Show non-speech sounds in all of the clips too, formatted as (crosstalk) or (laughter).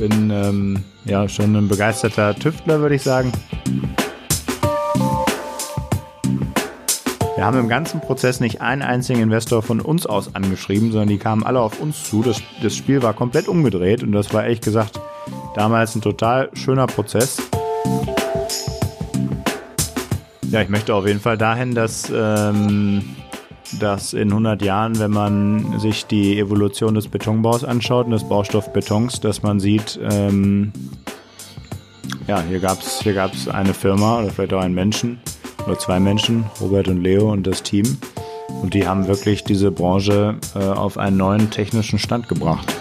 bin ähm, ja schon ein begeisterter Tüftler, würde ich sagen. Wir haben im ganzen Prozess nicht einen einzigen Investor von uns aus angeschrieben, sondern die kamen alle auf uns zu. Das, das Spiel war komplett umgedreht und das war ehrlich gesagt damals ein total schöner Prozess. Ja, ich möchte auf jeden Fall dahin, dass, ähm, dass in 100 Jahren, wenn man sich die Evolution des Betonbaus anschaut und des Baustoffbetons, dass man sieht, ähm, ja, hier gab es hier gab's eine Firma oder vielleicht auch einen Menschen oder zwei Menschen, Robert und Leo und das Team. Und die haben wirklich diese Branche äh, auf einen neuen technischen Stand gebracht.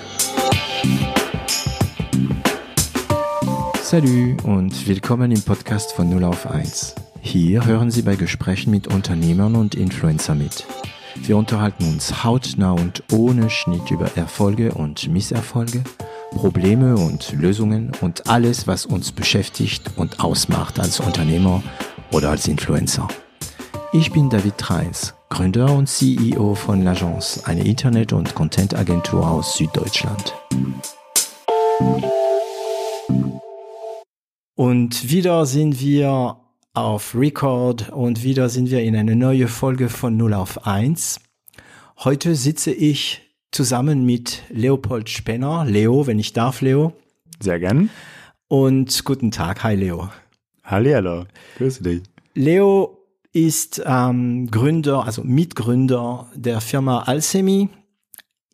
Salut und willkommen im Podcast von 0 auf 1. Hier hören Sie bei Gesprächen mit Unternehmern und Influencer mit. Wir unterhalten uns hautnah und ohne Schnitt über Erfolge und Misserfolge, Probleme und Lösungen und alles, was uns beschäftigt und ausmacht als Unternehmer oder als Influencer. Ich bin David Treins, Gründer und CEO von L'Agence, eine Internet- und Content-Agentur aus Süddeutschland. Und wieder sind wir auf Record und wieder sind wir in eine neue Folge von 0 auf 1. Heute sitze ich zusammen mit Leopold Spenner. Leo, wenn ich darf, Leo. Sehr gern. Und guten Tag. Hi, Leo. Hallihallo. Grüße dich. Leo ist ähm, Gründer, also Mitgründer der Firma Alchemy.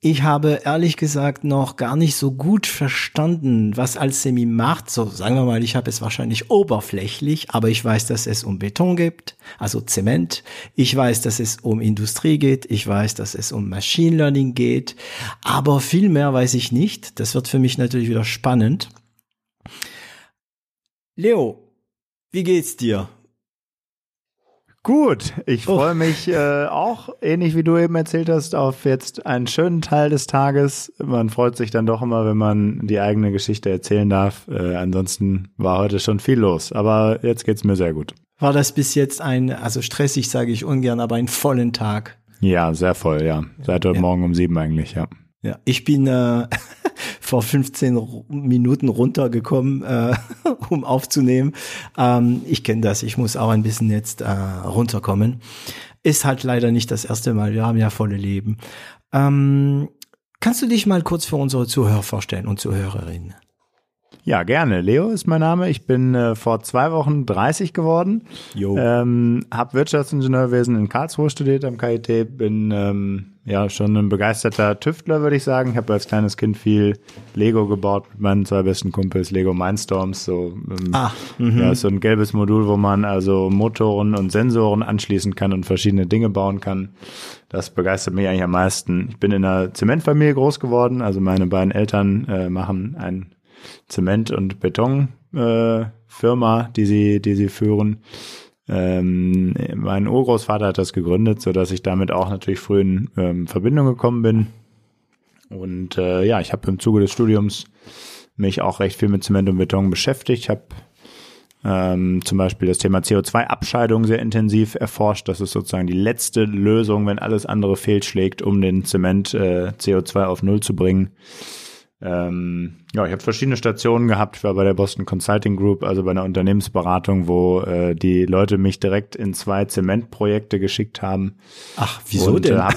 Ich habe ehrlich gesagt noch gar nicht so gut verstanden, was Alchemy macht. So sagen wir mal, ich habe es wahrscheinlich oberflächlich, aber ich weiß, dass es um Beton geht, also Zement. Ich weiß, dass es um Industrie geht. Ich weiß, dass es um Machine Learning geht. Aber viel mehr weiß ich nicht. Das wird für mich natürlich wieder spannend. Leo, wie geht's dir? Gut, ich Oh. freue mich äh, auch, ähnlich wie du eben erzählt hast, auf jetzt einen schönen Teil des Tages. Man freut sich dann doch immer, wenn man die eigene Geschichte erzählen darf. Äh, ansonsten war heute schon viel los, aber jetzt geht's mir sehr gut. War das bis jetzt ein, also stressig sage ich ungern, aber einen vollen Tag? Ja, sehr voll, ja. Seit heute Ja. Morgen um sieben eigentlich, ja. Ja, ich bin äh, (laughs) vor 15 Ru- Minuten runtergekommen, äh, (laughs) um aufzunehmen. Ähm, ich kenne das, ich muss auch ein bisschen jetzt äh, runterkommen. Ist halt leider nicht das erste Mal, wir haben ja volle Leben. Ähm, kannst du dich mal kurz für unsere Zuhörer vorstellen und Zuhörerinnen? Ja, gerne. Leo ist mein Name. Ich bin äh, vor zwei Wochen 30 geworden. Jo. Ähm, hab Wirtschaftsingenieurwesen in Karlsruhe studiert am KIT. Bin ähm, ja schon ein begeisterter Tüftler, würde ich sagen. Ich habe als kleines Kind viel Lego gebaut mit meinen zwei besten Kumpels, Lego Mindstorms. So, ähm, Ah, mhm. ja, so ein gelbes Modul, wo man also Motoren und Sensoren anschließen kann und verschiedene Dinge bauen kann. Das begeistert mich eigentlich am meisten. Ich bin in einer Zementfamilie groß geworden. Also meine beiden Eltern äh, machen ein Zement- und Betonfirma, äh, die sie, die sie führen. Ähm, mein Urgroßvater hat das gegründet, so dass ich damit auch natürlich früh in ähm, Verbindung gekommen bin. Und äh, ja, ich habe im Zuge des Studiums mich auch recht viel mit Zement und Beton beschäftigt. Ich habe ähm, zum Beispiel das Thema CO2-Abscheidung sehr intensiv erforscht. Das ist sozusagen die letzte Lösung, wenn alles andere fehlschlägt, um den Zement äh, CO2 auf Null zu bringen. Ähm, ja, ich habe verschiedene Stationen gehabt. Ich war bei der Boston Consulting Group, also bei einer Unternehmensberatung, wo äh, die Leute mich direkt in zwei Zementprojekte geschickt haben. Ach, wieso Und, denn? Äh,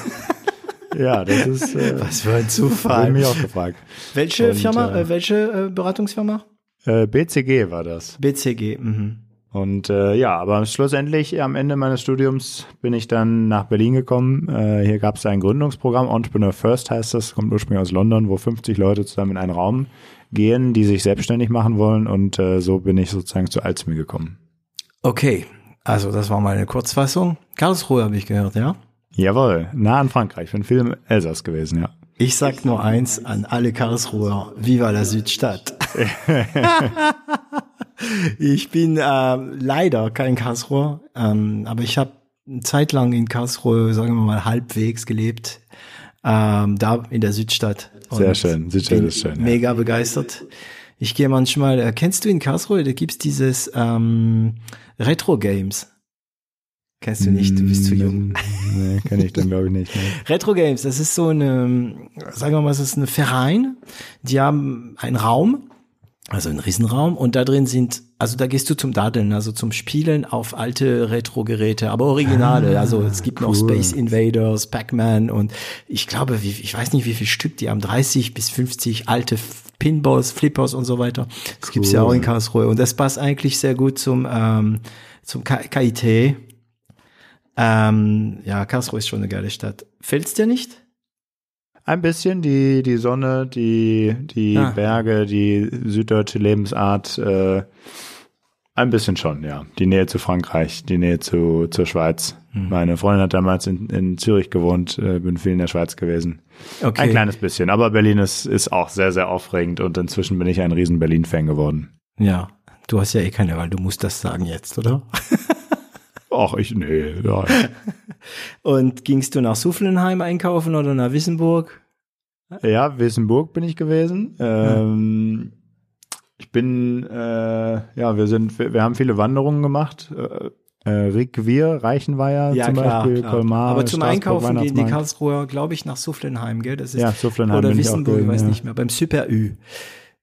(laughs) ja, das ist äh, Was für ein habe ich Zufall. mich auch gefragt. Welche Und, Firma, äh, äh, welche äh, Beratungsfirma? Äh, BCG war das. BCG. Mhm. Und äh, ja, aber schlussendlich am Ende meines Studiums bin ich dann nach Berlin gekommen. Äh, hier gab es ein Gründungsprogramm, Entrepreneur First heißt das, kommt ursprünglich aus London, wo 50 Leute zusammen in einen Raum gehen, die sich selbstständig machen wollen. Und äh, so bin ich sozusagen zu Alzmi gekommen. Okay, also das war mal eine Kurzfassung. Karlsruhe habe ich gehört, ja? Jawohl, nah an Frankreich. Ich bin viel im Elsass gewesen, ja. Ich sag nur eins an alle Karlsruher. Viva la Südstadt. (laughs) (laughs) ich bin äh, leider kein Karlsruher, ähm, aber ich habe eine Zeit lang in Karlsruhe, sagen wir mal, halbwegs gelebt. Ähm, da in der Südstadt. Sehr Und schön. Südstadt ist schön, ja. Mega begeistert. Ich gehe manchmal, äh, kennst du in Karlsruhe, da gibt's dieses ähm, Retro Games. Kennst du nicht, du bist zu jung. Mm, Nee, kenne ich dann glaube ich nicht. Nee. (laughs) Retro Games, das ist so eine, sagen wir mal, das ist ein Verein, die haben einen Raum Also ein Riesenraum und da drin sind, also da gehst du zum Daddeln, also zum Spielen auf alte Retro-Geräte, aber originale. Ah, also es gibt cool. noch Space Invaders, Pac-Man und ich glaube, wie, ich weiß nicht, wie viel Stück die haben, 30 bis 50 alte Pinballs, Flippers und so weiter. Das cool. gibt's ja auch in Karlsruhe und das passt eigentlich sehr gut zum ähm, zum KIT. Ähm, ja, Karlsruhe ist schon eine geile Stadt. Fällt's dir nicht? Ein bisschen die, die Sonne, die, die ah. Berge, die süddeutsche Lebensart, äh, ein bisschen schon, ja. Die Nähe zu Frankreich, die Nähe zu, zur Schweiz. Hm. Meine Freundin hat damals in, in Zürich gewohnt, äh, bin viel in der Schweiz gewesen. Okay. Ein kleines bisschen, aber Berlin ist, ist auch sehr, sehr aufregend und inzwischen bin ich ein riesen Berlin-Fan geworden. Ja, du hast ja eh keine Wahl, du musst das sagen jetzt, oder? (laughs) Ach, ich, nee, ja. (laughs) Und gingst du nach Sufflenheim einkaufen oder nach Wissenburg? Ja, Wissenburg bin ich gewesen. Ähm, ich bin, äh, ja, wir sind, wir, wir, haben viele Wanderungen gemacht. Äh, äh Rickwier, Reichenweier ja, zum klar, Beispiel, klar. Colmar, Aber zum Einkaufen gehen die Karlsruher, glaube ich, nach Sufflenheim, gell? Das ist, ja, Sufflenheim oder Wissenburg, ich weiß ja. nicht mehr, beim Super Ü.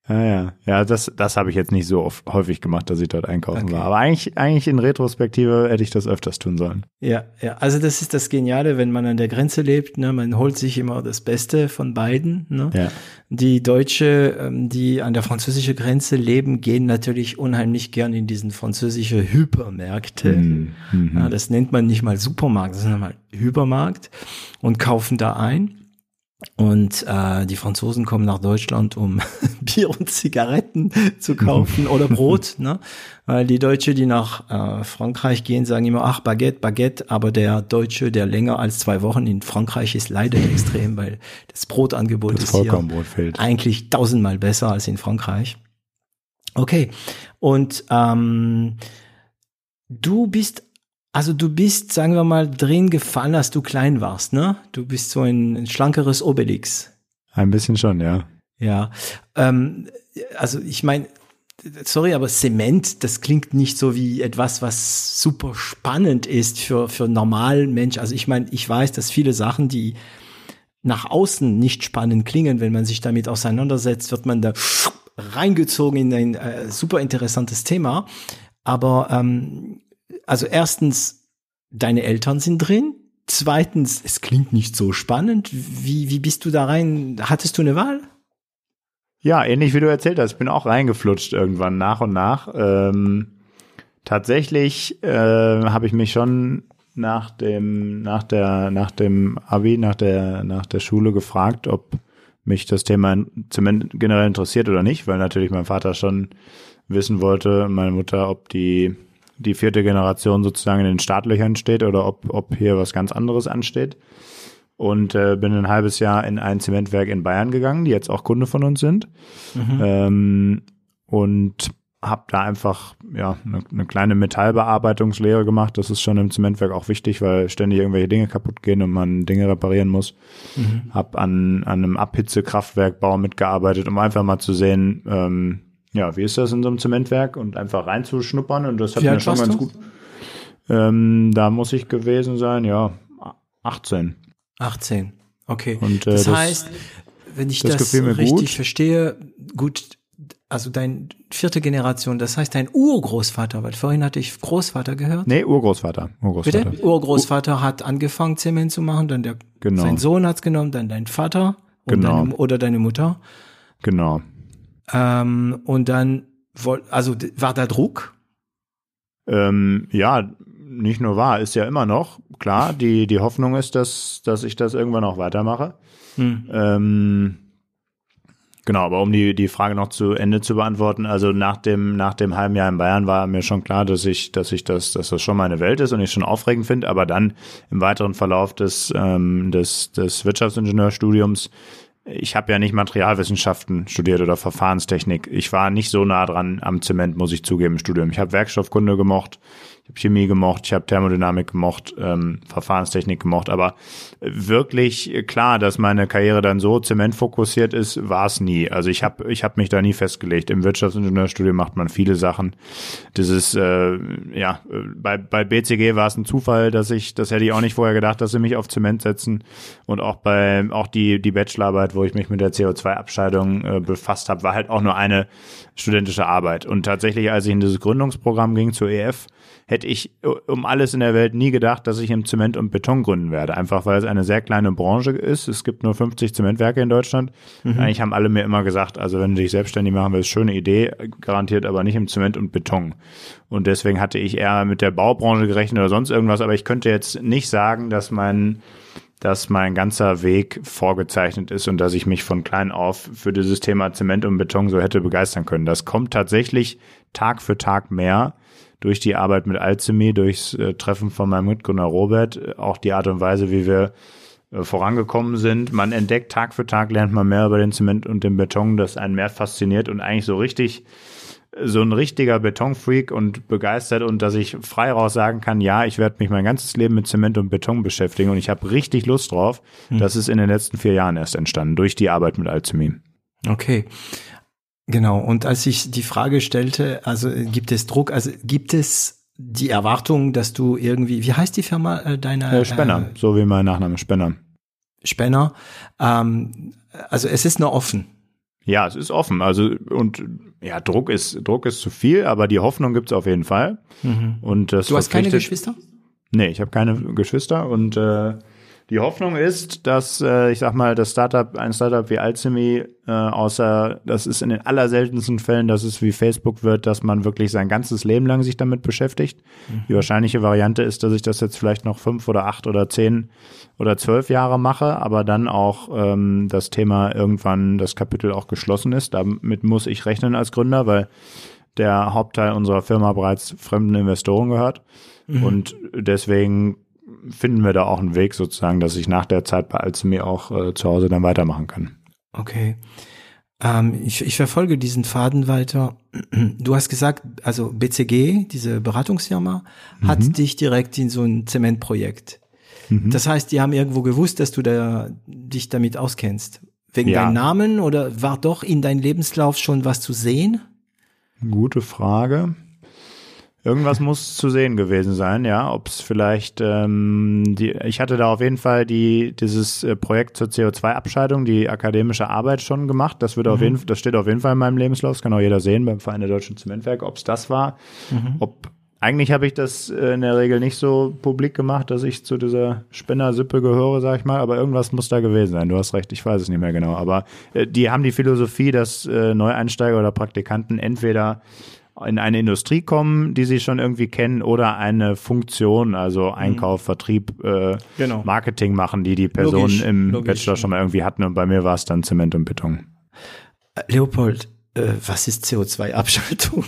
Ja, ja. Ja, das, das habe ich jetzt nicht so oft, häufig gemacht, dass ich dort einkaufen okay. war. Aber eigentlich, eigentlich in Retrospektive hätte ich das öfters tun sollen. Ja, ja. Also das ist das Geniale, wenn man an der Grenze lebt. Ne? Man holt sich immer das Beste von beiden. Ne? Ja. Die Deutsche, ähm, die an der französischen Grenze leben, gehen natürlich unheimlich gern in diesen französische Hypermärkte. Mhm. Ja, das nennt man nicht mal Supermarkt, sondern mal Hypermarkt und kaufen da ein. Und äh, die Franzosen kommen nach Deutschland, um (laughs) Bier und Zigaretten zu kaufen (laughs) oder Brot. Ne? Weil die Deutsche, die nach äh, Frankreich gehen, sagen immer, ach, Baguette, Baguette. Aber der Deutsche, der länger als zwei Wochen in Frankreich ist, leidet extrem, weil das Brotangebot das ist hier eigentlich tausendmal besser als in Frankreich. Okay, und ähm, du bist also du bist, sagen wir mal, drin gefallen, als du klein warst, ne? Du bist so ein, ein schlankeres Obelix. Ein bisschen schon, ja. Ja. Ähm, also ich meine, sorry, aber Zement, das klingt nicht so wie etwas, was super spannend ist für, für normalen Mensch. Also ich meine, ich weiß, dass viele Sachen, die nach außen nicht spannend klingen, wenn man sich damit auseinandersetzt, wird man da reingezogen in ein äh, super interessantes Thema. Aber ähm, also erstens, deine Eltern sind drin. Zweitens, es klingt nicht so spannend. Wie, wie bist du da rein? Hattest du eine Wahl? Ja, ähnlich wie du erzählt hast. Ich bin auch reingeflutscht irgendwann nach und nach. Ähm, tatsächlich äh, habe ich mich schon nach dem, nach der, nach dem Abi, nach der, nach der Schule gefragt, ob mich das Thema zumindest generell interessiert oder nicht, weil natürlich mein Vater schon wissen wollte, meine Mutter, ob die die vierte Generation sozusagen in den Startlöchern steht oder ob, ob hier was ganz anderes ansteht. Und äh, bin ein halbes Jahr in ein Zementwerk in Bayern gegangen, die jetzt auch Kunde von uns sind. Mhm. Ähm, und habe da einfach ja eine, eine kleine Metallbearbeitungslehre gemacht. Das ist schon im Zementwerk auch wichtig, weil ständig irgendwelche Dinge kaputt gehen und man Dinge reparieren muss. Mhm. Hab an, an einem Abhitzekraftwerkbau mitgearbeitet, um einfach mal zu sehen, ähm, ja, wie ist das in so einem Zementwerk und einfach reinzuschnuppern und das hat wie mir schon ganz du? gut. Ähm, da muss ich gewesen sein, ja, 18. 18, okay. Und, äh, das, das heißt, wenn ich das, das richtig gut. verstehe, gut, also dein vierte Generation, das heißt dein Urgroßvater, weil vorhin hatte ich Großvater gehört. Nee, Urgroßvater. Urgroßvater. Bitte? Urgroßvater hat angefangen Zement zu machen, dann der genau. sein Sohn hat's genommen, dann dein Vater genau. Deine, oder deine Mutter. Genau. Ähm, und dann, also war da Druck? Ähm, ja, nicht nur war, ist ja immer noch. Klar, die, die Hoffnung ist, dass, dass ich das irgendwann auch weitermache. Hm. Ähm, genau, aber um die, die Frage noch zu Ende zu beantworten, also nach dem, nach dem halben Jahr in Bayern war mir schon klar, dass ich, dass ich das, dass das schon meine Welt ist und ich schon aufregend finde, aber dann im weiteren Verlauf des, ähm, des, des Wirtschaftsingenieurstudiums ich habe ja nicht Materialwissenschaften studiert oder Verfahrenstechnik. Ich war nicht so nah dran am Zement, muss ich zugeben, im Studium. Ich habe Werkstoffkunde gemocht. Ich habe Chemie gemocht, ich habe Thermodynamik gemocht, ähm, Verfahrenstechnik gemocht, aber wirklich klar, dass meine Karriere dann so zementfokussiert ist, war es nie. Also ich habe ich hab mich da nie festgelegt. Im Wirtschaftsingenieurstudium macht man viele Sachen. Das ist, äh, ja, bei, bei BCG war es ein Zufall, dass ich, das hätte ich auch nicht vorher gedacht, dass sie mich auf Zement setzen. Und auch bei, auch die, die Bachelorarbeit, wo ich mich mit der CO2-Abscheidung äh, befasst habe, war halt auch nur eine studentische Arbeit. Und tatsächlich, als ich in dieses Gründungsprogramm ging zur EF, hätte ich äh, um alles in der Welt nie gedacht, dass ich im Zement und Beton gründen werde. Einfach weil es eine sehr kleine Branche ist. Es gibt nur 50 Zementwerke in Deutschland. Mhm. Eigentlich haben alle mir immer gesagt, also wenn du dich selbstständig machen willst, schöne Idee, garantiert aber nicht im Zement und Beton. Und deswegen hatte ich eher mit der Baubranche gerechnet oder sonst irgendwas. Aber ich könnte jetzt nicht sagen, dass mein dass mein ganzer Weg vorgezeichnet ist und dass ich mich von klein auf für dieses Thema Zement und Beton so hätte begeistern können. Das kommt tatsächlich Tag für Tag mehr durch die Arbeit mit Alzemi, durchs äh, Treffen von meinem Mitgründer Robert, äh, auch die Art und Weise, wie wir äh, vorangekommen sind. Man entdeckt Tag für Tag, lernt man mehr über den Zement und den Beton, das einen mehr fasziniert und eigentlich so richtig so ein richtiger Betonfreak und begeistert und dass ich frei raus sagen kann, ja, ich werde mich mein ganzes Leben mit Zement und Beton beschäftigen und ich habe richtig Lust drauf. Hm. Das ist in den letzten vier Jahren erst entstanden, durch die Arbeit mit Alzemi. Okay. Genau. Und als ich die Frage stellte, also gibt es Druck, also gibt es die Erwartung, dass du irgendwie, wie heißt die Firma äh, deiner? Äh, Spenner, äh, so wie mein Nachname, Spenner. Spenner. Ähm, also es ist nur offen. Ja, es ist offen. Also und ja, Druck ist Druck ist zu viel, aber die Hoffnung gibt's auf jeden Fall. Mhm. Und das du hast keine Geschwister? Nee, ich habe keine Geschwister und äh, die Hoffnung ist, dass äh, ich sag mal, das Startup, ein Startup wie Alchemy, äh, außer das ist in den allerseltensten Fällen, dass es wie Facebook wird, dass man wirklich sein ganzes Leben lang sich damit beschäftigt. Mhm. Die wahrscheinliche Variante ist, dass ich das jetzt vielleicht noch fünf oder acht oder zehn oder zwölf Jahre mache, aber dann auch ähm, das Thema irgendwann das Kapitel auch geschlossen ist. Damit muss ich rechnen als Gründer, weil der Hauptteil unserer Firma bereits fremden Investoren gehört. Mhm. Und deswegen finden wir da auch einen Weg sozusagen, dass ich nach der Zeit bei Alzemi auch äh, zu Hause dann weitermachen kann. Okay. Ähm, ich, ich verfolge diesen Faden weiter. Du hast gesagt, also BCG, diese Beratungsfirma, mhm. hat dich direkt in so ein Zementprojekt. Mhm. Das heißt, die haben irgendwo gewusst, dass du da, dich damit auskennst. Wegen ja. deinem Namen oder war doch in deinem Lebenslauf schon was zu sehen? Gute Frage. Irgendwas muss zu sehen gewesen sein, ja. Ob es vielleicht, ähm, die, ich hatte da auf jeden Fall die dieses äh, Projekt zur CO2-Abscheidung, die akademische Arbeit schon gemacht. Das wird mhm. auf jeden, das steht auf jeden Fall in meinem Lebenslauf. Das kann auch jeder sehen beim Verein der Deutschen Zementwerke, ob es das war. Mhm. Ob eigentlich habe ich das äh, in der Regel nicht so publik gemacht, dass ich zu dieser Spinnersippe gehöre, sag ich mal, aber irgendwas muss da gewesen sein. Du hast recht, ich weiß es nicht mehr genau. Aber äh, die haben die Philosophie, dass äh, Neueinsteiger oder Praktikanten entweder in eine Industrie kommen, die sie schon irgendwie kennen, oder eine Funktion, also Einkauf, mhm. Vertrieb, äh, genau. Marketing machen, die die Person logisch, im logisch, Bachelor schon mal irgendwie hatten. Und bei mir war es dann Zement und Beton. Äh, Leopold, äh, was ist CO2-Abschaltung?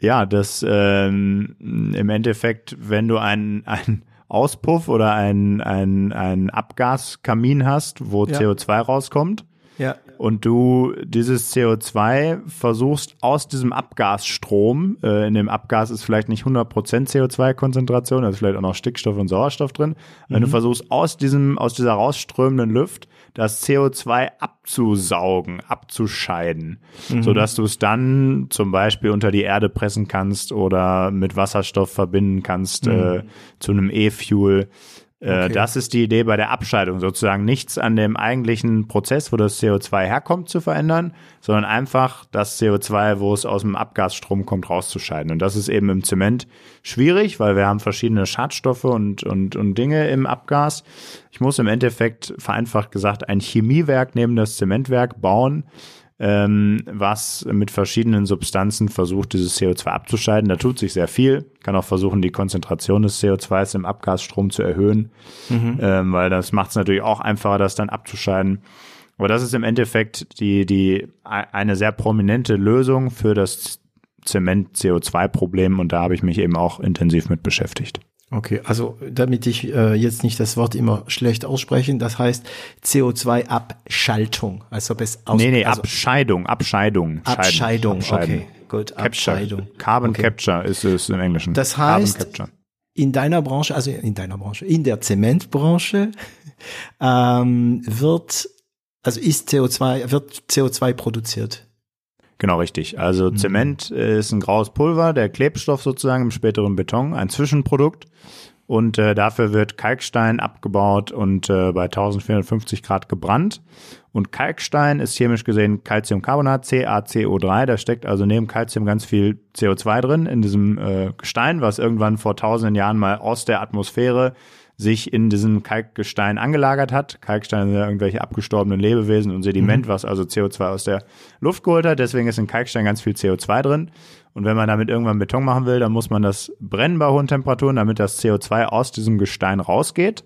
Ja, das ähm, im Endeffekt, wenn du einen, einen Auspuff oder einen, einen Abgaskamin hast, wo ja. CO2 rauskommt, ja. Und du dieses CO2 versuchst aus diesem Abgasstrom, äh, in dem Abgas ist vielleicht nicht 100% CO2-Konzentration, da ist vielleicht auch noch Stickstoff und Sauerstoff drin. Wenn mhm. du versuchst aus diesem, aus dieser rausströmenden Luft das CO2 abzusaugen, abzuscheiden, mhm. so dass du es dann zum Beispiel unter die Erde pressen kannst oder mit Wasserstoff verbinden kannst mhm. äh, zu einem E-Fuel. Äh, okay. Das ist die Idee bei der Abscheidung, sozusagen nichts an dem eigentlichen Prozess, wo das CO2 herkommt, zu verändern, sondern einfach das CO2, wo es aus dem Abgasstrom kommt, rauszuscheiden. Und das ist eben im Zement schwierig, weil wir haben verschiedene Schadstoffe und, und, und Dinge im Abgas. Ich muss im Endeffekt, vereinfacht gesagt, ein Chemiewerk neben das Zementwerk bauen, ähm, was mit verschiedenen Substanzen versucht, dieses CO2 abzuscheiden. Da tut sich sehr viel. Kann auch versuchen, die Konzentration des CO2s im Abgasstrom zu erhöhen, mhm. ähm, weil das macht es natürlich auch einfacher, das dann abzuscheiden. Aber das ist im Endeffekt die, die, eine sehr prominente Lösung für das Zement-CO2-Problem und da habe ich mich eben auch intensiv mit beschäftigt. Okay, also damit ich äh, jetzt nicht das Wort immer schlecht aussprechen, das heißt CO2-Abschaltung, als ob es aus Nee, nee, also Abscheidung, Abscheidung. Abscheidung, okay, gut, Capture. Abscheidung. Carbon okay. Capture ist es im Englischen. Das heißt, in deiner Branche, also in deiner Branche, in der Zementbranche (laughs) ähm, wird, also ist CO2, wird CO2 produziert. Genau, richtig. Also mhm. Zement ist ein graues Pulver, der Klebstoff sozusagen im späteren Beton, ein Zwischenprodukt. Und äh, dafür wird Kalkstein abgebaut und äh, bei 1450 Grad gebrannt. Und Kalkstein ist chemisch gesehen Calciumcarbonat, CaCO3. Da steckt also neben Calcium ganz viel CO2 drin in diesem äh, Gestein, was irgendwann vor tausenden Jahren mal aus der Atmosphäre sich in diesem Kalkgestein angelagert hat. Kalkstein sind ja irgendwelche abgestorbenen Lebewesen und Sediment, mhm. was also CO2 aus der Luft geholt hat. Deswegen ist in Kalkstein ganz viel CO2 drin. Und wenn man damit irgendwann Beton machen will, dann muss man das brennen bei hohen Temperaturen, damit das CO2 aus diesem Gestein rausgeht,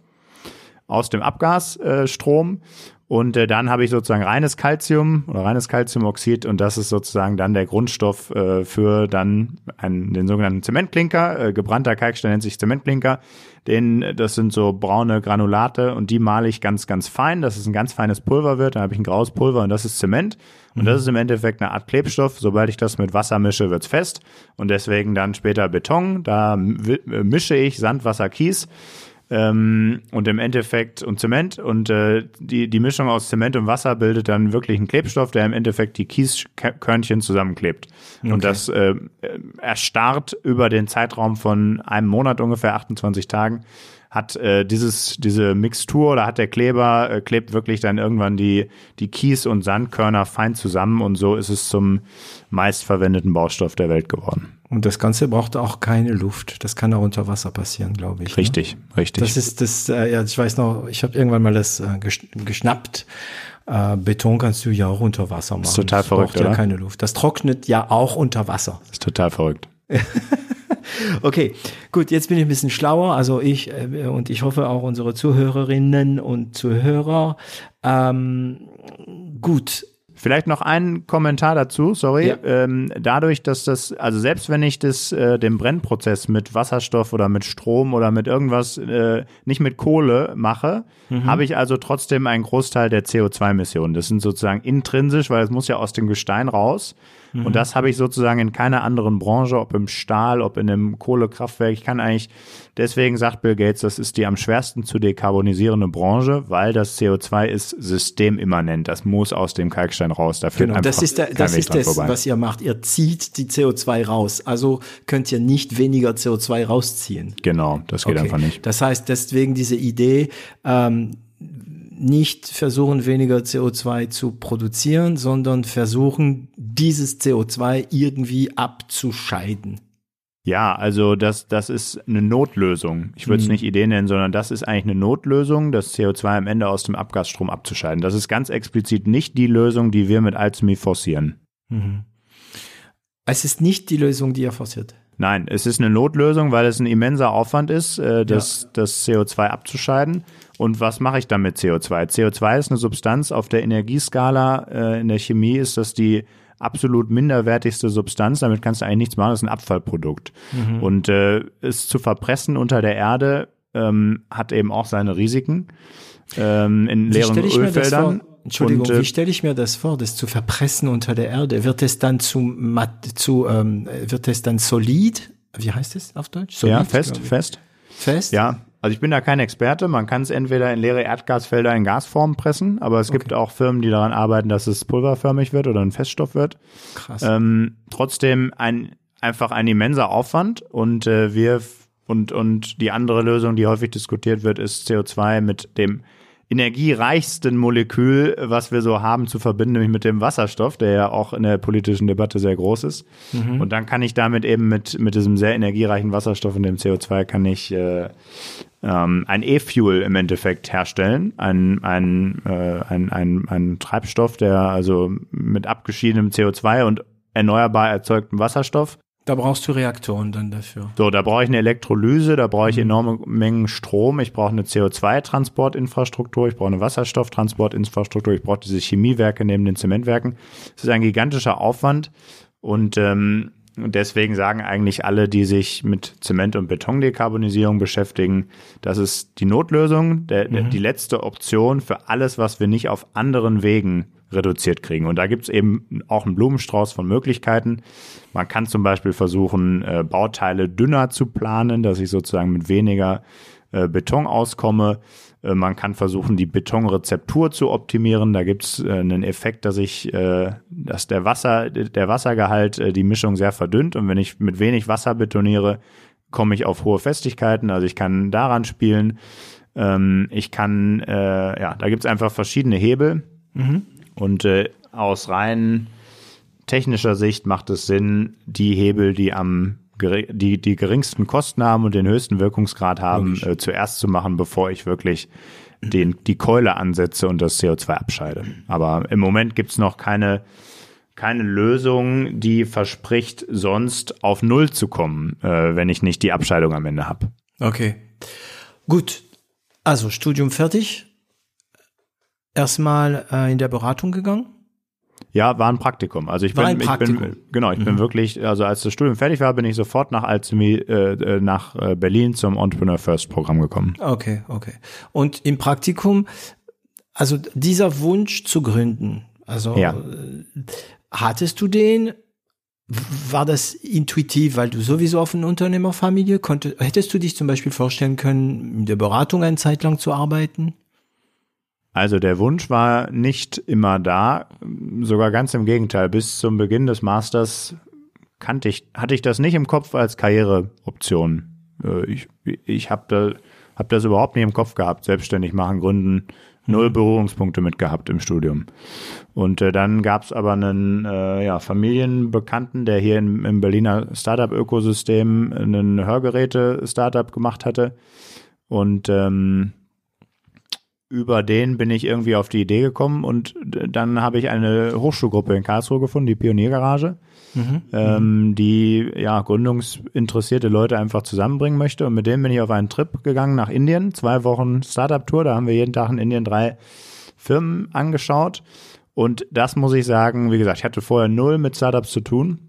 aus dem Abgasstrom. Äh, und äh, dann habe ich sozusagen reines Calcium oder reines Calciumoxid und das ist sozusagen dann der Grundstoff äh, für dann einen, den sogenannten Zementklinker. Äh, gebrannter Kalkstein nennt sich Zementklinker. Den, das sind so braune Granulate und die male ich ganz, ganz fein, dass es ein ganz feines Pulver wird. Dann habe ich ein graues Pulver und das ist Zement. Und das ist im Endeffekt eine Art Klebstoff. Sobald ich das mit Wasser mische, wird's fest. Und deswegen dann später Beton. Da mische ich Sand, Wasser, Kies ähm, und im Endeffekt und Zement und äh, die, die Mischung aus Zement und Wasser bildet dann wirklich einen Klebstoff, der im Endeffekt die Kieskörnchen zusammenklebt. Okay. Und das äh, erstarrt über den Zeitraum von einem Monat ungefähr 28 Tagen hat äh, dieses diese Mixtur oder hat der Kleber äh, klebt wirklich dann irgendwann die die Kies und Sandkörner fein zusammen und so ist es zum meistverwendeten Baustoff der Welt geworden. Und das Ganze braucht auch keine Luft. Das kann auch unter Wasser passieren, glaube ich. Ne? Richtig, ne? richtig. Das ist das, äh, ja, ich weiß noch, ich habe irgendwann mal das äh, geschnappt. Äh, Beton kannst du ja auch unter Wasser machen. Das ist total das verrückt, braucht ja keine Luft. Das trocknet ja auch unter Wasser. Das ist total verrückt. (laughs) (laughs) okay, gut, jetzt bin ich ein bisschen schlauer. Also ich äh, und ich hoffe auch unsere Zuhörerinnen und Zuhörer. Ähm, gut, Vielleicht noch ein Kommentar dazu, sorry. Ja. Ähm, dadurch, dass das, also selbst wenn ich das, äh, den Brennprozess mit Wasserstoff oder mit Strom oder mit irgendwas, äh, nicht mit Kohle mache, mhm. habe ich also trotzdem einen Großteil der CO2-Emissionen. Das sind sozusagen intrinsisch, weil es muss ja aus dem Gestein raus. Mhm. Und das habe ich sozusagen in keiner anderen Branche, ob im Stahl, ob in einem Kohlekraftwerk. Ich kann eigentlich, deswegen sagt Bill Gates, das ist die am schwersten zu dekarbonisierende Branche, weil das CO2 ist systemimmanent. Das muss aus dem Kalkstein raus. Da genau, das ist, der, das, ist das was ihr macht. Ihr zieht die CO2 raus. Also könnt ihr nicht weniger CO2 rausziehen. Genau, das geht okay. einfach nicht. Das heißt, deswegen diese Idee, ähm, nicht versuchen, weniger CO2 zu produzieren, sondern versuchen, dieses CO2 irgendwie abzuscheiden. Ja, also das, das ist eine Notlösung. Ich würde es mhm. nicht Idee nennen, sondern das ist eigentlich eine Notlösung, das CO2 am Ende aus dem Abgasstrom abzuscheiden. Das ist ganz explizit nicht die Lösung, die wir mit Alzmi forcieren. Mhm. Es ist nicht die Lösung, die ihr forciert. Nein, es ist eine Notlösung, weil es ein immenser Aufwand ist, äh, das, ja. das CO2 abzuscheiden. Und was mache ich dann mit CO2? CO2 ist eine Substanz auf der Energieskala äh, in der Chemie ist das die absolut minderwertigste Substanz. Damit kannst du eigentlich nichts machen. Das ist ein Abfallprodukt. Mhm. Und äh, es zu verpressen unter der Erde ähm, hat eben auch seine Risiken ähm, in leeren Ölfeldern. Entschuldigung, und, äh, wie stelle ich mir das vor, das zu verpressen unter der Erde? Wird es dann zu, matt, zu ähm, wird es dann solid? Wie heißt es auf Deutsch? Solid, ja, fest, fest. Fest? Ja, also ich bin da kein Experte. Man kann es entweder in leere Erdgasfelder in Gasform pressen, aber es okay. gibt auch Firmen, die daran arbeiten, dass es pulverförmig wird oder ein Feststoff wird. Krass. Ähm, trotzdem ein einfach ein immenser Aufwand und äh, wir und und die andere Lösung, die häufig diskutiert wird, ist CO2 mit dem energiereichsten Molekül, was wir so haben, zu verbinden, nämlich mit dem Wasserstoff, der ja auch in der politischen Debatte sehr groß ist. Mhm. Und dann kann ich damit eben mit, mit diesem sehr energiereichen Wasserstoff und dem CO2 kann ich äh, ähm, ein E-Fuel im Endeffekt herstellen, ein, ein, äh, ein, ein, ein Treibstoff, der also mit abgeschiedenem CO2 und erneuerbar erzeugtem Wasserstoff da brauchst du Reaktoren dann dafür. So, da brauche ich eine Elektrolyse, da brauche ich mhm. enorme Mengen Strom, ich brauche eine CO2-Transportinfrastruktur, ich brauche eine Wasserstofftransportinfrastruktur, ich brauche diese Chemiewerke neben den Zementwerken. Es ist ein gigantischer Aufwand und ähm, deswegen sagen eigentlich alle, die sich mit Zement- und Betondekarbonisierung beschäftigen, das ist die Notlösung, der, mhm. die letzte Option für alles, was wir nicht auf anderen Wegen reduziert kriegen. Und da gibt es eben auch einen Blumenstrauß von Möglichkeiten. Man kann zum Beispiel versuchen, äh, Bauteile dünner zu planen, dass ich sozusagen mit weniger äh, Beton auskomme. Äh, man kann versuchen, die Betonrezeptur zu optimieren. Da gibt es äh, einen Effekt, dass ich, äh, dass der Wasser, der Wassergehalt die Mischung sehr verdünnt. Und wenn ich mit wenig Wasser betoniere, komme ich auf hohe Festigkeiten. Also ich kann daran spielen. Ähm, ich kann, ja, da gibt es einfach verschiedene Hebel. Mhm. Und aus rein technischer Sicht macht es Sinn, die Hebel, die am die, die geringsten Kosten haben und den höchsten Wirkungsgrad haben, äh, zuerst zu machen, bevor ich wirklich den, die Keule ansetze und das CO2 abscheide. Aber im Moment gibt's noch keine, keine Lösung, die verspricht, sonst auf Null zu kommen, äh, wenn ich nicht die Abscheidung am Ende habe. Okay. Gut. Also Studium fertig. Erstmal äh, in der Beratung gegangen. Ja, war ein Praktikum. Also ich war bin, ich bin genau, ich mhm. bin wirklich, also als das Studium fertig war, bin ich sofort nach Alzheimer äh, äh, nach äh, Berlin zum Entrepreneur First Programm gekommen. Okay, okay. Und im Praktikum, also dieser Wunsch zu gründen, also ja. Äh, hattest du den? War das intuitiv, weil du sowieso auf eine Unternehmerfamilie konnte? Hättest du dich zum Beispiel vorstellen können, in der Beratung eine Zeit lang zu arbeiten? Also der Wunsch war nicht immer da, sogar ganz im Gegenteil. Bis zum Beginn des Masters kannte ich, hatte ich das nicht im Kopf als Karriereoption. Äh, ich, ich habe da, hab das überhaupt nicht im Kopf gehabt, selbstständig machen, gründen, null mhm. Berührungspunkte mit gehabt im Studium. Und äh, dann gab es aber einen äh, ja, Familienbekannten, der hier im, im Berliner Startup-Ökosystem einen Hörgeräte-Startup gemacht hatte. Und ähm, über den bin ich irgendwie auf die Idee gekommen und dann habe ich eine Hochschulgruppe in Karlsruhe gefunden, die Pioniergarage, mhm. ähm, die ja gründungsinteressierte Leute einfach zusammenbringen möchte. Und mit dem bin ich auf einen Trip gegangen nach Indien, zwei Wochen Startup-Tour. Da haben wir jeden Tag in Indien drei Firmen angeschaut. Und das muss ich sagen, wie gesagt, ich hatte vorher null mit Startups zu tun.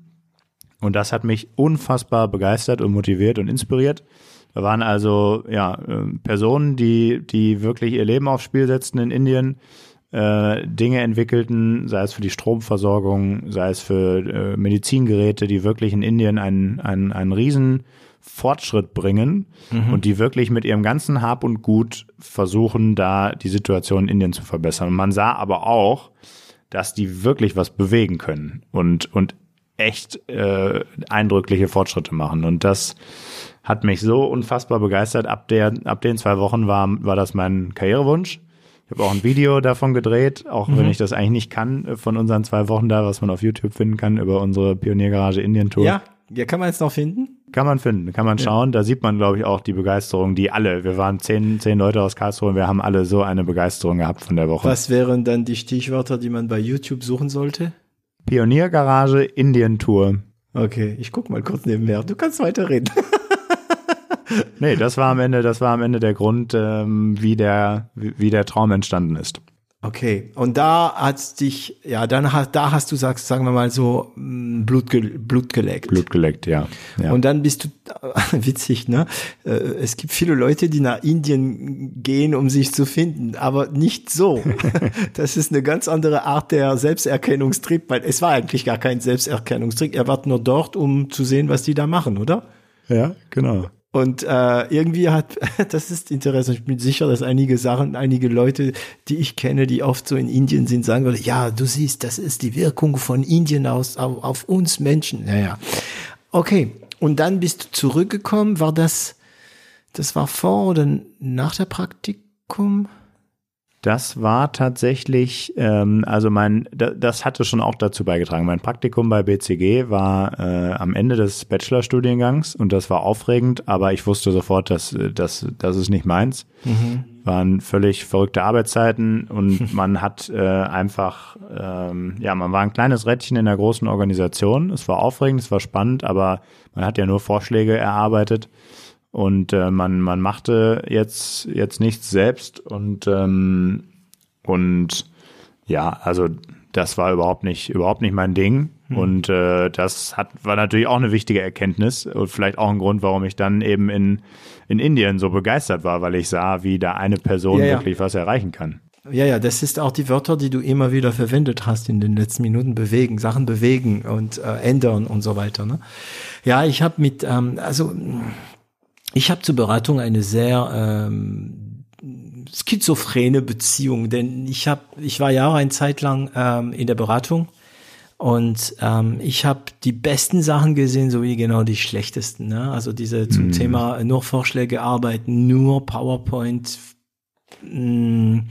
Und das hat mich unfassbar begeistert und motiviert und inspiriert. Da waren also ja ähm, Personen, die die wirklich ihr Leben aufs Spiel setzten in Indien, äh, Dinge entwickelten, sei es für die Stromversorgung, sei es für äh, Medizingeräte, die wirklich in Indien einen einen, einen riesen Fortschritt bringen mhm. und die wirklich mit ihrem ganzen Hab und Gut versuchen, da die Situation in Indien zu verbessern. Und man sah aber auch, dass die wirklich was bewegen können und und echt äh, eindrückliche Fortschritte machen. Und das hat mich so unfassbar begeistert. Ab der, ab den zwei Wochen war, war das mein Karrierewunsch. Ich habe auch ein Video davon gedreht, auch mhm. wenn ich das eigentlich nicht kann, äh, von unseren zwei Wochen da, was man auf YouTube finden kann, über unsere Pioniergarage Indien Tour. Ja, ja, kann man jetzt noch finden? Kann man finden, kann man ja. schauen. Da sieht man, glaube ich, auch die Begeisterung, die alle, wir waren zehn, zehn Leute aus Karlsruhe und wir haben alle so eine Begeisterung gehabt von der Woche. Was wären dann die Stichwörter, die man bei YouTube suchen sollte? Pioniergarage Indien Tour. Okay, ich guck mal kurz nebenher. Du kannst weiterreden. (laughs) nee, das war am Ende, das war am Ende der Grund, ähm, wie der, wie der Traum entstanden ist. Okay, und da hat dich, ja, dann hast, da hast du sagst, sagen wir mal so mm, Blut, ge, Blut geleckt. Blut geleckt, ja. ja. Und dann bist du (laughs) witzig, ne? Äh, es gibt viele Leute, die nach Indien gehen, um sich zu finden, aber nicht so. (laughs) das ist eine ganz andere Art der Selbsterkennungstrieb, weil es war eigentlich gar kein Selbsterkennungstrieb. Er war nur dort, um zu sehen, was die da machen, oder? Ja, genau. Und äh, irgendwie hat, (laughs) das ist interessant, ich bin sicher, dass einige Sachen, einige Leute, die ich kenne, die oft so in Indien sind, sagen würden, ja, du siehst, das ist die Wirkung von Indien aus, auf, auf uns Menschen. Naja. Okay, und dann bist du zurückgekommen, war das, das war vor oder nach der Praktikum? Das war tatsächlich, ähm, also mein, das hatte schon auch dazu beigetragen. Mein Praktikum bei BCG war äh, am Ende des Bachelorstudiengangs und das war aufregend, aber ich wusste sofort, dass das, das ist nicht meins. Mhm. Waren völlig verrückte Arbeitszeiten und (laughs) man hat äh, einfach, ähm, ja, man war ein kleines Rädchen in einer großen Organisation. Es war aufregend, es war spannend, aber man hat ja nur Vorschläge erarbeitet und äh, man man machte jetzt jetzt nichts selbst und ähm, und ja also das war überhaupt nicht überhaupt nicht mein Ding Mhm. Und äh, das hat, war natürlich auch eine wichtige Erkenntnis und vielleicht auch ein Grund, warum ich dann eben in, in Indien so begeistert war, weil ich sah, wie da eine Person ja, ja. wirklich was erreichen kann. Ja, ja, das ist auch die Wörter, die du immer wieder verwendet hast in den letzten Minuten. Bewegen, Sachen bewegen und äh, ändern und so weiter. Ne? Ja, ich habe mit, ähm, also ich habe zur Beratung eine sehr ähm, schizophrene Beziehung, denn ich habe, ich war ja auch eine Zeit lang ähm, in der Beratung und ähm, ich habe die besten Sachen gesehen, sowie genau die schlechtesten. Ne? Also diese zum mm. Thema nur Vorschläge arbeiten, nur PowerPoint, mh,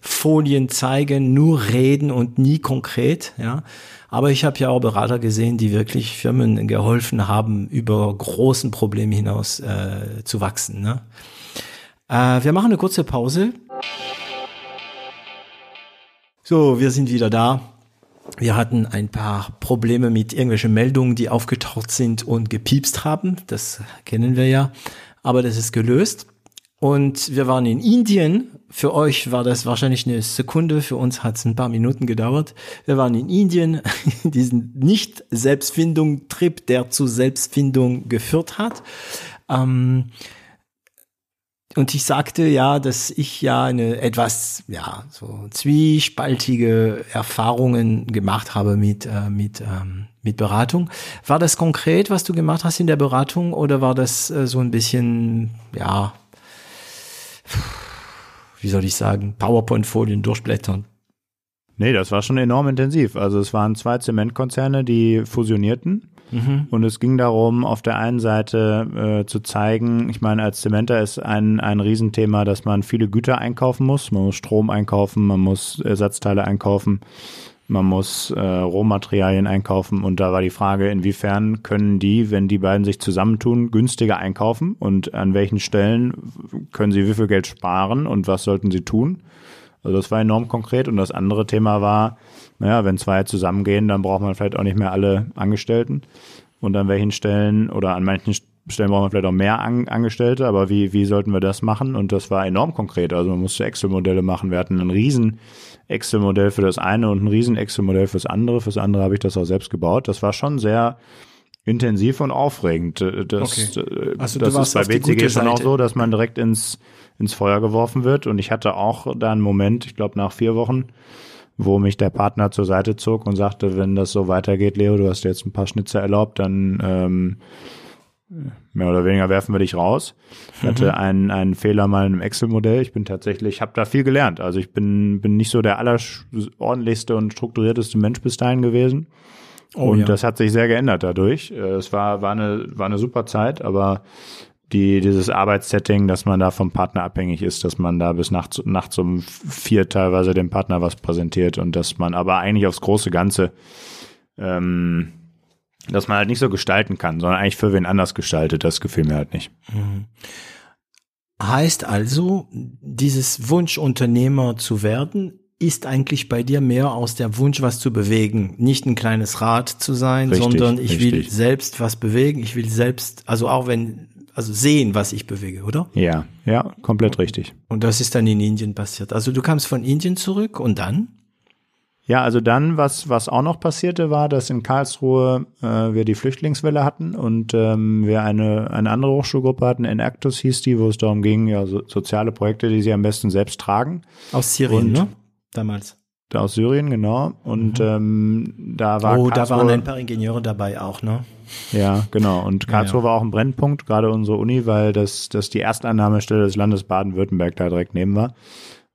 Folien zeigen, nur reden und nie konkret. Ja, aber ich habe ja auch Berater gesehen, die wirklich Firmen geholfen haben, über großen Probleme hinaus äh, zu wachsen. Ne? Äh, wir machen eine kurze Pause. So, wir sind wieder da. Wir hatten ein paar Probleme mit irgendwelchen Meldungen, die aufgetaucht sind und gepiepst haben. Das kennen wir ja. Aber das ist gelöst. Und wir waren in Indien. Für euch war das wahrscheinlich eine Sekunde, für uns hat es ein paar Minuten gedauert. Wir waren in Indien, (laughs) diesen Nicht-Selbstfindung-Trip, der zu Selbstfindung geführt hat. Ähm, und ich sagte ja, dass ich ja eine etwas, ja, so zwiespaltige Erfahrungen gemacht habe mit, äh, mit, ähm, mit Beratung. War das konkret, was du gemacht hast in der Beratung oder war das äh, so ein bisschen, ja, wie soll ich sagen, PowerPoint-Folien durchblättern? Nee, das war schon enorm intensiv. Also es waren zwei Zementkonzerne, die fusionierten Mhm. Und es ging darum, auf der einen Seite äh, zu zeigen, ich meine, als Zementer ist ein, ein Riesenthema, dass man viele Güter einkaufen muss. Man muss Strom einkaufen, man muss Ersatzteile einkaufen, man muss äh, Rohmaterialien einkaufen. Und da war die Frage, inwiefern können die, wenn die beiden sich zusammentun, günstiger einkaufen und an welchen Stellen können sie wie viel Geld sparen und was sollten sie tun? Also das war enorm konkret. Und das andere Thema war, naja, wenn zwei zusammengehen, dann braucht man vielleicht auch nicht mehr alle Angestellten. Und an welchen Stellen oder an manchen Stellen braucht man vielleicht auch mehr an Angestellte, aber wie, wie sollten wir das machen? Und das war enorm konkret. Also man musste Excel-Modelle machen. Wir hatten ein riesen Excel-Modell für das eine und ein riesen Excel-Modell fürs andere. Fürs andere habe ich das auch selbst gebaut. Das war schon sehr intensiv und aufregend. Das, okay. also das ist bei BCG schon auch so, dass man direkt ins, ins Feuer geworfen wird. Und ich hatte auch da einen Moment, ich glaube nach vier Wochen, wo mich der Partner zur Seite zog und sagte, wenn das so weitergeht, Leo, du hast jetzt ein paar Schnitzer erlaubt, dann ähm, mehr oder weniger werfen wir dich raus. Ich mhm. hatte einen, einen Fehler mal in einem Excel-Modell. Ich bin tatsächlich, habe da viel gelernt. Also ich bin, bin nicht so der allerordentlichste und strukturierteste Mensch bis dahin gewesen. Oh, und ja. das hat sich sehr geändert dadurch. Äh, es war, war, eine, war eine super Zeit, aber die, dieses Arbeitssetting, dass man da vom Partner abhängig ist, dass man da bis nachts, nachts um vier teilweise dem Partner was präsentiert und dass man aber eigentlich aufs große Ganze, ähm, dass man halt nicht so gestalten kann, sondern eigentlich für wen anders gestaltet, das gefiel mir halt nicht. Mhm. Heißt also, dieses Wunsch, Unternehmer zu werden, ist eigentlich bei dir mehr aus der Wunsch, was zu bewegen. Nicht ein kleines Rad zu sein, richtig, sondern ich richtig. will selbst was bewegen. Ich will selbst, also auch wenn also sehen, was ich bewege, oder? Ja, ja, komplett richtig. Und das ist dann in Indien passiert. Also du kamst von Indien zurück und dann? Ja, also dann, was, was auch noch passierte, war, dass in Karlsruhe äh, wir die Flüchtlingswelle hatten und ähm, wir eine, eine andere Hochschulgruppe hatten, Enactus hieß die, wo es darum ging, ja, so, soziale Projekte, die sie am besten selbst tragen. Aus Syrien, und, ne? Damals. Aus Syrien, genau. Und mhm. ähm, da war. Oh, Karlsruhe, da waren ein paar Ingenieure dabei auch, ne? Ja, genau. Und Karlsruhe ja, ja. war auch ein Brennpunkt, gerade unsere Uni, weil das, das die Erstannahmestelle des Landes Baden-Württemberg da direkt neben war.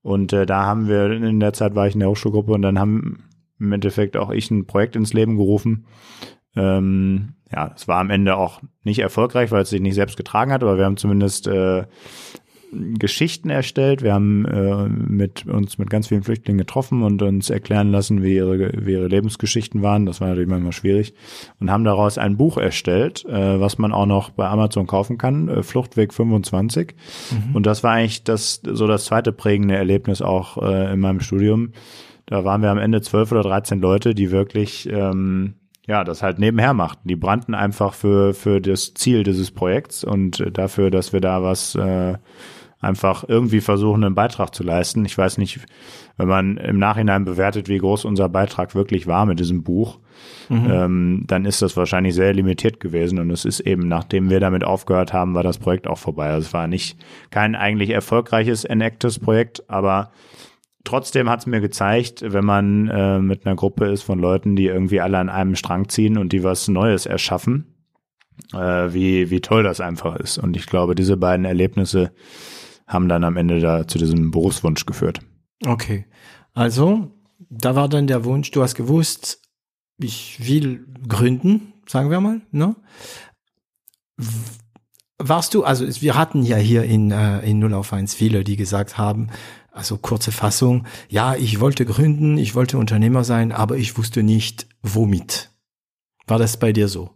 Und äh, da haben wir, in der Zeit war ich in der Hochschulgruppe und dann haben im Endeffekt auch ich ein Projekt ins Leben gerufen. Ähm, ja, es war am Ende auch nicht erfolgreich, weil es sich nicht selbst getragen hat, aber wir haben zumindest äh, Geschichten erstellt. Wir haben äh, mit uns mit ganz vielen Flüchtlingen getroffen und uns erklären lassen, wie ihre, wie ihre Lebensgeschichten waren. Das war natürlich manchmal schwierig. Und haben daraus ein Buch erstellt, äh, was man auch noch bei Amazon kaufen kann, äh, Fluchtweg 25. Mhm. Und das war eigentlich das so das zweite prägende Erlebnis auch äh, in meinem Studium. Da waren wir am Ende zwölf oder dreizehn Leute, die wirklich ähm, ja, das halt nebenher machten. Die brannten einfach für, für das Ziel dieses Projekts und dafür, dass wir da was äh, einfach irgendwie versuchen, einen Beitrag zu leisten. Ich weiß nicht, wenn man im Nachhinein bewertet, wie groß unser Beitrag wirklich war mit diesem Buch, mhm. ähm, dann ist das wahrscheinlich sehr limitiert gewesen. Und es ist eben, nachdem wir damit aufgehört haben, war das Projekt auch vorbei. Also es war nicht kein eigentlich erfolgreiches Enactus-Projekt, aber trotzdem hat es mir gezeigt, wenn man äh, mit einer Gruppe ist von Leuten, die irgendwie alle an einem Strang ziehen und die was Neues erschaffen, äh, wie, wie toll das einfach ist. Und ich glaube, diese beiden Erlebnisse haben dann am Ende da zu diesem Berufswunsch geführt. Okay. Also, da war dann der Wunsch, du hast gewusst, ich will gründen, sagen wir mal, ne? Warst du, also wir hatten ja hier in, äh, in 0 auf 1 viele, die gesagt haben, also kurze Fassung, ja, ich wollte gründen, ich wollte Unternehmer sein, aber ich wusste nicht, womit. War das bei dir so?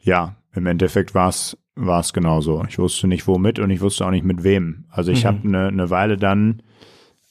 Ja, im Endeffekt war es war es genauso. Ich wusste nicht womit und ich wusste auch nicht mit wem. Also ich mhm. habe eine ne Weile dann,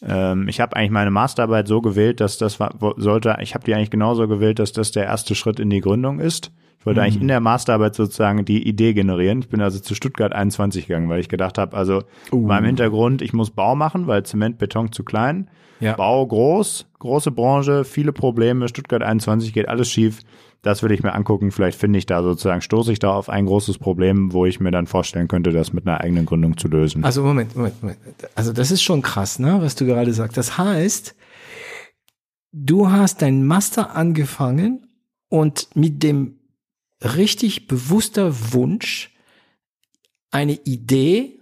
ähm, ich habe eigentlich meine Masterarbeit so gewählt, dass das war, sollte, ich habe die eigentlich genauso gewählt, dass das der erste Schritt in die Gründung ist. Ich wollte mhm. eigentlich in der Masterarbeit sozusagen die Idee generieren. Ich bin also zu Stuttgart 21 gegangen, weil ich gedacht habe, also uh. meinem Hintergrund, ich muss Bau machen, weil Zement, Beton zu klein. Ja. Bau groß, große Branche, viele Probleme. Stuttgart 21 geht alles schief das würde ich mir angucken. Vielleicht finde ich da sozusagen, stoße ich da auf ein großes Problem, wo ich mir dann vorstellen könnte, das mit einer eigenen Gründung zu lösen. Also Moment, Moment, Moment. Also das ist schon krass, ne, was du gerade sagst. Das heißt, du hast dein Master angefangen und mit dem richtig bewusster Wunsch, eine Idee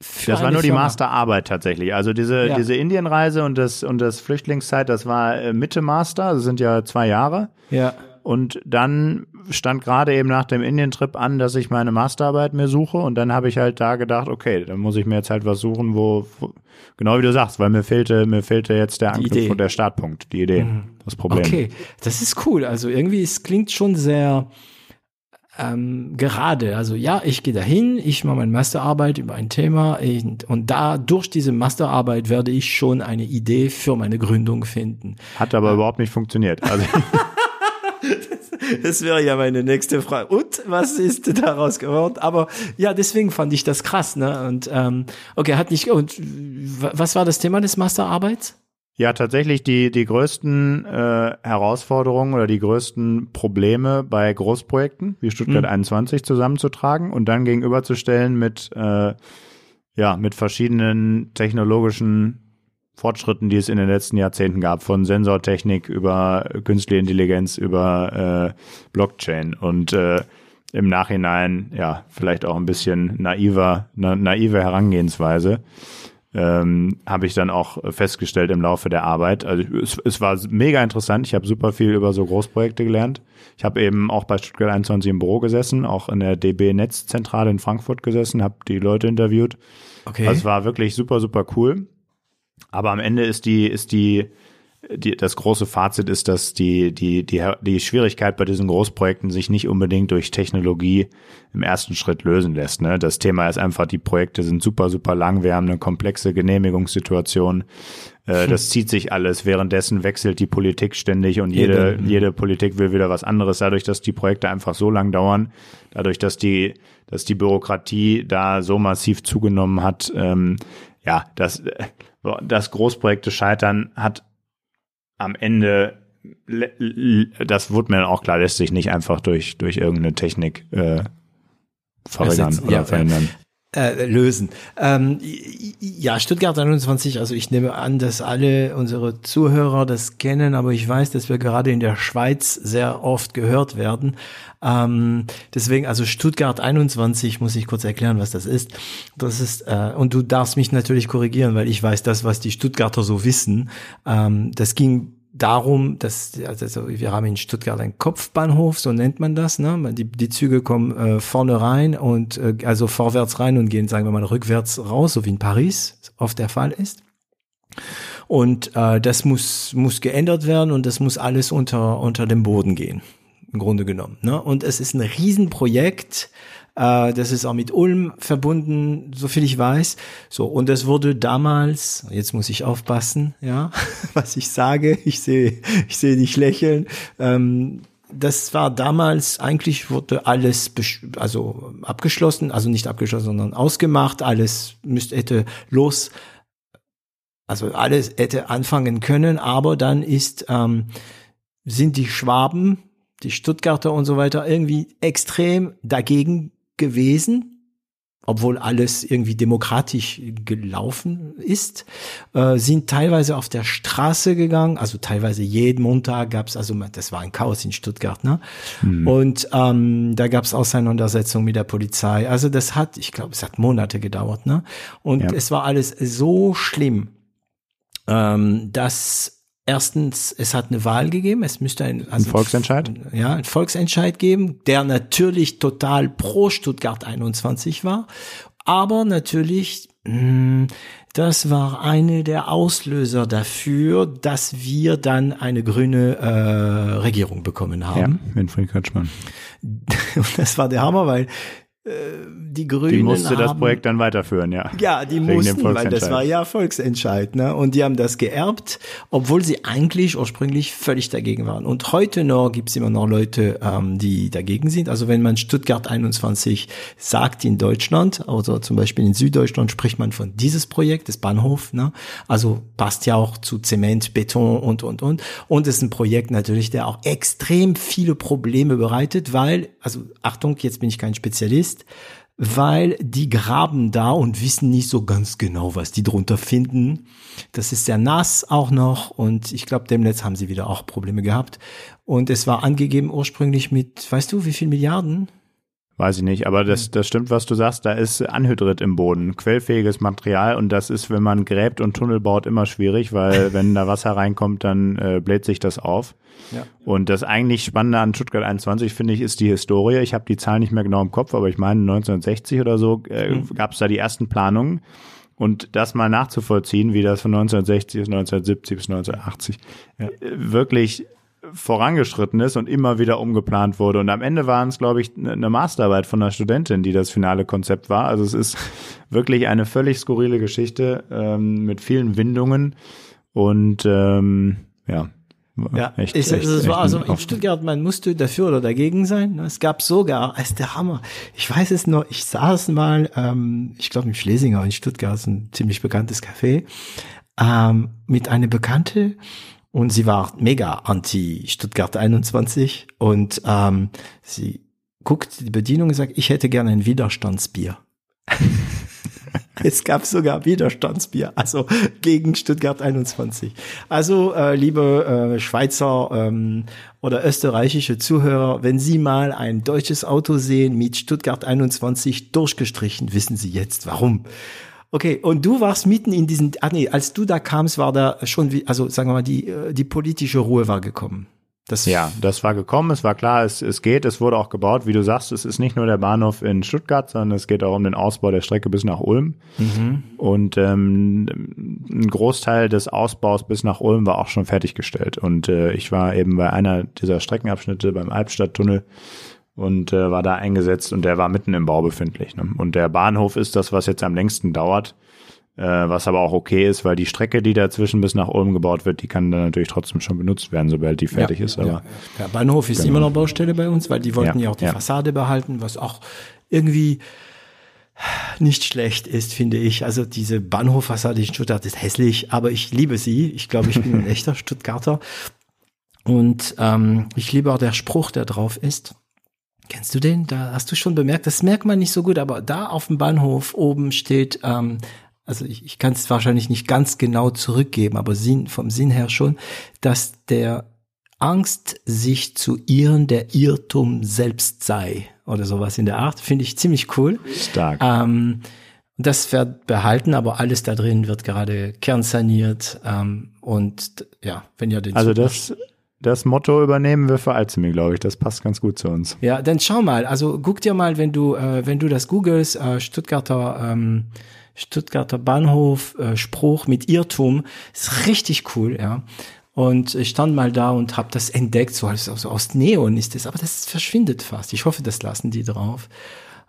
für das war nur Firma. die Masterarbeit tatsächlich. Also diese, ja. diese Indienreise und das, und das Flüchtlingszeit, das war äh, Mitte Master, das sind ja zwei Jahre. Ja. Und dann stand gerade eben nach dem Indien-Trip an, dass ich meine Masterarbeit mir suche. Und dann habe ich halt da gedacht, okay, dann muss ich mir jetzt halt was suchen, wo, wo genau wie du sagst, weil mir fehlte, mir fehlte jetzt der Angriff und der Startpunkt, die Idee, mhm. das Problem. Okay, das ist cool. Also irgendwie, es klingt schon sehr ähm, gerade. Also ja, ich gehe dahin, ich mache meine Masterarbeit über ein Thema und da durch diese Masterarbeit werde ich schon eine Idee für meine Gründung finden. Hat aber äh, überhaupt nicht funktioniert. Also (laughs) (laughs) das wäre ja meine nächste Frage. Und was ist daraus geworden? Aber ja, deswegen fand ich das krass. Ne? Und ähm, okay, hat nicht. Und was war das Thema des Masterarbeits? Ja, tatsächlich die, die größten äh, Herausforderungen oder die größten Probleme bei Großprojekten wie Stuttgart mhm. 21 zusammenzutragen und dann gegenüberzustellen mit, äh, ja, mit verschiedenen technologischen Fortschritten, die es in den letzten Jahrzehnten gab, von Sensortechnik über künstliche Intelligenz, über äh, Blockchain und äh, im Nachhinein ja vielleicht auch ein bisschen naiver, na, naive Herangehensweise. Ähm, habe ich dann auch festgestellt im Laufe der Arbeit. Also es, es war mega interessant. Ich habe super viel über so Großprojekte gelernt. Ich habe eben auch bei Stuttgart 21 im Büro gesessen, auch in der DB Netzzentrale in Frankfurt gesessen, habe die Leute interviewt. Okay. Also es war wirklich super, super cool. Aber am Ende ist die, ist die, die, das große Fazit ist, dass die, die, die, die Schwierigkeit bei diesen Großprojekten sich nicht unbedingt durch Technologie im ersten Schritt lösen lässt. Ne? Das Thema ist einfach, die Projekte sind super, super lang. Wir haben eine komplexe Genehmigungssituation. Äh, das zieht sich alles. Währenddessen wechselt die Politik ständig und jede, jede Politik will wieder was anderes. Dadurch, dass die Projekte einfach so lang dauern, dadurch, dass die, dass die Bürokratie da so massiv zugenommen hat, ähm, ja, das, dass Großprojekte scheitern, hat am Ende, das wurde mir dann auch klar, lässt sich nicht einfach durch, durch irgendeine Technik äh, verringern oder ja, verhindern äh, lösen. Ähm, ja, Stuttgart 21, also ich nehme an, dass alle unsere Zuhörer das kennen, aber ich weiß, dass wir gerade in der Schweiz sehr oft gehört werden. Ähm, deswegen, also Stuttgart 21, muss ich kurz erklären, was das ist. Das ist, äh, und du darfst mich natürlich korrigieren, weil ich weiß das, was die Stuttgarter so wissen. Ähm, das ging darum, dass also wir haben in Stuttgart einen Kopfbahnhof, so nennt man das. Ne? Die, die Züge kommen äh, vorne rein und äh, also vorwärts rein und gehen, sagen wir mal, rückwärts raus, so wie in Paris oft der Fall ist. Und äh, das muss muss geändert werden und das muss alles unter unter dem Boden gehen, im Grunde genommen. Ne? Und es ist ein Riesenprojekt äh, das ist auch mit Ulm verbunden, so viel ich weiß. So, und es wurde damals, jetzt muss ich aufpassen, ja, (laughs) was ich sage, ich sehe, ich sehe dich lächeln. Ähm, das war damals eigentlich wurde alles also abgeschlossen, also nicht abgeschlossen, sondern ausgemacht, alles müsste hätte los also alles hätte anfangen können, aber dann ist ähm, sind die Schwaben, die Stuttgarter und so weiter irgendwie extrem dagegen gewesen obwohl alles irgendwie demokratisch gelaufen ist, äh, sind teilweise auf der Straße gegangen, also teilweise jeden Montag gab es, also das war ein Chaos in Stuttgart, ne? Mhm. Und ähm, da gab es Auseinandersetzungen mit der Polizei. Also das hat, ich glaube, es hat Monate gedauert, ne? Und ja. es war alles so schlimm, ähm, dass Erstens, es hat eine Wahl gegeben, es müsste ein, also ein Volksentscheid. Ja, ein Volksentscheid geben, der natürlich total pro Stuttgart 21 war, aber natürlich, mh, hm, das war eine der Auslöser dafür, dass wir dann eine grüne äh, Regierung bekommen haben. Ja, Winfried Kretschmann. (laughs) das war der Hammer, weil die Grünen. Die musste haben, das Projekt dann weiterführen, ja. Ja, die mussten, weil das war ja Volksentscheid, ne? Und die haben das geerbt, obwohl sie eigentlich ursprünglich völlig dagegen waren. Und heute noch gibt's immer noch Leute, ähm, die dagegen sind. Also wenn man Stuttgart 21 sagt in Deutschland, also zum Beispiel in Süddeutschland spricht man von dieses Projekt, das Bahnhof, ne? Also passt ja auch zu Zement, Beton und, und, und. Und es ist ein Projekt natürlich, der auch extrem viele Probleme bereitet, weil, also Achtung, jetzt bin ich kein Spezialist, ist, weil die graben da und wissen nicht so ganz genau, was die drunter finden. Das ist sehr nass auch noch und ich glaube, demnächst haben sie wieder auch Probleme gehabt. Und es war angegeben ursprünglich mit, weißt du, wie viel Milliarden? Weiß ich nicht, aber das, das stimmt, was du sagst. Da ist Anhydrit im Boden, quellfähiges Material und das ist, wenn man gräbt und Tunnel baut, immer schwierig, weil (laughs) wenn da Wasser reinkommt, dann äh, bläht sich das auf. Ja. Und das eigentlich Spannende an Stuttgart 21, finde ich, ist die Historie. Ich habe die Zahl nicht mehr genau im Kopf, aber ich meine 1960 oder so äh, mhm. gab es da die ersten Planungen. Und das mal nachzuvollziehen, wie das von 1960 bis 1970 bis 1980 ja. Äh, wirklich vorangeschritten ist und immer wieder umgeplant wurde. Und am Ende waren es, glaube ich, eine Masterarbeit von einer Studentin, die das finale Konzept war. Also es ist wirklich eine völlig skurrile Geschichte ähm, mit vielen Windungen und ähm, ja. Ja, echt, ich, echt, es war also in Stuttgart, man musste dafür oder dagegen sein. Es gab sogar, es ist der Hammer. Ich weiß es noch, ich saß mal, ähm, ich glaube im Schlesinger in Stuttgart, ist ein ziemlich bekanntes Café, ähm, mit einer Bekannte und sie war mega anti Stuttgart 21 und ähm, sie guckt die Bedienung und sagt, ich hätte gerne ein Widerstandsbier. (laughs) es gab sogar Widerstandsbier, also gegen Stuttgart 21. Also, äh, liebe äh, Schweizer ähm, oder österreichische Zuhörer, wenn Sie mal ein deutsches Auto sehen mit Stuttgart 21 durchgestrichen, wissen Sie jetzt warum. Okay, und du warst mitten in diesen, ah nee, als du da kamst, war da schon, wie, also sagen wir mal, die, äh, die politische Ruhe war gekommen. Das ja, das war gekommen, es war klar, es, es geht, es wurde auch gebaut. Wie du sagst, es ist nicht nur der Bahnhof in Stuttgart, sondern es geht auch um den Ausbau der Strecke bis nach Ulm. Mhm. Und ähm, ein Großteil des Ausbaus bis nach Ulm war auch schon fertiggestellt. Und äh, ich war eben bei einer dieser Streckenabschnitte beim Albstadttunnel und äh, war da eingesetzt und der war mitten im Bau befindlich. Ne? Und der Bahnhof ist das, was jetzt am längsten dauert, äh, was aber auch okay ist, weil die Strecke, die dazwischen bis nach Ulm gebaut wird, die kann dann natürlich trotzdem schon benutzt werden, sobald die fertig ja, ist. Aber ja, ja. Bahnhof ist genau. immer noch Baustelle bei uns, weil die wollten ja, ja auch die Fassade behalten, was auch irgendwie nicht schlecht ist, finde ich. Also diese Bahnhoffassade in Stuttgart ist hässlich, aber ich liebe sie. Ich glaube, ich bin ein (laughs) echter Stuttgarter. Und ähm, ich liebe auch der Spruch, der drauf ist. Kennst du den? Da hast du schon bemerkt, das merkt man nicht so gut, aber da auf dem Bahnhof oben steht, ähm, also ich, ich kann es wahrscheinlich nicht ganz genau zurückgeben, aber Sinn, vom Sinn her schon, dass der Angst, sich zu irren, der Irrtum selbst sei oder sowas in der Art, finde ich ziemlich cool. Stark. Ähm, das wird behalten, aber alles da drin wird gerade kernsaniert ähm, und ja, wenn ihr den also das das Motto übernehmen wir für Alzheimer, glaube ich. Das passt ganz gut zu uns. Ja, dann schau mal. Also guck dir mal, wenn du, äh, wenn du das googelst, äh, Stuttgarter, ähm, Stuttgarter Bahnhof, äh, Spruch mit Irrtum, ist richtig cool, ja. Und ich stand mal da und habe das entdeckt, so, also aus Neon ist das, aber das verschwindet fast. Ich hoffe, das lassen die drauf.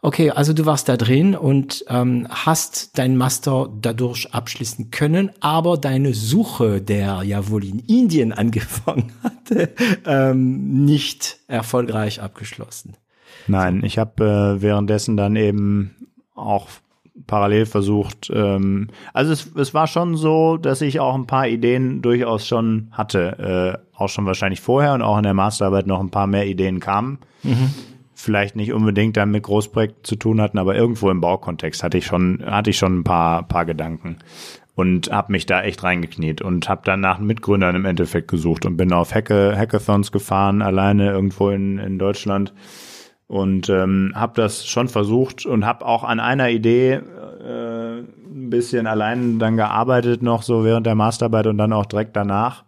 Okay, also du warst da drin und ähm, hast dein Master dadurch abschließen können, aber deine Suche, der ja wohl in Indien (laughs) angefangen hatte, ähm, nicht erfolgreich abgeschlossen. Nein, ich habe äh, währenddessen dann eben auch parallel versucht. Ähm, also es, es war schon so, dass ich auch ein paar Ideen durchaus schon hatte, äh, auch schon wahrscheinlich vorher und auch in der Masterarbeit noch ein paar mehr Ideen kamen. Mhm. Vielleicht nicht unbedingt dann mit Großprojekten zu tun hatten, aber irgendwo im Baukontext hatte ich schon hatte ich schon ein paar paar Gedanken und habe mich da echt reingekniet und habe dann nach Mitgründern im Endeffekt gesucht und bin auf Hacke, Hackathons gefahren, alleine irgendwo in, in Deutschland und ähm, habe das schon versucht und habe auch an einer Idee äh, ein bisschen allein dann gearbeitet noch so während der Masterarbeit und dann auch direkt danach.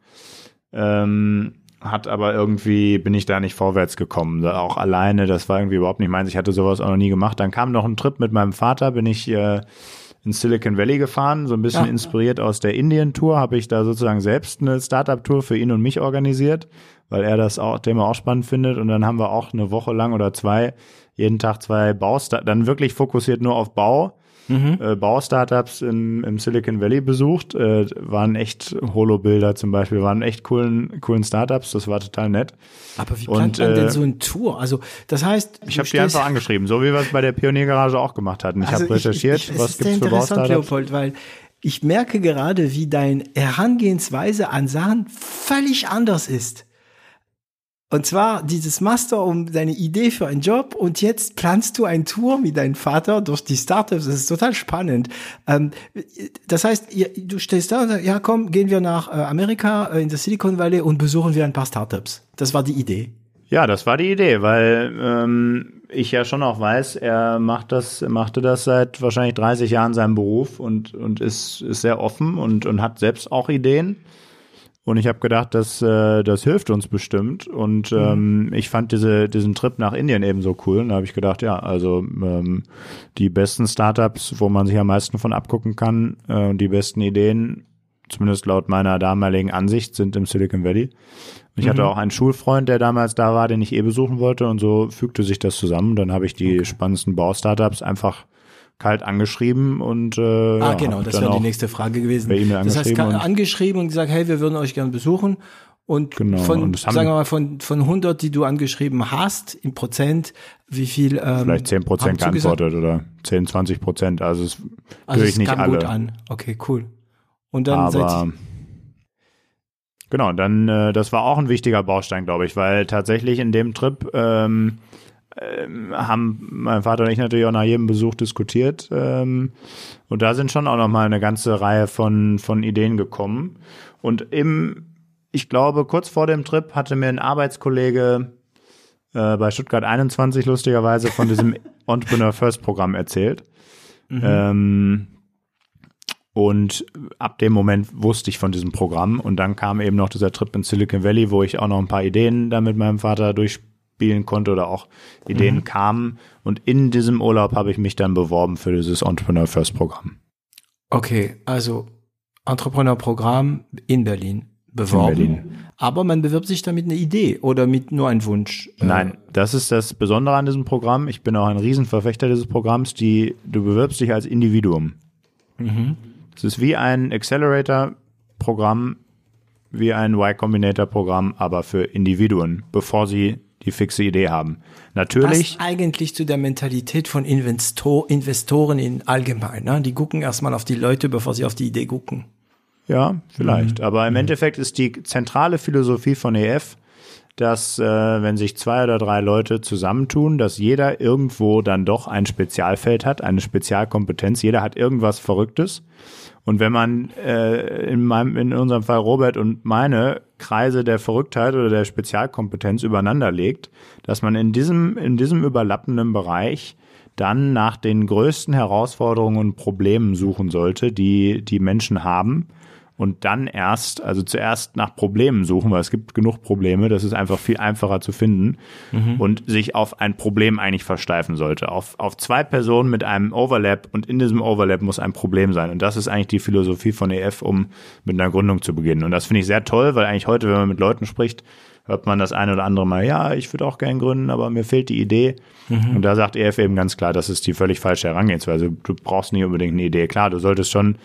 Ähm, hat aber irgendwie bin ich da nicht vorwärts gekommen, auch alleine. Das war irgendwie überhaupt nicht meins. Ich hatte sowas auch noch nie gemacht. Dann kam noch ein Trip mit meinem Vater, bin ich äh, in Silicon Valley gefahren, so ein bisschen ja. inspiriert aus der Indien-Tour, habe ich da sozusagen selbst eine Startup-Tour für ihn und mich organisiert weil er das auch Thema auch spannend findet. Und dann haben wir auch eine Woche lang oder zwei jeden Tag zwei Baustartups, dann wirklich fokussiert nur auf Bau. Mhm. Äh, Baustartups im, im Silicon Valley besucht, äh, waren echt Holo-Bilder zum Beispiel, waren echt coolen, coolen Startups, das war total nett. Aber wie plant man äh, denn so ein Tour? Also das heißt, ich habe die einfach angeschrieben, so wie wir es bei der Pioniergarage auch gemacht hatten. Ich also habe recherchiert, ich, ich, was gibt's für Baustartups. Leopold, weil ich merke gerade, wie deine Herangehensweise an Sachen völlig anders ist. Und zwar dieses Master um deine Idee für einen Job und jetzt planst du ein Tour mit deinem Vater durch die Startups. Das ist total spannend. Ähm, das heißt, du stehst da und sagst, ja komm, gehen wir nach äh, Amerika, äh, in das Silicon Valley und besuchen wir ein paar Startups. Das war die Idee. Ja, das war die Idee, weil ähm, ich ja schon auch weiß, er macht das, machte das seit wahrscheinlich 30 Jahren seinem Beruf und, und ist, ist sehr offen und, und hat selbst auch Ideen. Und ich habe gedacht, dass äh, das hilft uns bestimmt. Und mhm. ähm, ich fand diese, diesen Trip nach Indien eben so cool. Und da habe ich gedacht, ja, also ähm, die besten Startups, wo man sich am meisten von abgucken kann äh, und die besten Ideen, zumindest laut meiner damaligen Ansicht, sind im Silicon Valley. Ich mhm. hatte auch einen Schulfreund, der damals da war, den ich eh besuchen wollte. Und so fügte sich das zusammen. Dann habe ich die okay. spannendsten Baustartups einfach kalt angeschrieben und äh, ah ja, genau, das wäre die nächste Frage gewesen. E das heißt, und angeschrieben und gesagt, hey, wir würden euch gerne besuchen und genau, von und sagen wir mal von von 100, die du angeschrieben hast, im Prozent, wie viel ähm, vielleicht 10 Prozent geantwortet oder 10, 20 Prozent, also es also es nicht kam alle. gut an. Okay, cool. Und dann Aber Genau, dann äh, das war auch ein wichtiger Baustein, glaube ich, weil tatsächlich in dem Trip ähm, ähm, haben mein Vater und ich natürlich auch nach jedem Besuch diskutiert. Ähm, und da sind schon auch noch mal eine ganze Reihe von, von Ideen gekommen. Und im, ich glaube, kurz vor dem Trip hatte mir ein Arbeitskollege äh, bei Stuttgart 21 lustigerweise von diesem (laughs) Entrepreneur First Programm erzählt. Mhm. Ähm, und ab dem Moment wusste ich von diesem Programm. Und dann kam eben noch dieser Trip in Silicon Valley, wo ich auch noch ein paar Ideen da mit meinem Vater durch spielen konnte oder auch Ideen mhm. kamen. Und in diesem Urlaub habe ich mich dann beworben für dieses Entrepreneur First Programm. Okay, also Entrepreneur Programm in Berlin beworben. In Berlin. Aber man bewirbt sich damit eine Idee oder mit nur einem Wunsch. Äh, Nein, das ist das Besondere an diesem Programm. Ich bin auch ein Riesenverfechter dieses Programms. Die, du bewirbst dich als Individuum. Mhm. Es ist wie ein Accelerator-Programm, wie ein Y Combinator-Programm, aber für Individuen, bevor sie die fixe Idee haben. Natürlich. Passt eigentlich zu der Mentalität von Investor, Investoren in allgemein. Ne? Die gucken erstmal auf die Leute, bevor sie auf die Idee gucken. Ja, vielleicht. Mhm. Aber im mhm. Endeffekt ist die zentrale Philosophie von EF, dass äh, wenn sich zwei oder drei Leute zusammentun, dass jeder irgendwo dann doch ein Spezialfeld hat, eine Spezialkompetenz. Jeder hat irgendwas Verrücktes. Und wenn man äh, in, meinem, in unserem Fall Robert und meine Kreise der Verrücktheit oder der Spezialkompetenz übereinander legt, dass man in diesem, in diesem überlappenden Bereich dann nach den größten Herausforderungen und Problemen suchen sollte, die die Menschen haben und dann erst, also zuerst nach Problemen suchen, weil es gibt genug Probleme, das ist einfach viel einfacher zu finden mhm. und sich auf ein Problem eigentlich versteifen sollte. Auf, auf zwei Personen mit einem Overlap und in diesem Overlap muss ein Problem sein. Und das ist eigentlich die Philosophie von EF, um mit einer Gründung zu beginnen. Und das finde ich sehr toll, weil eigentlich heute, wenn man mit Leuten spricht, hört man das eine oder andere Mal, ja, ich würde auch gern gründen, aber mir fehlt die Idee. Mhm. Und da sagt EF eben ganz klar, das ist die völlig falsche Herangehensweise. Du brauchst nicht unbedingt eine Idee. Klar, du solltest schon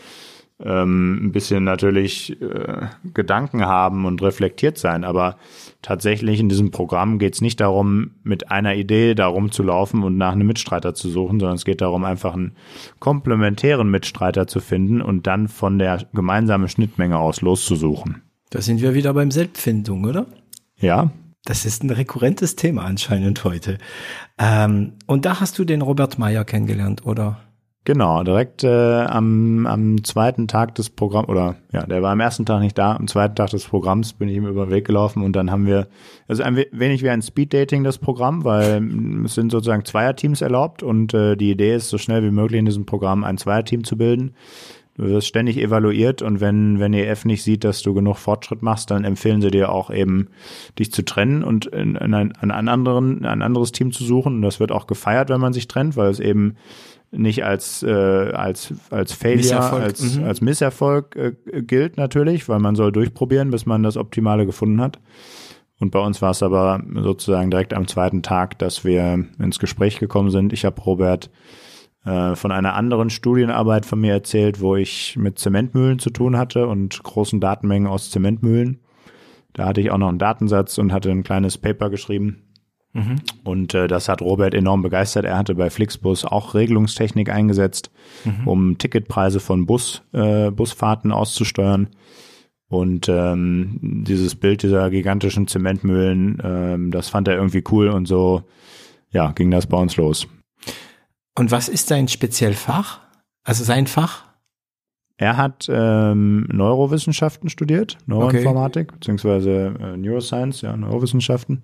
ähm, ein bisschen natürlich äh, Gedanken haben und reflektiert sein. Aber tatsächlich in diesem Programm geht es nicht darum, mit einer Idee darum zu laufen und nach einem Mitstreiter zu suchen, sondern es geht darum, einfach einen komplementären Mitstreiter zu finden und dann von der gemeinsamen Schnittmenge aus loszusuchen. Da sind wir wieder beim Selbstfindung, oder? Ja. Das ist ein rekurrentes Thema anscheinend heute. Ähm, und da hast du den Robert Meyer kennengelernt, oder? Genau, direkt äh, am, am zweiten Tag des Programms, oder ja, der war am ersten Tag nicht da, am zweiten Tag des Programms bin ich ihm über den Weg gelaufen und dann haben wir, also ein wenig wie ein Speed-Dating das Programm, weil (laughs) es sind sozusagen Zweierteams erlaubt und äh, die Idee ist, so schnell wie möglich in diesem Programm ein Zweierteam zu bilden. Du wirst ständig evaluiert und wenn, wenn EF nicht sieht, dass du genug Fortschritt machst, dann empfehlen sie dir auch eben, dich zu trennen und in, in ein, ein, anderen, ein anderes Team zu suchen. Und das wird auch gefeiert, wenn man sich trennt, weil es eben nicht als, äh, als, als Failure, Misserfolg. als, mhm. als Misserfolg äh, gilt natürlich, weil man soll durchprobieren, bis man das Optimale gefunden hat. Und bei uns war es aber sozusagen direkt am zweiten Tag, dass wir ins Gespräch gekommen sind. Ich habe Robert äh, von einer anderen Studienarbeit von mir erzählt, wo ich mit Zementmühlen zu tun hatte und großen Datenmengen aus Zementmühlen. Da hatte ich auch noch einen Datensatz und hatte ein kleines Paper geschrieben. Mhm. Und äh, das hat Robert enorm begeistert. Er hatte bei Flixbus auch Regelungstechnik eingesetzt, mhm. um Ticketpreise von Bus, äh, Busfahrten auszusteuern. Und ähm, dieses Bild dieser gigantischen Zementmühlen, ähm, das fand er irgendwie cool und so, ja, ging das bei uns los. Und was ist sein Speziellfach? Also sein Fach? Er hat ähm, Neurowissenschaften studiert, Neuroinformatik, okay. beziehungsweise äh, Neuroscience, ja, Neurowissenschaften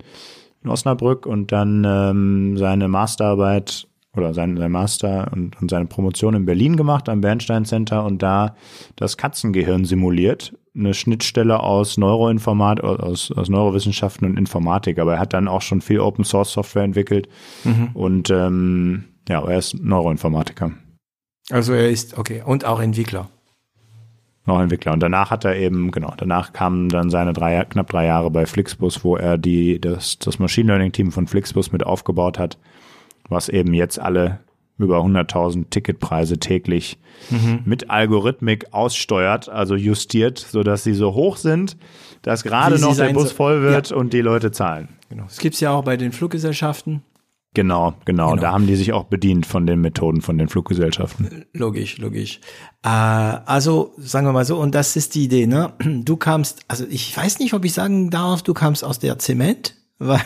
in Osnabrück und dann ähm, seine Masterarbeit oder sein, sein Master und, und seine Promotion in Berlin gemacht am Bernstein Center und da das Katzengehirn simuliert. Eine Schnittstelle aus Neuroinformat, aus, aus Neurowissenschaften und Informatik, aber er hat dann auch schon viel Open Source Software entwickelt mhm. und ähm, ja, er ist Neuroinformatiker. Also er ist, okay, und auch Entwickler noch Entwickler. Und danach hat er eben, genau, danach kamen dann seine drei, knapp drei Jahre bei Flixbus, wo er die, das, das Machine Learning Team von Flixbus mit aufgebaut hat, was eben jetzt alle über 100.000 Ticketpreise täglich mhm. mit Algorithmik aussteuert, also justiert, so dass sie so hoch sind, dass gerade noch der Bus voll wird ja. und die Leute zahlen. Genau. Das gibt's ja auch bei den Fluggesellschaften. Genau, genau, genau. Da haben die sich auch bedient von den Methoden von den Fluggesellschaften. Logisch, logisch. Äh, also sagen wir mal so, und das ist die Idee, ne? Du kamst, also ich weiß nicht, ob ich sagen darf, du kamst aus der Zement, (laughs) weil.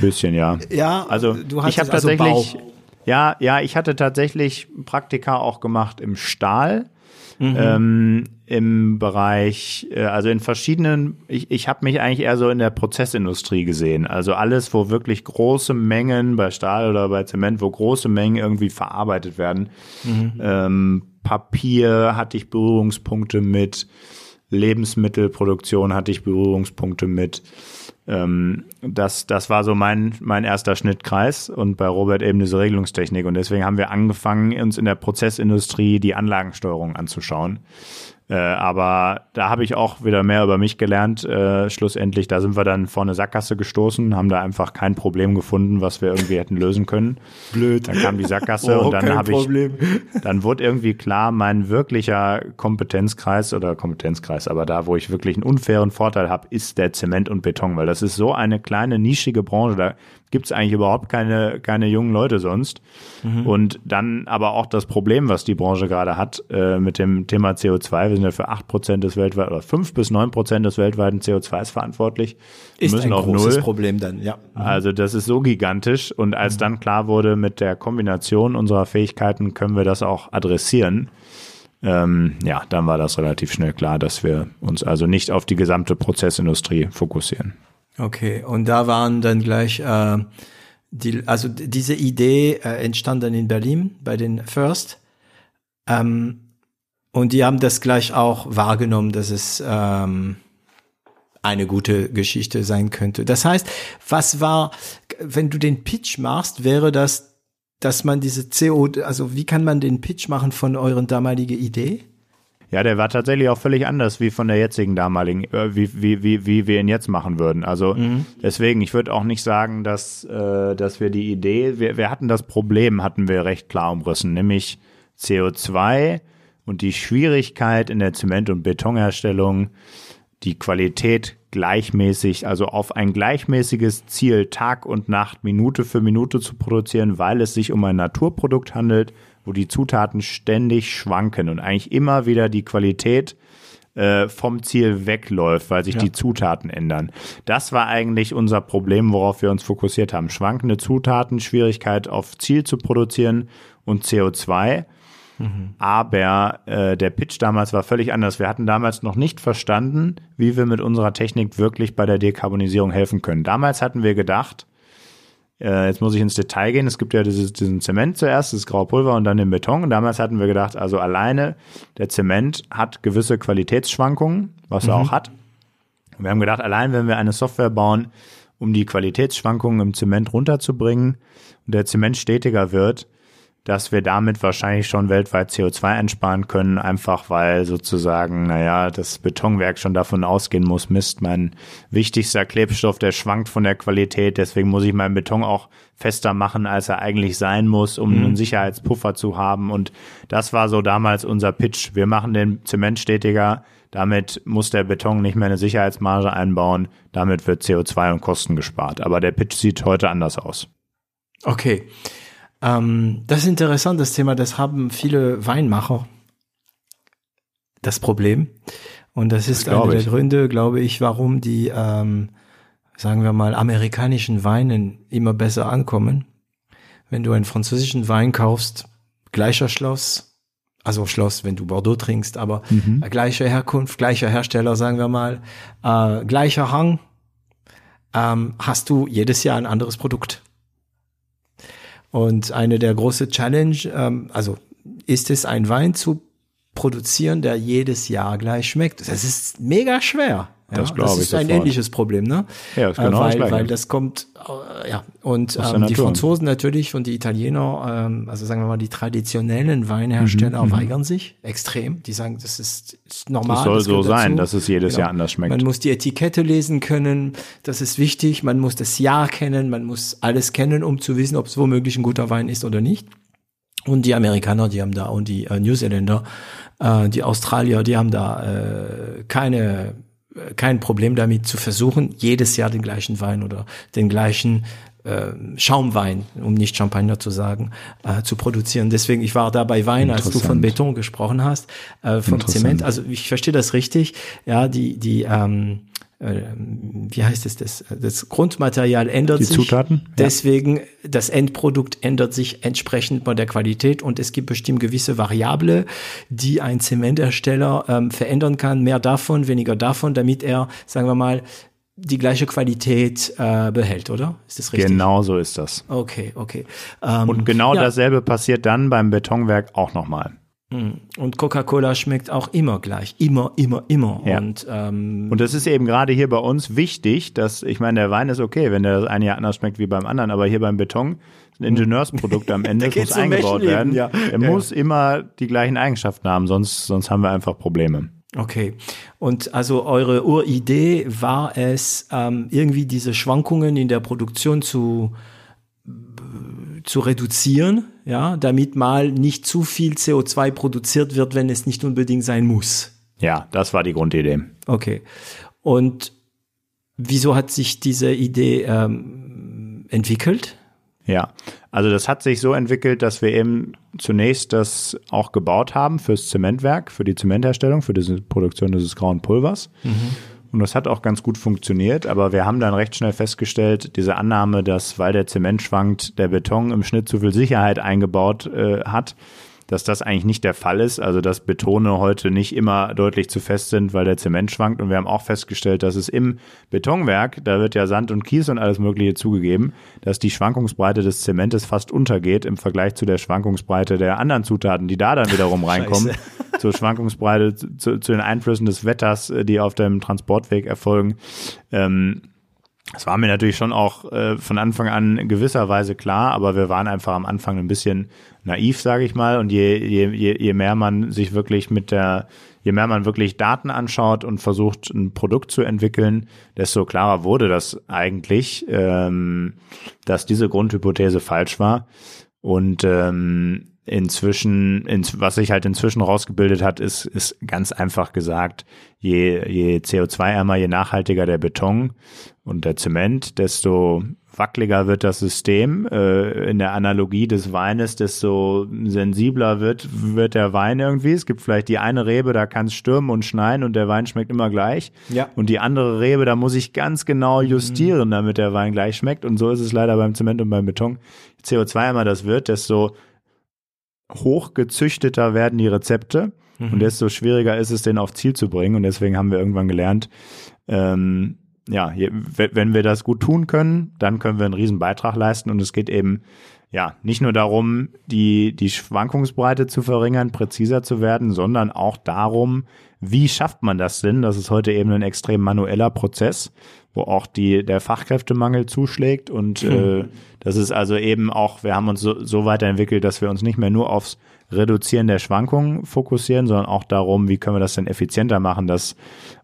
Bisschen, ja. Ja, also du hast ich habe also tatsächlich, Bau. ja, ja, ich hatte tatsächlich Praktika auch gemacht im Stahl. Mhm. Ähm, im Bereich, äh, also in verschiedenen, ich, ich habe mich eigentlich eher so in der Prozessindustrie gesehen. Also alles, wo wirklich große Mengen bei Stahl oder bei Zement, wo große Mengen irgendwie verarbeitet werden. Mhm. Ähm, Papier hatte ich Berührungspunkte mit, Lebensmittelproduktion hatte ich Berührungspunkte mit. Ähm, das, das war so mein, mein erster Schnittkreis und bei Robert eben diese Regelungstechnik. Und deswegen haben wir angefangen, uns in der Prozessindustrie die Anlagensteuerung anzuschauen. Äh, aber da habe ich auch wieder mehr über mich gelernt. Äh, schlussendlich, da sind wir dann vor eine Sackgasse gestoßen, haben da einfach kein Problem gefunden, was wir irgendwie hätten lösen können. Blöd. Dann kam die Sackgasse (laughs) oh, und dann habe ich, (laughs) dann wurde irgendwie klar, mein wirklicher Kompetenzkreis oder Kompetenzkreis, aber da, wo ich wirklich einen unfairen Vorteil habe, ist der Zement und Beton, weil das ist so eine kleine nischige Branche. Da gibt es eigentlich überhaupt keine, keine jungen Leute sonst. Mhm. Und dann aber auch das Problem, was die Branche gerade hat äh, mit dem Thema CO2. Wir sind ja für acht Prozent des weltweiten oder fünf bis neun Prozent des weltweiten CO2s verantwortlich. Wir ist müssen ein auf großes null. Problem dann, ja. Mhm. Also das ist so gigantisch. Und als mhm. dann klar wurde, mit der Kombination unserer Fähigkeiten können wir das auch adressieren. Ähm, ja, dann war das relativ schnell klar, dass wir uns also nicht auf die gesamte Prozessindustrie fokussieren. Okay, und da waren dann gleich, äh, die, also diese Idee äh, entstand dann in Berlin bei den First. Ähm, Und die haben das gleich auch wahrgenommen, dass es ähm, eine gute Geschichte sein könnte. Das heißt, was war, wenn du den Pitch machst, wäre das, dass man diese CO, also wie kann man den Pitch machen von euren damaligen Idee? Ja, der war tatsächlich auch völlig anders wie von der jetzigen damaligen, äh, wie, wie, wie, wie wir ihn jetzt machen würden. Also mhm. deswegen, ich würde auch nicht sagen, dass, äh, dass wir die Idee, wir, wir hatten das Problem, hatten wir recht klar umrissen, nämlich CO2 und die Schwierigkeit in der Zement- und Betonherstellung, die Qualität gleichmäßig, also auf ein gleichmäßiges Ziel Tag und Nacht, Minute für Minute zu produzieren, weil es sich um ein Naturprodukt handelt, wo die Zutaten ständig schwanken und eigentlich immer wieder die Qualität äh, vom Ziel wegläuft, weil sich ja. die Zutaten ändern. Das war eigentlich unser Problem, worauf wir uns fokussiert haben. Schwankende Zutaten, Schwierigkeit auf Ziel zu produzieren und CO2. Mhm. Aber äh, der Pitch damals war völlig anders. Wir hatten damals noch nicht verstanden, wie wir mit unserer Technik wirklich bei der Dekarbonisierung helfen können. Damals hatten wir gedacht, äh, jetzt muss ich ins Detail gehen, es gibt ja dieses, diesen Zement zuerst, das graue Pulver und dann den Beton. Und damals hatten wir gedacht, also alleine der Zement hat gewisse Qualitätsschwankungen, was mhm. er auch hat. Und wir haben gedacht, allein wenn wir eine Software bauen, um die Qualitätsschwankungen im Zement runterzubringen und der Zement stetiger wird, dass wir damit wahrscheinlich schon weltweit CO2 einsparen können, einfach weil sozusagen, naja, das Betonwerk schon davon ausgehen muss, Mist, mein wichtigster Klebstoff, der schwankt von der Qualität, deswegen muss ich meinen Beton auch fester machen, als er eigentlich sein muss, um mhm. einen Sicherheitspuffer zu haben. Und das war so damals unser Pitch. Wir machen den Zement stetiger, damit muss der Beton nicht mehr eine Sicherheitsmarge einbauen, damit wird CO2 und Kosten gespart. Aber der Pitch sieht heute anders aus. Okay. Ähm, das ist interessant, das Thema. Das haben viele Weinmacher das Problem. Und das ist das einer der Gründe, glaube ich, warum die, ähm, sagen wir mal, amerikanischen Weinen immer besser ankommen. Wenn du einen französischen Wein kaufst, gleicher Schloss, also Schloss, wenn du Bordeaux trinkst, aber mhm. gleiche Herkunft, gleicher Hersteller, sagen wir mal, äh, gleicher Hang, ähm, hast du jedes Jahr ein anderes Produkt. Und eine der großen Challenge, ähm, also ist es ein Wein zu produzieren, der jedes Jahr gleich schmeckt. Das ist mega schwer. Ja, das glaube ich. Das ist ein ähnliches Problem, ne? Ja, das genau weil, das weil das kommt, äh, ja. Und ähm, die Franzosen natürlich und die Italiener, ähm, also sagen wir mal, die traditionellen Weinhersteller mhm, mhm. weigern sich extrem. Die sagen, das ist, ist normal. Das soll das so sein, dass es jedes genau. Jahr anders schmeckt. Man muss die Etikette lesen können, das ist wichtig. Man muss das Jahr kennen, man muss alles kennen, um zu wissen, ob es womöglich ein guter Wein ist oder nicht. Und die Amerikaner, die haben da, und die äh, New Zealänder, äh, die Australier, die haben da äh, keine kein Problem damit zu versuchen, jedes Jahr den gleichen Wein oder den gleichen äh, Schaumwein, um nicht Champagner zu sagen, äh, zu produzieren. Deswegen, ich war da bei Wein, als du von Beton gesprochen hast, äh, vom Zement. Also ich verstehe das richtig. Ja, die, die, ähm, äh, wie heißt es das? Das Grundmaterial ändert die sich. Die Zutaten. Deswegen, ja. das Endprodukt ändert sich entsprechend bei der Qualität und es gibt bestimmt gewisse Variable, die ein Zementersteller ähm, verändern kann. Mehr davon, weniger davon, damit er, sagen wir mal, die gleiche Qualität äh, behält, oder? Ist das richtig? Genau so ist das. Okay, okay. Ähm, und genau ja. dasselbe passiert dann beim Betonwerk auch nochmal. Mm. Und Coca-Cola schmeckt auch immer gleich. Immer, immer, immer. Ja. Und, ähm, und das ist eben gerade hier bei uns wichtig, dass, ich meine, der Wein ist okay, wenn der das eine Jahr anders schmeckt wie beim anderen, aber hier beim Beton ein Ingenieursprodukt am (laughs) Ende, es muss eingebaut werden. Ja. Er ja. muss immer die gleichen Eigenschaften haben, sonst, sonst haben wir einfach Probleme. Okay. Und also eure Uridee war es, ähm, irgendwie diese Schwankungen in der Produktion zu zu reduzieren, ja, damit mal nicht zu viel CO2 produziert wird, wenn es nicht unbedingt sein muss. Ja, das war die Grundidee. Okay. Und wieso hat sich diese Idee ähm, entwickelt? Ja, also das hat sich so entwickelt, dass wir eben zunächst das auch gebaut haben fürs Zementwerk, für die Zementherstellung, für diese Produktion dieses grauen Pulvers. Mhm. Und das hat auch ganz gut funktioniert, aber wir haben dann recht schnell festgestellt, diese Annahme, dass weil der Zement schwankt, der Beton im Schnitt zu viel Sicherheit eingebaut äh, hat, dass das eigentlich nicht der Fall ist. Also dass Betone heute nicht immer deutlich zu fest sind, weil der Zement schwankt. Und wir haben auch festgestellt, dass es im Betonwerk, da wird ja Sand und Kies und alles Mögliche zugegeben, dass die Schwankungsbreite des Zementes fast untergeht im Vergleich zu der Schwankungsbreite der anderen Zutaten, die da dann wiederum (laughs) reinkommen. zur Schwankungsbreite, zu, zu den Einflüssen des Wetters, äh, die auf dem Transportweg erfolgen. Ähm, das war mir natürlich schon auch äh, von Anfang an gewisserweise klar, aber wir waren einfach am Anfang ein bisschen naiv, sage ich mal. Und je, je, je, je mehr man sich wirklich mit der, je mehr man wirklich Daten anschaut und versucht, ein Produkt zu entwickeln, desto klarer wurde das eigentlich, ähm, dass diese Grundhypothese falsch war. Und ähm, inzwischen, ins, was sich halt inzwischen rausgebildet hat, ist, ist ganz einfach gesagt, je, je CO2-ärmer, je nachhaltiger der Beton und der Zement, desto wackeliger wird das System. Äh, in der Analogie des Weines, desto sensibler wird, wird der Wein irgendwie. Es gibt vielleicht die eine Rebe, da kann es stürmen und schneien und der Wein schmeckt immer gleich. Ja. Und die andere Rebe, da muss ich ganz genau justieren, damit der Wein gleich schmeckt. Und so ist es leider beim Zement und beim Beton. Je CO2-ärmer das wird, desto hochgezüchteter werden die Rezepte mhm. und desto schwieriger ist es, den auf Ziel zu bringen. Und deswegen haben wir irgendwann gelernt, ähm, ja, je, wenn wir das gut tun können, dann können wir einen riesen Beitrag leisten. Und es geht eben ja nicht nur darum, die, die Schwankungsbreite zu verringern, präziser zu werden, sondern auch darum, wie schafft man das denn? Das ist heute eben ein extrem manueller Prozess, wo auch die, der Fachkräftemangel zuschlägt. Und hm. äh, das ist also eben auch, wir haben uns so, so weiterentwickelt, dass wir uns nicht mehr nur aufs Reduzieren der Schwankungen fokussieren, sondern auch darum, wie können wir das denn effizienter machen, dass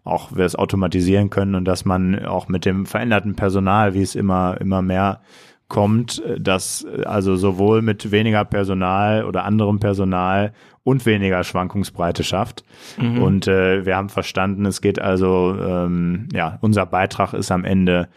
auch wir es automatisieren können und dass man auch mit dem veränderten Personal, wie es immer, immer mehr kommt, dass also sowohl mit weniger Personal oder anderem Personal und weniger Schwankungsbreite schafft. Mhm. Und äh, wir haben verstanden, es geht also, ähm, ja, unser Beitrag ist am Ende,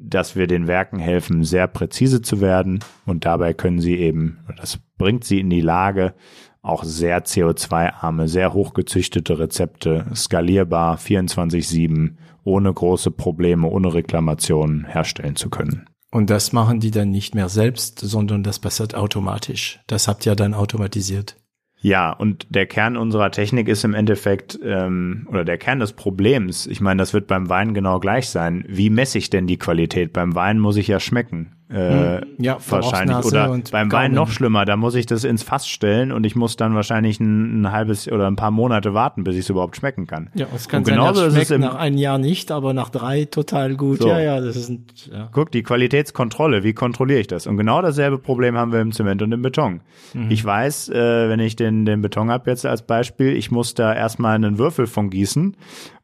dass wir den Werken helfen, sehr präzise zu werden und dabei können sie eben, das bringt sie in die Lage, auch sehr CO2-arme, sehr hochgezüchtete Rezepte, skalierbar 24-7, ohne große Probleme, ohne Reklamationen herstellen zu können. Und das machen die dann nicht mehr selbst, sondern das passiert automatisch. Das habt ihr dann automatisiert. Ja, und der Kern unserer Technik ist im Endeffekt, ähm, oder der Kern des Problems, ich meine, das wird beim Wein genau gleich sein. Wie messe ich denn die Qualität? Beim Wein muss ich ja schmecken. Äh, hm. ja, wahrscheinlich. Oder beim Wein noch schlimmer, da muss ich das ins Fass stellen und ich muss dann wahrscheinlich ein, ein halbes oder ein paar Monate warten, bis ich es überhaupt schmecken kann. Ja, es kann und sein, genauso das schmeckt nach einem Jahr nicht, aber nach drei total gut. So. Ja, ja, das ist ein, ja. Guck, die Qualitätskontrolle, wie kontrolliere ich das? Und genau dasselbe Problem haben wir im Zement und im Beton. Mhm. Ich weiß, äh, wenn ich den, den Beton habe jetzt als Beispiel, ich muss da erstmal einen Würfel von gießen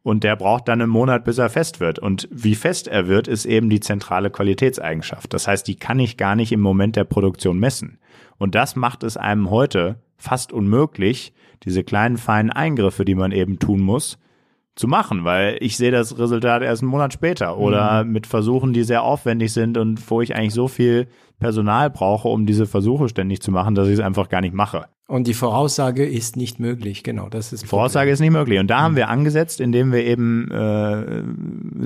und der braucht dann einen Monat, bis er fest wird. Und wie fest er wird, ist eben die zentrale Qualitätseigenschaft. Das heißt, die kann ich gar nicht im Moment der Produktion messen. Und das macht es einem heute fast unmöglich, diese kleinen feinen Eingriffe, die man eben tun muss, zu machen, weil ich sehe das Resultat erst einen Monat später oder mhm. mit Versuchen, die sehr aufwendig sind und wo ich eigentlich so viel Personal brauche, um diese Versuche ständig zu machen, dass ich es einfach gar nicht mache. Und die Voraussage ist nicht möglich, genau, das ist. Die Voraussage ist nicht möglich. Und da haben wir angesetzt, indem wir eben äh,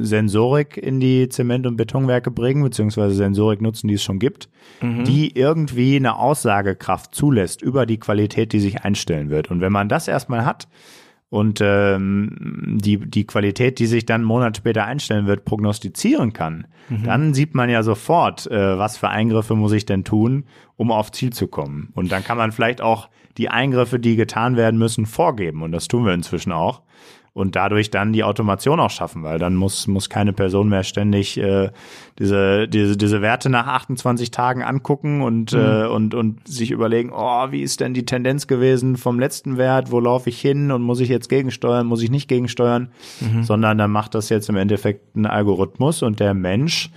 Sensorik in die Zement- und Betonwerke bringen, beziehungsweise Sensorik nutzen, die es schon gibt, mhm. die irgendwie eine Aussagekraft zulässt über die Qualität, die sich einstellen wird. Und wenn man das erstmal hat, und ähm, die, die Qualität, die sich dann einen Monat später einstellen wird, prognostizieren kann, mhm. dann sieht man ja sofort, äh, was für Eingriffe muss ich denn tun, um auf Ziel zu kommen. Und dann kann man vielleicht auch die Eingriffe, die getan werden müssen, vorgeben. Und das tun wir inzwischen auch und dadurch dann die Automation auch schaffen, weil dann muss, muss keine Person mehr ständig äh, diese, diese, diese Werte nach 28 Tagen angucken und, mhm. äh, und, und sich überlegen, oh, wie ist denn die Tendenz gewesen vom letzten Wert, wo laufe ich hin und muss ich jetzt gegensteuern, muss ich nicht gegensteuern, mhm. sondern dann macht das jetzt im Endeffekt ein Algorithmus und der Mensch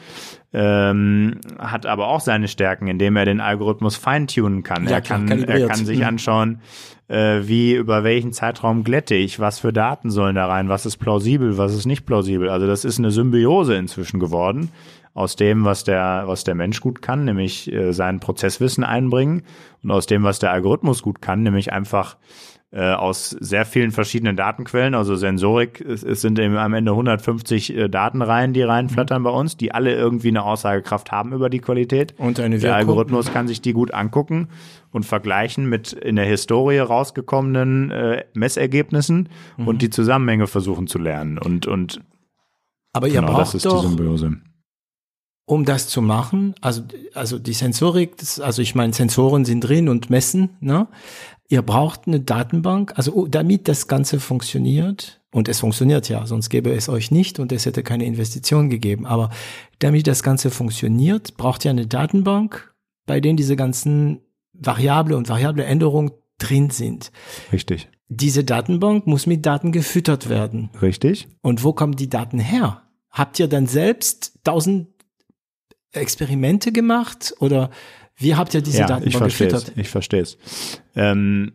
ähm, hat aber auch seine Stärken, indem er den Algorithmus feintunen kann. Ja, er, kann er kann sich mhm. anschauen, äh, wie über welchen Zeitraum glätte ich, was für Daten sollen da rein, was ist plausibel, was ist nicht plausibel. Also das ist eine Symbiose inzwischen geworden aus dem, was der, was der Mensch gut kann, nämlich äh, sein Prozesswissen einbringen und aus dem, was der Algorithmus gut kann, nämlich einfach äh, aus sehr vielen verschiedenen Datenquellen, also Sensorik, es, es sind eben am Ende 150 äh, Datenreihen, die reinflattern mhm. bei uns, die alle irgendwie eine Aussagekraft haben über die Qualität. Und eine Der Algorithmus kann sich die gut angucken und vergleichen mit in der Historie rausgekommenen äh, Messergebnissen mhm. und die Zusammenhänge versuchen zu lernen. Und, und aber ihr genau, braucht das ist doch, die Symbiose um das zu machen, also, also die Sensorik, das, also ich meine, Sensoren sind drin und messen, ne? Ihr braucht eine Datenbank, also oh, damit das Ganze funktioniert, und es funktioniert ja, sonst gäbe es euch nicht und es hätte keine Investition gegeben. Aber damit das Ganze funktioniert, braucht ihr eine Datenbank, bei denen diese ganzen Variable und variable Änderungen drin sind. Richtig. Diese Datenbank muss mit Daten gefüttert werden. Richtig. Und wo kommen die Daten her? Habt ihr dann selbst tausend Experimente gemacht oder wie habt ihr diese ja, Datenbank ich gefüttert? Ich verstehe es. Ähm,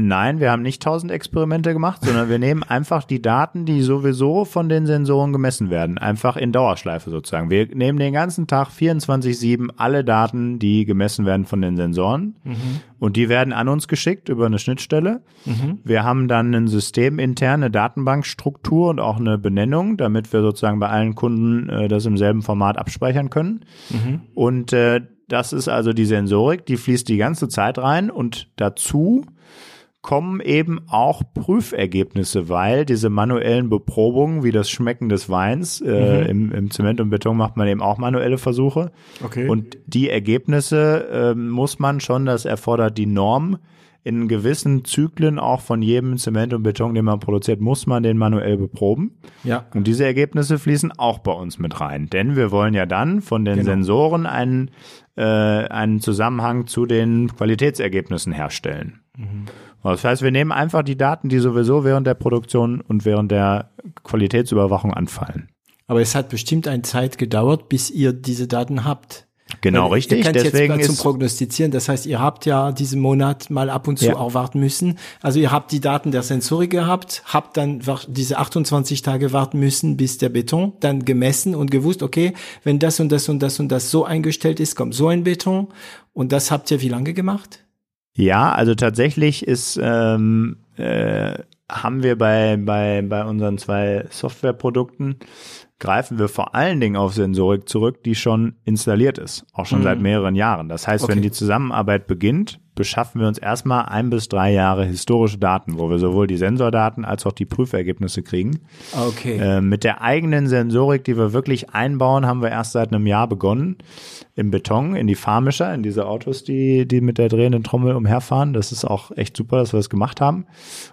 Nein, wir haben nicht tausend Experimente gemacht, sondern wir nehmen einfach die Daten, die sowieso von den Sensoren gemessen werden, einfach in Dauerschleife sozusagen. Wir nehmen den ganzen Tag 24-7 alle Daten, die gemessen werden von den Sensoren mhm. und die werden an uns geschickt über eine Schnittstelle. Mhm. Wir haben dann ein System interne Datenbankstruktur und auch eine Benennung, damit wir sozusagen bei allen Kunden äh, das im selben Format abspeichern können. Mhm. Und äh, das ist also die Sensorik, die fließt die ganze Zeit rein und dazu kommen eben auch Prüfergebnisse, weil diese manuellen Beprobungen wie das Schmecken des Weins, äh, mhm. im, im Zement und Beton macht man eben auch manuelle Versuche. Okay. Und die Ergebnisse äh, muss man schon, das erfordert die Norm, in gewissen Zyklen auch von jedem Zement und Beton, den man produziert, muss man den manuell beproben. Ja. Und diese Ergebnisse fließen auch bei uns mit rein. Denn wir wollen ja dann von den genau. Sensoren einen, äh, einen Zusammenhang zu den Qualitätsergebnissen herstellen. Mhm. Das heißt, wir nehmen einfach die Daten, die sowieso während der Produktion und während der Qualitätsüberwachung anfallen. Aber es hat bestimmt eine Zeit gedauert, bis ihr diese Daten habt. Genau, Weil richtig. Ihr Deswegen jetzt zum Prognostizieren. Das heißt, ihr habt ja diesen Monat mal ab und zu ja. auch warten müssen. Also ihr habt die Daten der Sensorik gehabt, habt dann diese 28 Tage warten müssen, bis der Beton dann gemessen und gewusst, okay, wenn das und das und das und das so eingestellt ist, kommt so ein Beton. Und das habt ihr wie lange gemacht? Ja, also tatsächlich ist ähm, äh, haben wir bei, bei, bei unseren zwei Softwareprodukten greifen wir vor allen Dingen auf Sensorik zurück, die schon installiert ist, auch schon mhm. seit mehreren Jahren. Das heißt, okay. wenn die Zusammenarbeit beginnt, beschaffen wir uns erstmal ein bis drei Jahre historische Daten, wo wir sowohl die Sensordaten als auch die Prüfergebnisse kriegen. Okay. Äh, mit der eigenen Sensorik, die wir wirklich einbauen, haben wir erst seit einem Jahr begonnen im Beton, in die Fahrmischer, in diese Autos, die, die mit der drehenden Trommel umherfahren. Das ist auch echt super, dass wir das gemacht haben.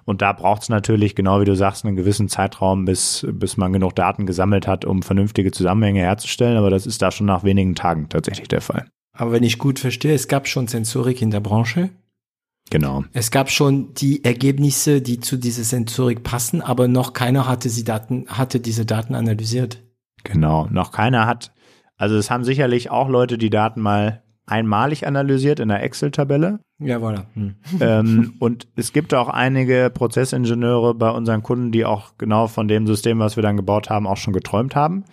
Und da braucht es natürlich, genau wie du sagst, einen gewissen Zeitraum, bis, bis man genug Daten gesammelt hat, um vernünftige Zusammenhänge herzustellen. Aber das ist da schon nach wenigen Tagen tatsächlich der Fall. Aber wenn ich gut verstehe, es gab schon Sensorik in der Branche. Genau. Es gab schon die Ergebnisse, die zu dieser Sensorik passen, aber noch keiner hatte, sie Daten, hatte diese Daten analysiert. Genau, noch keiner hat also es haben sicherlich auch Leute die Daten mal einmalig analysiert in einer Excel-Tabelle. Ja, voilà. Hm. Ähm, (laughs) und es gibt auch einige Prozessingenieure bei unseren Kunden, die auch genau von dem System, was wir dann gebaut haben, auch schon geträumt haben.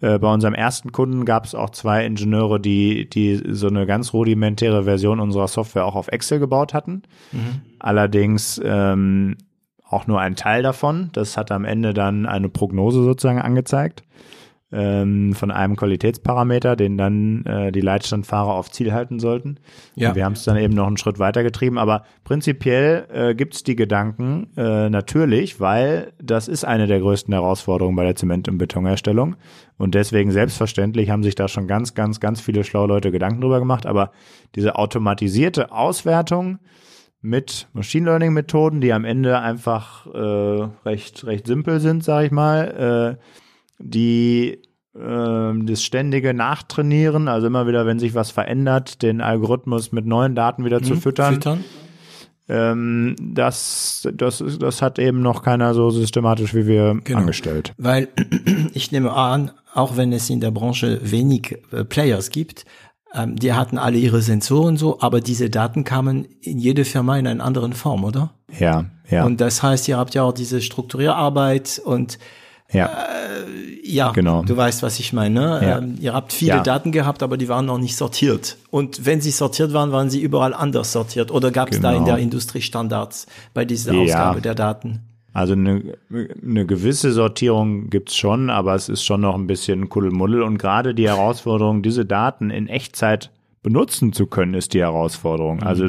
Äh, bei unserem ersten Kunden gab es auch zwei Ingenieure, die, die so eine ganz rudimentäre Version unserer Software auch auf Excel gebaut hatten. Mhm. Allerdings ähm, auch nur ein Teil davon. Das hat am Ende dann eine Prognose sozusagen angezeigt ähm, von einem Qualitätsparameter, den dann äh, die Leitstandfahrer auf Ziel halten sollten. Ja. Und wir haben es dann eben noch einen Schritt weiter getrieben, aber prinzipiell äh, gibt es die Gedanken äh, natürlich, weil das ist eine der größten Herausforderungen bei der Zement- und Betonherstellung. Und deswegen selbstverständlich haben sich da schon ganz, ganz, ganz viele schlaue Leute Gedanken drüber gemacht. Aber diese automatisierte Auswertung mit Machine Learning Methoden, die am Ende einfach äh, recht, recht simpel sind, sage ich mal, äh, die äh, das ständige Nachtrainieren, also immer wieder, wenn sich was verändert, den Algorithmus mit neuen Daten wieder mhm, zu füttern. füttern. Ähm, das, das, das hat eben noch keiner so systematisch wie wir genau. angestellt. Weil (clears throat) ich nehme an, auch wenn es in der Branche wenig äh, Players gibt, ähm, die hatten alle ihre Sensoren so, aber diese Daten kamen in jede Firma in einer anderen Form, oder? Ja, ja. Und das heißt, ihr habt ja auch diese Strukturierarbeit und ja. Äh, ja, genau. du weißt, was ich meine. Ne? Ja. Ähm, ihr habt viele ja. Daten gehabt, aber die waren noch nicht sortiert. Und wenn sie sortiert waren, waren sie überall anders sortiert. Oder gab es genau. da in der Industrie Standards bei dieser ja. Ausgabe der Daten? Also eine, eine gewisse Sortierung gibt's schon, aber es ist schon noch ein bisschen Kuddelmuddel. Und gerade die Herausforderung, diese Daten in Echtzeit benutzen zu können, ist die Herausforderung. Mhm. Also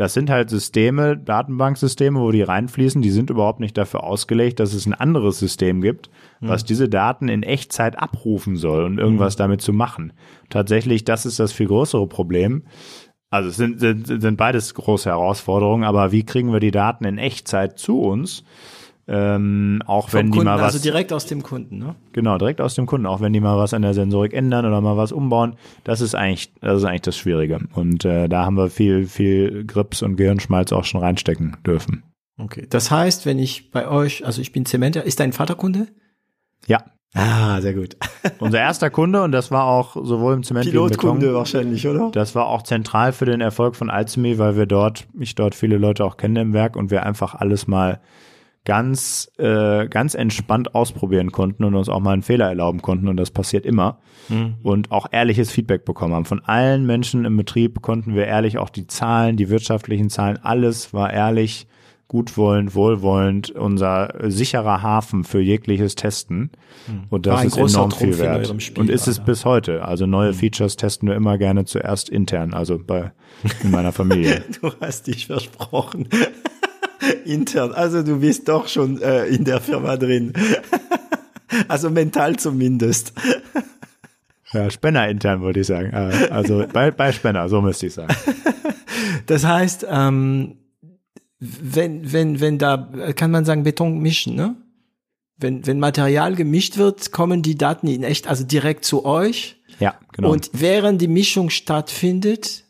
das sind halt Systeme, Datenbanksysteme, wo die reinfließen, die sind überhaupt nicht dafür ausgelegt, dass es ein anderes System gibt, Mhm. was diese Daten in Echtzeit abrufen soll und irgendwas damit zu machen. Tatsächlich, das ist das viel größere Problem. Also es sind, sind, sind beides große Herausforderungen, aber wie kriegen wir die Daten in Echtzeit zu uns? Ähm, auch wenn Vom die Kunden, mal was also direkt aus dem Kunden, ne? Genau, direkt aus dem Kunden, auch wenn die mal was an der Sensorik ändern oder mal was umbauen, das ist eigentlich, das ist eigentlich das Schwierige. Und äh, da haben wir viel, viel Grips und Gehirnschmalz auch schon reinstecken dürfen. Okay. Das heißt, wenn ich bei euch, also ich bin Zementer, ist dein Vater Kunde? Ja, Ah, sehr gut. (laughs) unser erster Kunde und das war auch sowohl im Zement wie im Pilotkunde Beton. wahrscheinlich, oder? Das war auch zentral für den Erfolg von Alzemi, weil wir dort, ich dort viele Leute auch kenne im Werk und wir einfach alles mal ganz, äh, ganz entspannt ausprobieren konnten und uns auch mal einen Fehler erlauben konnten und das passiert immer. Und auch ehrliches Feedback bekommen haben. Von allen Menschen im Betrieb konnten wir ehrlich auch die Zahlen, die wirtschaftlichen Zahlen, alles war ehrlich, gutwollend, wohlwollend, unser sicherer Hafen für jegliches Testen. Und das ist enorm viel Trumpf in wert. Spiel, Und ist es bis heute. Also neue Features testen wir immer gerne zuerst intern, also bei in meiner Familie. (laughs) Du hast dich versprochen. (laughs) Intern. Also du bist doch schon äh, in der Firma drin. (laughs) also mental zumindest. (laughs) Ja, Spenner intern würde ich sagen. Äh, Also bei, bei Spenner, so müsste ich sagen. Das heißt, ähm, wenn, wenn, wenn da, kann man sagen, Beton mischen, ne? Wenn, wenn Material gemischt wird, kommen die Daten in echt, also direkt zu euch. Ja, genau. Und während die Mischung stattfindet,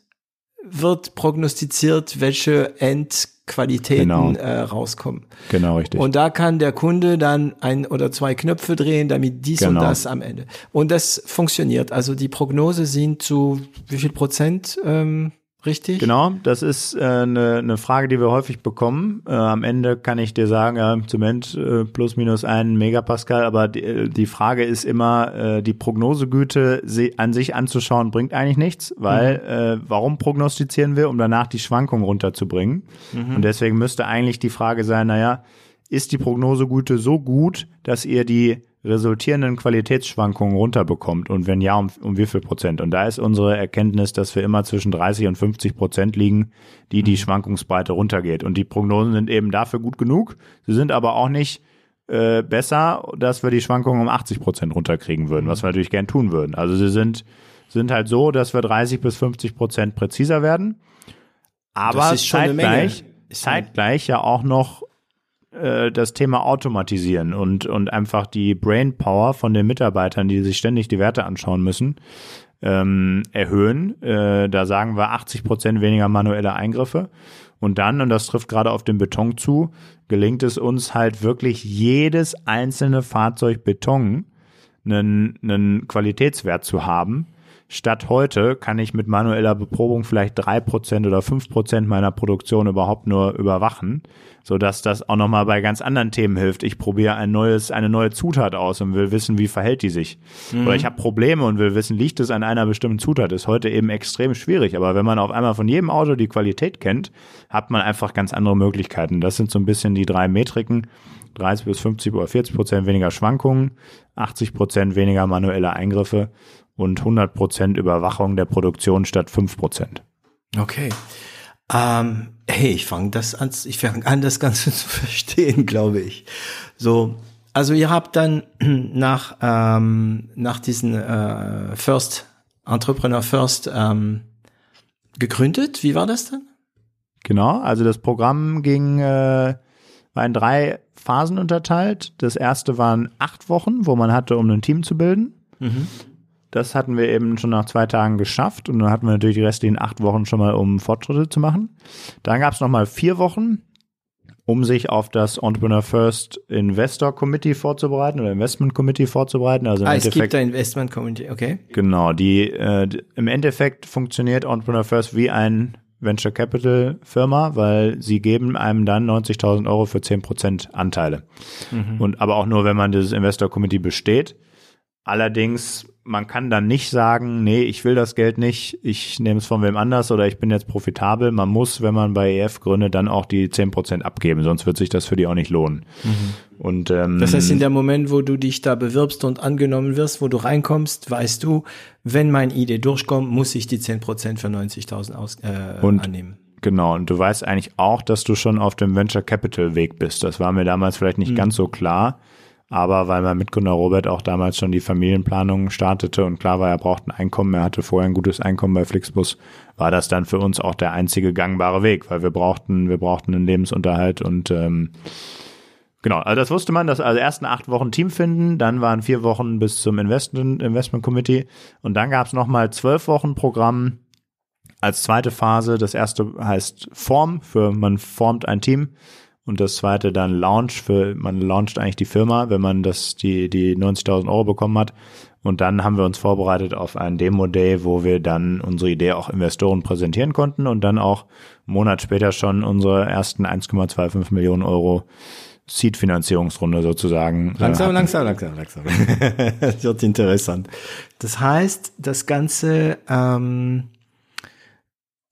wird prognostiziert, welche Endqualitäten Genau. äh, rauskommen. genau richtig. Und da kann der Kunde dann ein oder zwei Knöpfe drehen, damit dies Genau. und das am Ende. Und das funktioniert. Also die Prognose sind zu wie viel Prozent ähm, richtig? Genau, das ist äh, eine, eine Frage, die wir häufig bekommen. Äh, am Ende kann ich dir sagen, ja, im Zement äh, plus minus ein Megapascal, aber die, äh, die Frage ist immer, äh, die Prognosegüte se- an sich anzuschauen, bringt eigentlich nichts, weil äh, warum prognostizieren wir, um danach die Schwankungen runterzubringen? Und deswegen müsste eigentlich die Frage sein, naja, ist die Prognosegüte so gut, dass ihr die resultierenden Qualitätsschwankungen runterbekommt und wenn ja, um, um wie viel Prozent? Und da ist unsere Erkenntnis, dass wir immer zwischen 30 und 50 Prozent liegen, die die Schwankungsbreite runtergeht. Und die Prognosen sind eben dafür gut genug. Sie sind aber auch nicht äh, besser, dass wir die Schwankungen um 80 Prozent runterkriegen würden, was wir natürlich gern tun würden. Also sie sind, sind halt so, dass wir 30 bis 50 Prozent präziser werden. Aber zeitgleich, zeitgleich ja auch noch äh, das Thema automatisieren und, und einfach die Brainpower von den Mitarbeitern, die sich ständig die Werte anschauen müssen, ähm, erhöhen. Äh, da sagen wir 80 Prozent weniger manuelle Eingriffe. Und dann, und das trifft gerade auf den Beton zu, gelingt es uns halt wirklich jedes einzelne Fahrzeug Beton einen, einen Qualitätswert zu haben. Statt heute kann ich mit manueller Beprobung vielleicht drei Prozent oder fünf Prozent meiner Produktion überhaupt nur überwachen, so dass das auch nochmal bei ganz anderen Themen hilft. Ich probiere ein neues, eine neue Zutat aus und will wissen, wie verhält die sich. Oder ich habe Probleme und will wissen, liegt es an einer bestimmten Zutat. Ist heute eben extrem schwierig. Aber wenn man auf einmal von jedem Auto die Qualität kennt, hat man einfach ganz andere Möglichkeiten. Das sind so ein bisschen die drei Metriken. 30 bis 50 oder 40 Prozent weniger Schwankungen, 80 Prozent weniger manuelle Eingriffe und 100 Prozent Überwachung der Produktion statt 5 Prozent. Okay. Ähm, hey, ich fange das an, ich fange an, das Ganze (laughs) zu verstehen, glaube ich. So, also ihr habt dann (clears throat) nach ähm, nach diesen äh, First Entrepreneur First ähm, gegründet. Wie war das dann? Genau, also das Programm ging, äh, war in drei Phasen unterteilt. Das erste waren acht Wochen, wo man hatte, um ein Team zu bilden. Das hatten wir eben schon nach zwei Tagen geschafft und dann hatten wir natürlich die restlichen acht Wochen schon mal, um Fortschritte zu machen. Dann gab es nochmal vier Wochen, um sich auf das Entrepreneur First Investor Committee vorzubereiten oder Investment Committee vorzubereiten. Also im Ah, es gibt ein Investment Community, okay. Genau, die äh, im Endeffekt funktioniert Entrepreneur First wie ein Venture Capital Firma, weil sie geben einem dann 90.000 Euro für 10% Anteile. Und aber auch nur, wenn man dieses Investor Committee besteht. Allerdings, man kann dann nicht sagen, nee, ich will das Geld nicht, ich nehme es von wem anders oder ich bin jetzt profitabel. Man muss, wenn man bei EF gründet, dann auch die 10% abgeben, sonst wird sich das für die auch nicht lohnen. Mhm. Und, ähm, das heißt, in dem Moment, wo du dich da bewirbst und angenommen wirst, wo du reinkommst, weißt du, wenn meine Idee durchkommt, muss ich die 10% für 90.000 aus, äh, und, annehmen. Genau, und du weißt eigentlich auch, dass du schon auf dem Venture Capital Weg bist. Das war mir damals vielleicht nicht mhm. ganz so klar. Aber weil mein Mitgründer Robert auch damals schon die Familienplanung startete und klar war, er braucht ein Einkommen, er hatte vorher ein gutes Einkommen bei Flixbus, war das dann für uns auch der einzige gangbare Weg, weil wir brauchten, wir brauchten einen Lebensunterhalt und ähm, genau, also das wusste man, dass also ersten acht Wochen Team finden, dann waren vier Wochen bis zum Investment, Investment Committee und dann gab es nochmal zwölf Wochen Programm als zweite Phase. Das erste heißt Form, für man formt ein Team und das zweite dann Launch für, man launcht eigentlich die Firma, wenn man das, die, die 90.000 Euro bekommen hat. Und dann haben wir uns vorbereitet auf ein Demo-Day, wo wir dann unsere Idee auch Investoren präsentieren konnten und dann auch einen Monat später schon unsere ersten 1,25 Millionen Euro Seed-Finanzierungsrunde sozusagen. Äh, langsam, langsam, langsam, langsam. (laughs) das wird interessant. Das heißt, das ganze ähm,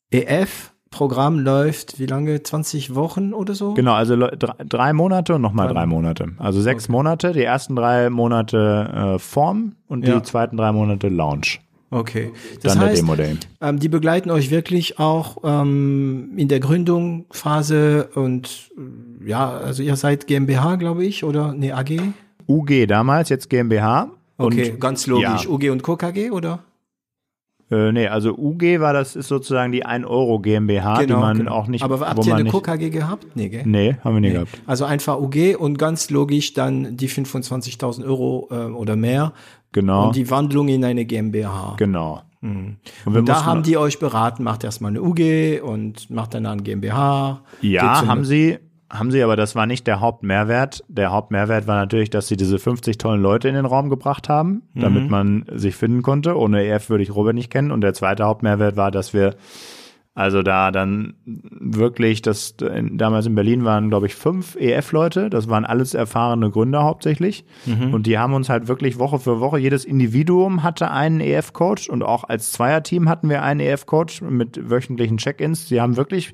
EF Programm läuft wie lange? 20 Wochen oder so? Genau, also drei, drei Monate und nochmal drei Monate. Also sechs okay. Monate, die ersten drei Monate äh, Form und ja. die zweiten drei Monate Launch. Okay. Das Dann heißt, der Demo Day. Ähm, die begleiten euch wirklich auch ähm, in der Gründungsphase und ja, also ihr seid GmbH, glaube ich, oder ne AG? UG damals, jetzt GmbH. Okay, ganz logisch. Ja. UG und Co. KG, oder? Äh, nee, also UG war das ist sozusagen die 1 Euro GmbH, genau, die man genau. auch nicht. Aber habt ihr eine KKG gehabt? Nee, gell? Nee, haben wir nie nee. gehabt. Also einfach UG und ganz logisch dann die 25.000 Euro äh, oder mehr. Genau. Und die Wandlung in eine GmbH. Genau. Mhm. Und, und da haben die euch beraten, macht erstmal eine UG und macht dann eine GmbH. Ja, haben sie haben sie, aber das war nicht der Hauptmehrwert. Der Hauptmehrwert war natürlich, dass sie diese 50 tollen Leute in den Raum gebracht haben, mhm. damit man sich finden konnte. Ohne EF würde ich Robert nicht kennen. Und der zweite Hauptmehrwert war, dass wir also da dann wirklich, das damals in Berlin waren, glaube ich, fünf EF-Leute. Das waren alles erfahrene Gründer hauptsächlich. Mhm. Und die haben uns halt wirklich Woche für Woche, jedes Individuum hatte einen EF-Coach und auch als Zweierteam hatten wir einen EF-Coach mit wöchentlichen Check-ins. Sie haben wirklich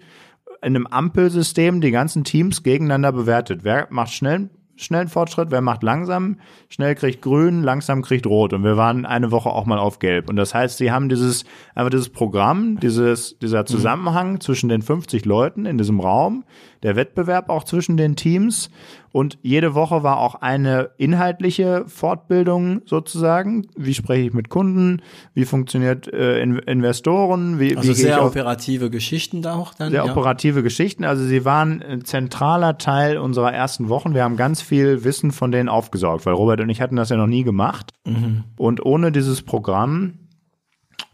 in einem Ampelsystem die ganzen Teams gegeneinander bewertet. Wer macht schnell schnellen Fortschritt, wer macht langsam, schnell kriegt grün, langsam kriegt rot. Und wir waren eine Woche auch mal auf gelb. Und das heißt, sie haben dieses, einfach dieses Programm, dieses, dieser. Zusammenhang mhm. zwischen den 50 Leuten in diesem Raum, der Wettbewerb auch zwischen den Teams und jede Woche war auch eine inhaltliche Fortbildung sozusagen. Wie spreche ich mit Kunden? Wie funktioniert äh, in Investoren? Wie, also wie sehr operative Geschichten da auch dann? Sehr ja. operative Geschichten. Also sie waren ein zentraler Teil unserer ersten Wochen. Wir haben ganz viel Wissen von denen aufgesaugt, weil Robert und ich hatten das ja noch nie gemacht. Mhm. Und ohne dieses Programm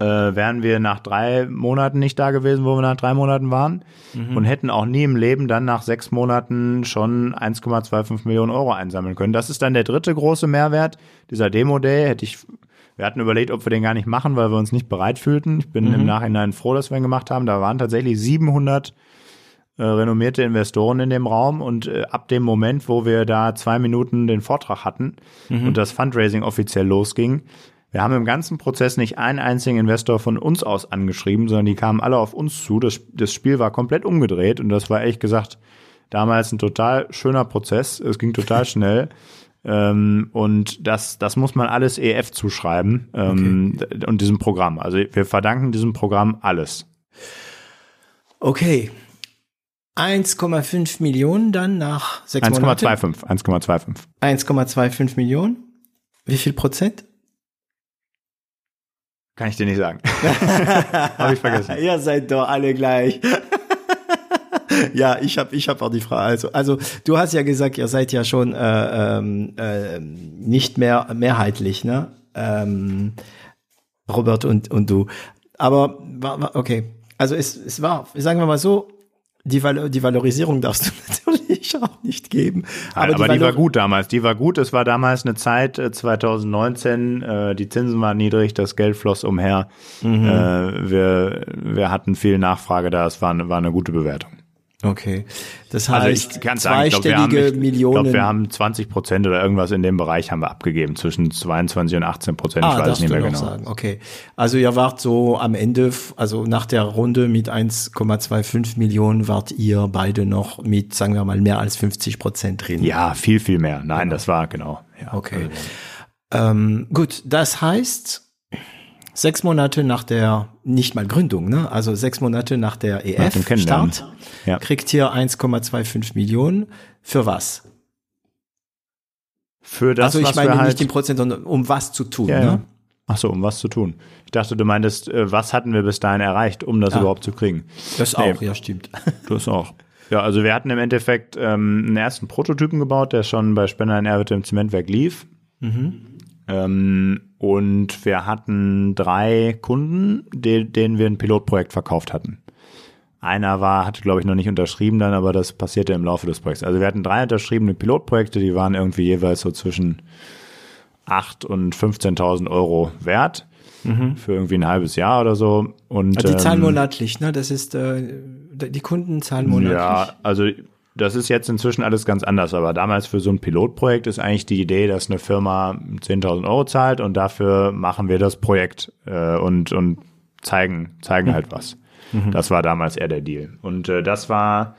äh, wären wir nach drei Monaten nicht da gewesen, wo wir nach drei Monaten waren mhm. und hätten auch nie im Leben dann nach sechs Monaten schon 1,25 Millionen Euro einsammeln können. Das ist dann der dritte große Mehrwert. Dieser Demo-Day hätte ich, wir hatten überlegt, ob wir den gar nicht machen, weil wir uns nicht bereit fühlten. Ich bin mhm. im Nachhinein froh, dass wir ihn gemacht haben. Da waren tatsächlich 700 äh, renommierte Investoren in dem Raum und äh, ab dem Moment, wo wir da zwei Minuten den Vortrag hatten mhm. und das Fundraising offiziell losging, wir haben im ganzen Prozess nicht einen einzigen Investor von uns aus angeschrieben, sondern die kamen alle auf uns zu. Das, das Spiel war komplett umgedreht und das war ehrlich gesagt damals ein total schöner Prozess. Es ging total schnell. (laughs) Ähm, und das, das muss man alles EF zuschreiben ähm, okay. und diesem Programm. Also wir verdanken diesem Programm alles. Okay. 1,5 Millionen dann nach sechs 1, Monaten? 1,25. 1,25. 1,25 Millionen. Wie viel Prozent? Kann ich dir nicht sagen. (laughs) Habe ich vergessen. Ihr seid doch alle gleich. (laughs) ja, ich habe ich hab auch die Frage. Also, also du hast ja gesagt, ihr seid ja schon äh, äh, nicht mehr mehrheitlich, ne? Ähm, Robert und, und du. Aber okay. Also es, es war, sagen wir mal so, die, Val die Valorisierung darfst du natürlich auch nicht geben. Aber, aber die, die war gut damals. Die war gut. Es war damals eine Zeit, 2019, äh, äh, die Zinsen waren niedrig, das Geld floss umher. Mhm. Äh, wir, wir hatten viel Nachfrage da. Es war, war eine gute Bewertung. Okay. Das Also heißt, ich kann sagen, ich glaube, wir, haben, zweistellige ich Millionen. glaub, wir haben 20 Prozent oder irgendwas in dem Bereich haben wir abgegeben, zwischen 22 und 18 Prozent, ich ah, weiß darfst nicht mehr genau. sagen. Okay. Also ihr wart so am Ende, also nach der Runde mit 1,25 Millionen wart ihr beide noch mit, sagen wir mal, mehr als 50 Prozent drin. Ja, viel, viel mehr. Nein, das war genau. Ja, Okay. Ähm, gut, das heißt, sechs Monate nach der, nicht mal Gründung, ne? also sechs Monate nach der. EF-Start, Ja. kriegt ihr 1,25 Millionen. Für was? Für das, also ich was meine halt, nicht in Prozent, sondern um was zu tun. ja, ne? ja. Ach so, um was zu tun. Ich dachte, du meintest, äh, was hatten wir bis dahin erreicht, um das Ja. überhaupt zu kriegen? Das Nee. auch, ja stimmt. (laughs) Das auch. Ja, also wir hatten im Endeffekt ähm, einen ersten Prototypen gebaut, der schon bei Spender in Erwitte im Zementwerk lief. Ähm, und wir hatten drei Kunden, de denen wir ein Pilotprojekt verkauft hatten. Einer war, hatte glaube ich noch nicht unterschrieben dann, aber das passierte im Laufe des Projekts. Also wir hatten drei unterschriebene Pilotprojekte, die waren irgendwie jeweils so zwischen 8 und 15.000 Euro wert für irgendwie ein halbes Jahr oder so. Und Die zahlen ähm, monatlich, ne? Das ist, äh, die Kunden zahlen monatlich. ja, also das ist jetzt inzwischen alles ganz anders, aber damals für so ein Pilotprojekt ist eigentlich die Idee, dass eine Firma 10.000 Euro zahlt und dafür machen wir das Projekt äh, und, und zeigen, zeigen halt was. Das war damals eher der Deal. Und äh, das war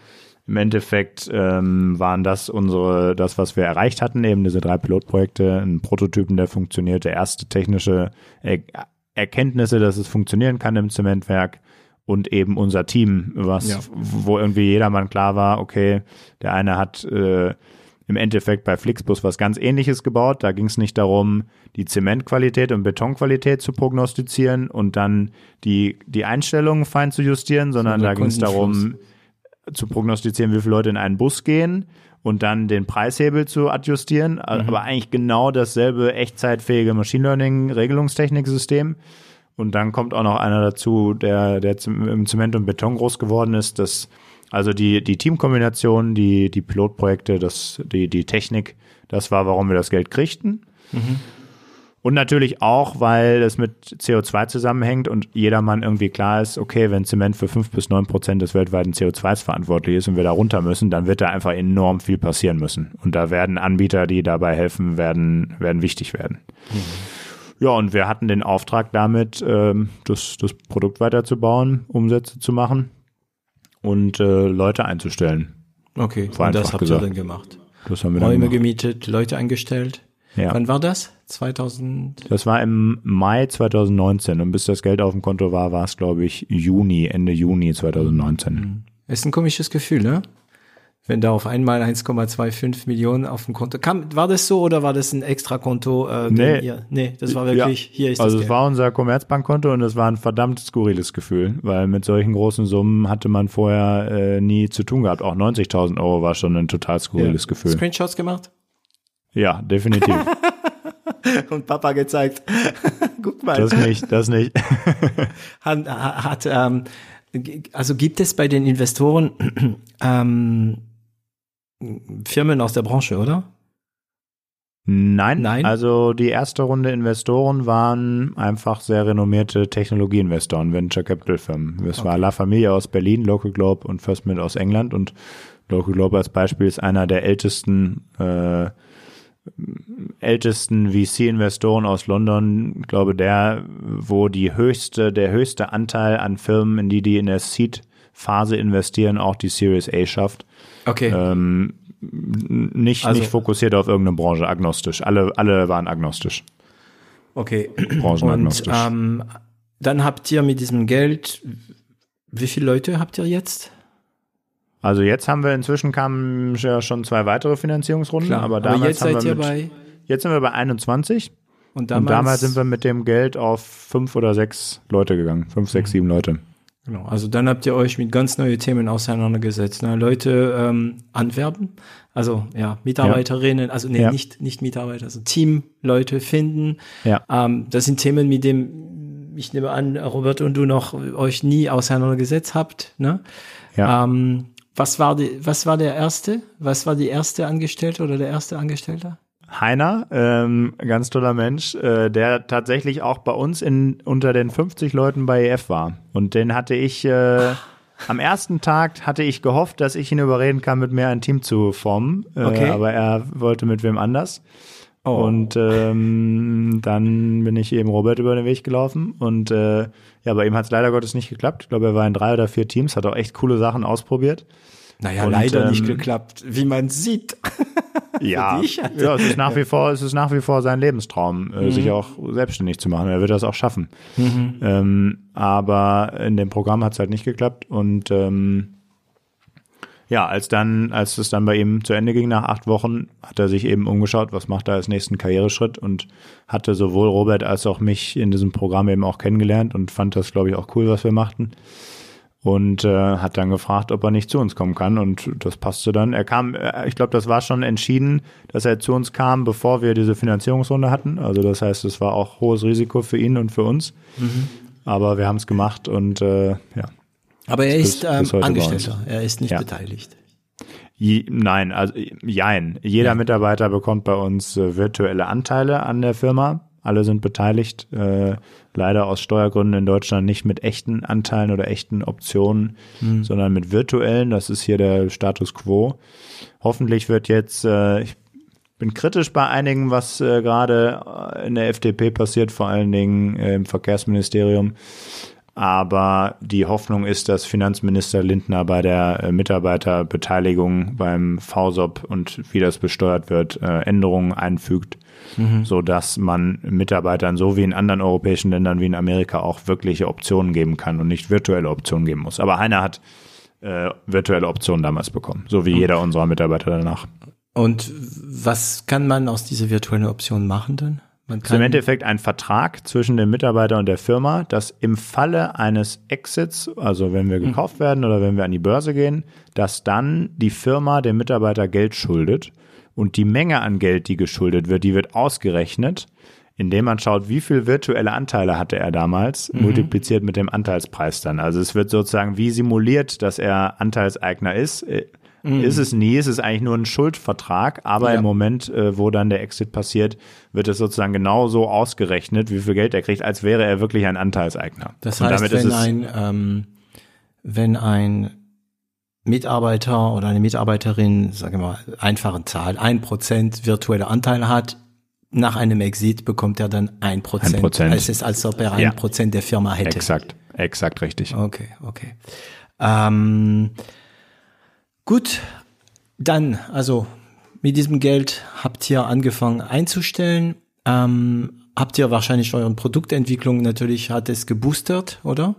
im Endeffekt ähm, waren das unsere, das, was wir erreicht hatten, eben diese drei Pilotprojekte, ein Prototypen, der funktionierte, erste technische er Erkenntnisse, dass es funktionieren kann im Zementwerk und eben unser Team, was, Ja. wo irgendwie jedermann klar war, okay, der eine hat äh, im Endeffekt bei Flixbus was ganz ähnliches gebaut. Da ging es nicht darum, die Zementqualität und Betonqualität zu prognostizieren und dann die, die Einstellungen fein zu justieren, sondern der da ging es darum, zu prognostizieren, wie viele Leute in einen Bus gehen und dann den Preishebel zu adjustieren. Aber eigentlich genau dasselbe echtzeitfähige Machine Learning-Regelungstechniksystem. Und dann kommt auch noch einer dazu, der, der im Zement und Beton groß geworden ist. Das, also die, die Teamkombination, die, die Pilotprojekte, das, die, die Technik, das war, warum wir das Geld kriegten. Und natürlich auch, weil es mit CO2 zusammenhängt und jedermann irgendwie klar ist, okay, wenn Zement für fünf bis neun Prozent des weltweiten CO2s verantwortlich ist und wir da runter müssen, dann wird da einfach enorm viel passieren müssen. Und da werden Anbieter, die dabei helfen, werden, werden wichtig werden. Ja, und wir hatten den Auftrag damit, ähm, das, das Produkt weiterzubauen, Umsätze zu machen und äh, Leute einzustellen. Okay, und das habt gesagt. ihr dann gemacht. Das haben wir Räume gemietet, Leute eingestellt. Ja. Wann war das? 2000? Das war im Mai 2019 und bis das Geld auf dem Konto war, war es, glaube ich, Juni, Ende Juni 2019. Ist ein komisches Gefühl, ne? Wenn da auf einmal 1,25 Millionen auf dem Konto kam. War das so oder war das ein Extrakonto? Äh, Nee. Ihr, nee, das war wirklich, Ja. hier ist also das es Geld. war unser Commerzbankkonto und es war ein verdammt skurriles Gefühl, weil mit solchen großen Summen hatte man vorher äh, nie zu tun gehabt. Auch 90.000 Euro war schon ein total skurriles Gefühl. Screenshots gemacht? Ja, definitiv. (laughs) Und Papa gezeigt. (laughs) Guck mal. das nicht, das nicht. (laughs) hat, hat ähm, also gibt es bei den Investoren (clears throat) ähm, Firmen aus der Branche, oder? Nein, Nein? also die erste Runde Investoren waren einfach sehr renommierte Technologieinvestoren, Venture Capital Firmen. Es war La Familia aus Berlin, Local Globe und First Mint aus England und Local Globe als Beispiel ist einer der ältesten äh, ältesten VC-Investoren aus London, ich glaube der, wo die höchste, der höchste Anteil an Firmen, in die die in der Seed-Phase investieren, auch die Series A schafft. Okay. Ähm, nicht, Also- nicht fokussiert auf irgendeine Branche, agnostisch. Alle, alle waren agnostisch. Okay. Und Branchenagnostisch. ähm, dann habt ihr mit diesem Geld, wie viele Leute habt ihr jetzt? Also jetzt haben wir inzwischen kamen ja schon zwei weitere Finanzierungsrunden, aber damals jetzt haben seid wir ihr mit, bei jetzt sind wir bei 21 und damals, und damals sind wir mit dem Geld auf fünf oder sechs Leute gegangen. Fünf, sechs, sieben Leute. Genau, also dann habt ihr euch mit ganz neuen Themen auseinandergesetzt, ne? Leute ähm, anwerben, also ja Mitarbeiterinnen, also nee, Ja. nicht nicht Mitarbeiter, also Teamleute finden. Ja. Ähm, das sind Themen, mit denen ich nehme an, Robert und du noch euch nie auseinandergesetzt habt, ne? Ja. Ähm, was war die, was war der erste? Was war die erste Angestellte oder der erste Angestellte? Heiner, ähm, ganz toller Mensch, äh, der tatsächlich auch bei uns in unter den 50 Leuten bei EF war. Und den hatte ich, äh, am ersten Tag hatte ich gehofft, dass ich ihn überreden kann, mit mir ein Team zu formen. Äh, Okay. aber er wollte mit wem anders. Oh. Und ähm, dann bin ich eben Robert über den Weg gelaufen. Und äh, ja, bei ihm hat es leider Gottes nicht geklappt. Ich glaube, er war in drei oder vier Teams, hat auch echt coole Sachen ausprobiert. Naja, Und, leider nicht ähm, geklappt, wie man sieht. (laughs) Ja, ja, es ist nach wie vor, es ist nach wie vor sein Lebenstraum, äh, sich auch selbstständig zu machen. Er wird das auch schaffen. Ähm, aber in dem Programm hat es halt nicht geklappt und ähm, ja, als dann, als es dann bei ihm zu Ende ging nach acht Wochen, hat er sich eben umgeschaut, was macht er als nächsten Karriereschritt und hatte sowohl Robert als auch mich in diesem Programm eben auch kennengelernt und fand das, glaube ich, auch cool, was wir machten und äh, hat dann gefragt, ob er nicht zu uns kommen kann und das passte dann. Er kam, äh, ich glaube, das war schon entschieden, dass er zu uns kam, bevor wir diese Finanzierungsrunde hatten. Also das heißt, es war auch hohes Risiko für ihn und für uns. Aber wir haben es gemacht und äh, ja. Aber er Bis- ist ähm, bis Angestellter, er ist nicht Ja. beteiligt. Je, nein, also jein. Jeder Mitarbeiter bekommt bei uns äh, virtuelle Anteile an der Firma. Alle sind beteiligt. Äh, leider aus Steuergründen in Deutschland nicht mit echten Anteilen oder echten Optionen, sondern mit virtuellen. Das ist hier der Status quo. Hoffentlich wird jetzt, äh, ich bin kritisch bei einigen, was äh, gerade äh, in der FDP passiert, vor allen Dingen äh, im Verkehrsministerium. Aber die Hoffnung ist, dass Finanzminister Lindner bei der äh, Mitarbeiterbeteiligung beim VSOP und wie das besteuert wird, Änderungen einfügt, so dass man Mitarbeitern so wie in anderen europäischen Ländern wie in Amerika auch wirkliche Optionen geben kann und nicht virtuelle Optionen geben muss. Aber Heiner hat äh, virtuelle Optionen damals bekommen, so wie jeder unserer Mitarbeiter danach. Und was kann man aus dieser virtuellen Option machen dann? Man ist im Endeffekt ein Vertrag zwischen dem Mitarbeiter und der Firma, dass im Falle eines Exits, also wenn wir gekauft werden oder wenn wir an die Börse gehen, dass dann die Firma dem Mitarbeiter Geld schuldet und die Menge an Geld, die geschuldet wird, die wird ausgerechnet, indem man schaut, wie viel virtuelle Anteile hatte er damals, multipliziert mit dem Anteilspreis dann. Also es wird sozusagen wie simuliert, dass er Anteilseigner ist. Äh, Ist es nie, es ist eigentlich nur ein Schuldvertrag, aber Ja. im Moment, äh, wo dann der Exit passiert, wird es sozusagen genau so ausgerechnet, wie viel Geld er kriegt, als wäre er wirklich ein Anteilseigner. Das heißt, wenn es, ein, ähm, wenn ein Mitarbeiter oder eine Mitarbeiterin, sagen wir mal, einfache Zahl, ein Prozent virtuelle Anteil hat, nach einem Exit bekommt er dann ein Prozent. 1%. Es ist, als ob er Ja. ein Prozent der Firma hätte. exakt, exakt richtig. Okay, okay. Ähm, gut, dann, also mit diesem Geld habt ihr angefangen einzustellen. Ähm, habt ihr wahrscheinlich euren Produktentwicklung natürlich hat es geboostert, oder?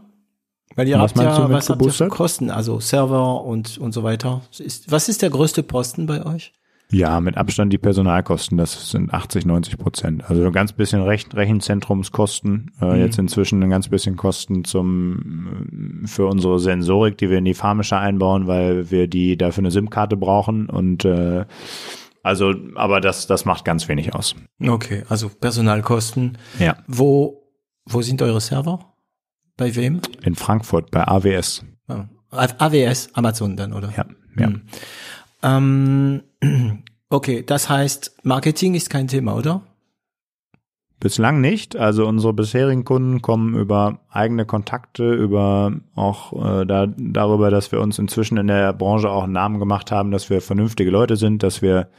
Weil ihr Was habt ja, was habt ihr für? Kosten, also Server und, und so weiter. Ist, was ist der größte Posten bei euch? Ja, mit Abstand die Personalkosten, das sind 80, 90 Prozent. Also ein ganz bisschen Rech Rechenzentrumskosten, äh, jetzt inzwischen ein ganz bisschen Kosten zum für unsere Sensorik, die wir in die Pharmische einbauen, weil wir die dafür eine SIM-Karte brauchen und äh, also, aber das, das macht ganz wenig aus. Okay, also Personalkosten. Ja. Wo, wo sind eure Server? Bei wem? In Frankfurt bei AWS. Ah, AWS, Amazon dann, oder? Ja, ja. Hm. Ähm, (clears throat) okay, das heißt, Marketing ist kein Thema, oder? Bislang nicht. Also unsere bisherigen Kunden kommen über eigene Kontakte, über auch äh, da, darüber, dass wir uns inzwischen in der Branche auch einen Namen gemacht haben, dass wir vernünftige Leute sind, dass wir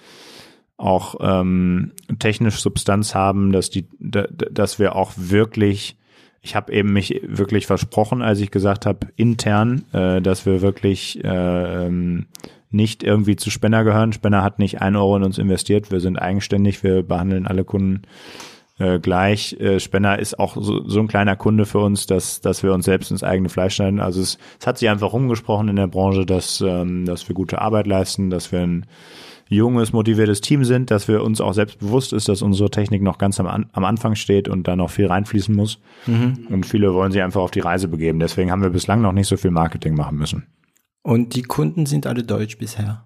auch ähm, technisch Substanz haben, dass die, da, dass wir auch wirklich, ich habe eben mich wirklich versprochen, als ich gesagt habe intern, äh, dass wir wirklich äh, ähm, nicht irgendwie zu Spenner gehören. Spenner hat nicht ein Euro in uns investiert. Wir sind eigenständig. Wir behandeln alle Kunden äh, gleich. Äh, Spenner ist auch so, so ein kleiner Kunde für uns, dass, dass wir uns selbst ins eigene Fleisch schneiden. Also es, es hat sich einfach rumgesprochen in der Branche, dass, ähm, dass wir gute Arbeit leisten, dass wir ein junges, motiviertes Team sind, dass wir uns auch selbst bewusst ist, dass unsere Technik noch ganz am, am Anfang steht und da noch viel reinfließen muss. Und viele wollen sich einfach auf die Reise begeben. Deswegen haben wir bislang noch nicht so viel Marketing machen müssen. Und die Kunden sind alle deutsch bisher.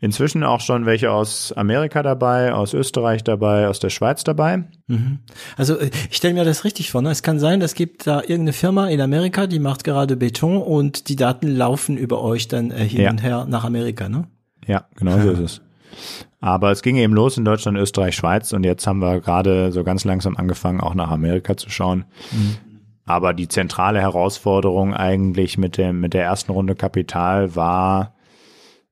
Inzwischen auch schon welche aus Amerika dabei, aus Österreich dabei, aus der Schweiz dabei. Mhm. Also äh, ich stelle mir das richtig vor. Ne? Es kann sein, es gibt da irgendeine Firma in Amerika, die macht gerade Beton und die Daten laufen über euch dann äh, hin Ja. und her nach Amerika. Ne? Ja, genau so ist es. Aber es ging eben los in Deutschland, Österreich, Schweiz und jetzt haben wir gerade so ganz langsam angefangen, auch nach Amerika zu schauen. aber die zentrale Herausforderung eigentlich mit dem, mit der ersten Runde Kapital war,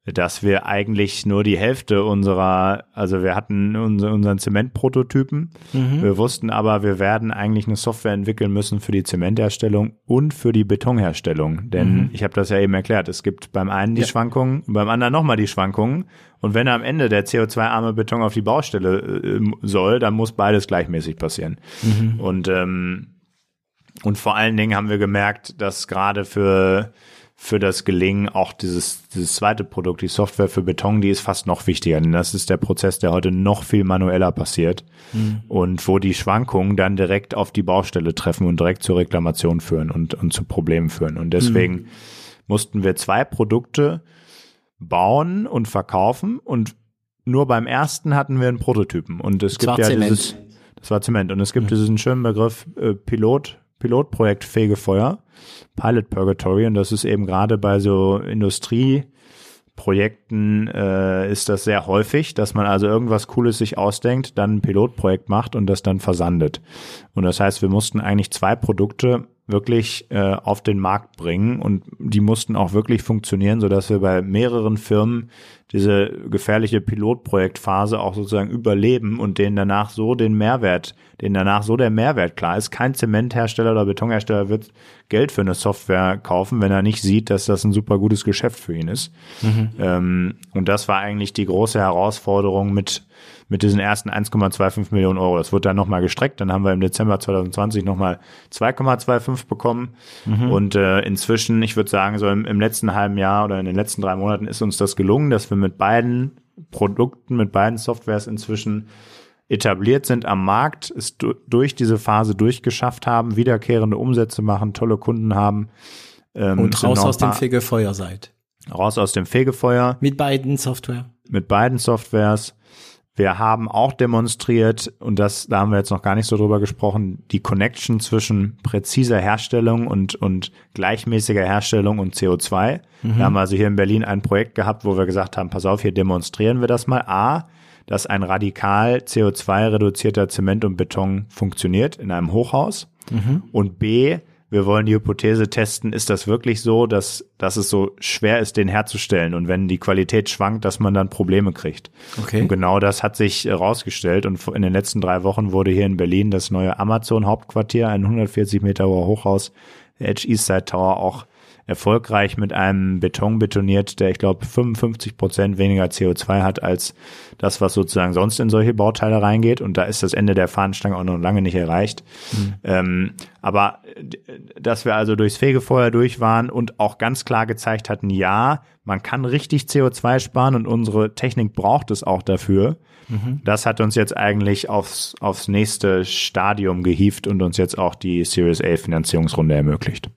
dass wir eigentlich nur die Hälfte unserer, also wir hatten unseren Zementprototypen. Mhm. Wir wussten aber, wir werden eigentlich eine Software entwickeln müssen für die Zementherstellung und für die Betonherstellung. Denn mhm. ich habe das ja eben erklärt, es gibt beim einen die ja. Schwankungen, beim anderen nochmal die Schwankungen. Und wenn am Ende der CO2-arme Beton auf die Baustelle äh, soll, dann muss beides gleichmäßig passieren. Mhm. Und, ähm, und vor allen Dingen haben wir gemerkt, dass gerade für für das Gelingen auch dieses, dieses zweite Produkt, die Software für Beton, die ist fast noch wichtiger, denn das ist der Prozess, der heute noch viel manueller passiert mhm. und wo die Schwankungen dann direkt auf die Baustelle treffen und direkt zur Reklamation führen und, und zu Problemen führen. Und deswegen mhm. mussten wir zwei Produkte bauen und verkaufen und nur beim ersten hatten wir einen Prototypen und es das gibt ja Zement. dieses, das war Zement und es gibt mhm. diesen schönen Begriff äh, Pilot, Pilotprojekt Fegefeuer Pilot Purgatory und das ist eben gerade bei so Industrieprojekten äh, ist das sehr häufig, dass man also irgendwas Cooles sich ausdenkt, dann ein Pilotprojekt macht und das dann versandet. Und das heißt, wir mussten eigentlich zwei Produkte wirklich äh, auf den Markt bringen und die mussten auch wirklich funktionieren, so dass wir bei mehreren Firmen diese gefährliche Pilotprojektphase auch sozusagen überleben und denen danach so den Mehrwert, denen danach so der Mehrwert klar ist. Kein Zementhersteller oder Betonhersteller wird Geld für eine Software kaufen, wenn er nicht sieht, dass das ein super gutes Geschäft für ihn ist. Mhm. Ähm, und das war eigentlich die große Herausforderung mit mit diesen ersten 1,25 Millionen Euro. Das wurde dann nochmal gestreckt. Dann haben wir im Dezember 2020 nochmal 2,25 bekommen. Mhm. Und äh, inzwischen, ich würde sagen, so im, im letzten halben Jahr oder in den letzten drei Monaten ist uns das gelungen, dass wir mit beiden Produkten, mit beiden Softwares inzwischen etabliert sind am Markt, es durch diese Phase durchgeschafft haben, wiederkehrende Umsätze machen, tolle Kunden haben. Ähm, und raus aus dem Fegefeuer seid. Raus aus dem Fegefeuer. Mit beiden Software. Mit beiden Softwares. Wir haben auch demonstriert, und das, da haben wir jetzt noch gar nicht so drüber gesprochen, die Connection zwischen präziser Herstellung und, und gleichmäßiger Herstellung und CO2. Mhm. Wir haben also hier in Berlin ein Projekt gehabt, wo wir gesagt haben, pass auf, hier demonstrieren wir das mal. A, dass ein radikal CO2-reduzierter Zement und Beton funktioniert in einem Hochhaus. Mhm. Und B, wir wollen die Hypothese testen, ist das wirklich so, dass, dass es so schwer ist, den herzustellen und wenn die Qualität schwankt, dass man dann Probleme kriegt. Okay. Und genau das hat sich herausgestellt und in den letzten drei Wochen wurde hier in Berlin das neue Amazon-Hauptquartier, ein 140 Meter hoher Hochhaus, der Edge Eastside Tower, auch erfolgreich mit einem Beton betoniert, der ich glaube 55 Prozent weniger CO2 hat als das, was sozusagen sonst in solche Bauteile reingeht. Und da ist das Ende der Fahnenstange auch noch lange nicht erreicht. Mhm. Ähm, aber dass wir also durchs Fegefeuer durch waren und auch ganz klar gezeigt hatten, ja, man kann richtig CO2 sparen und unsere Technik braucht es auch dafür. Mhm. Das hat uns jetzt eigentlich aufs, aufs nächste Stadium gehievt und uns jetzt auch die Series A Finanzierungsrunde ermöglicht.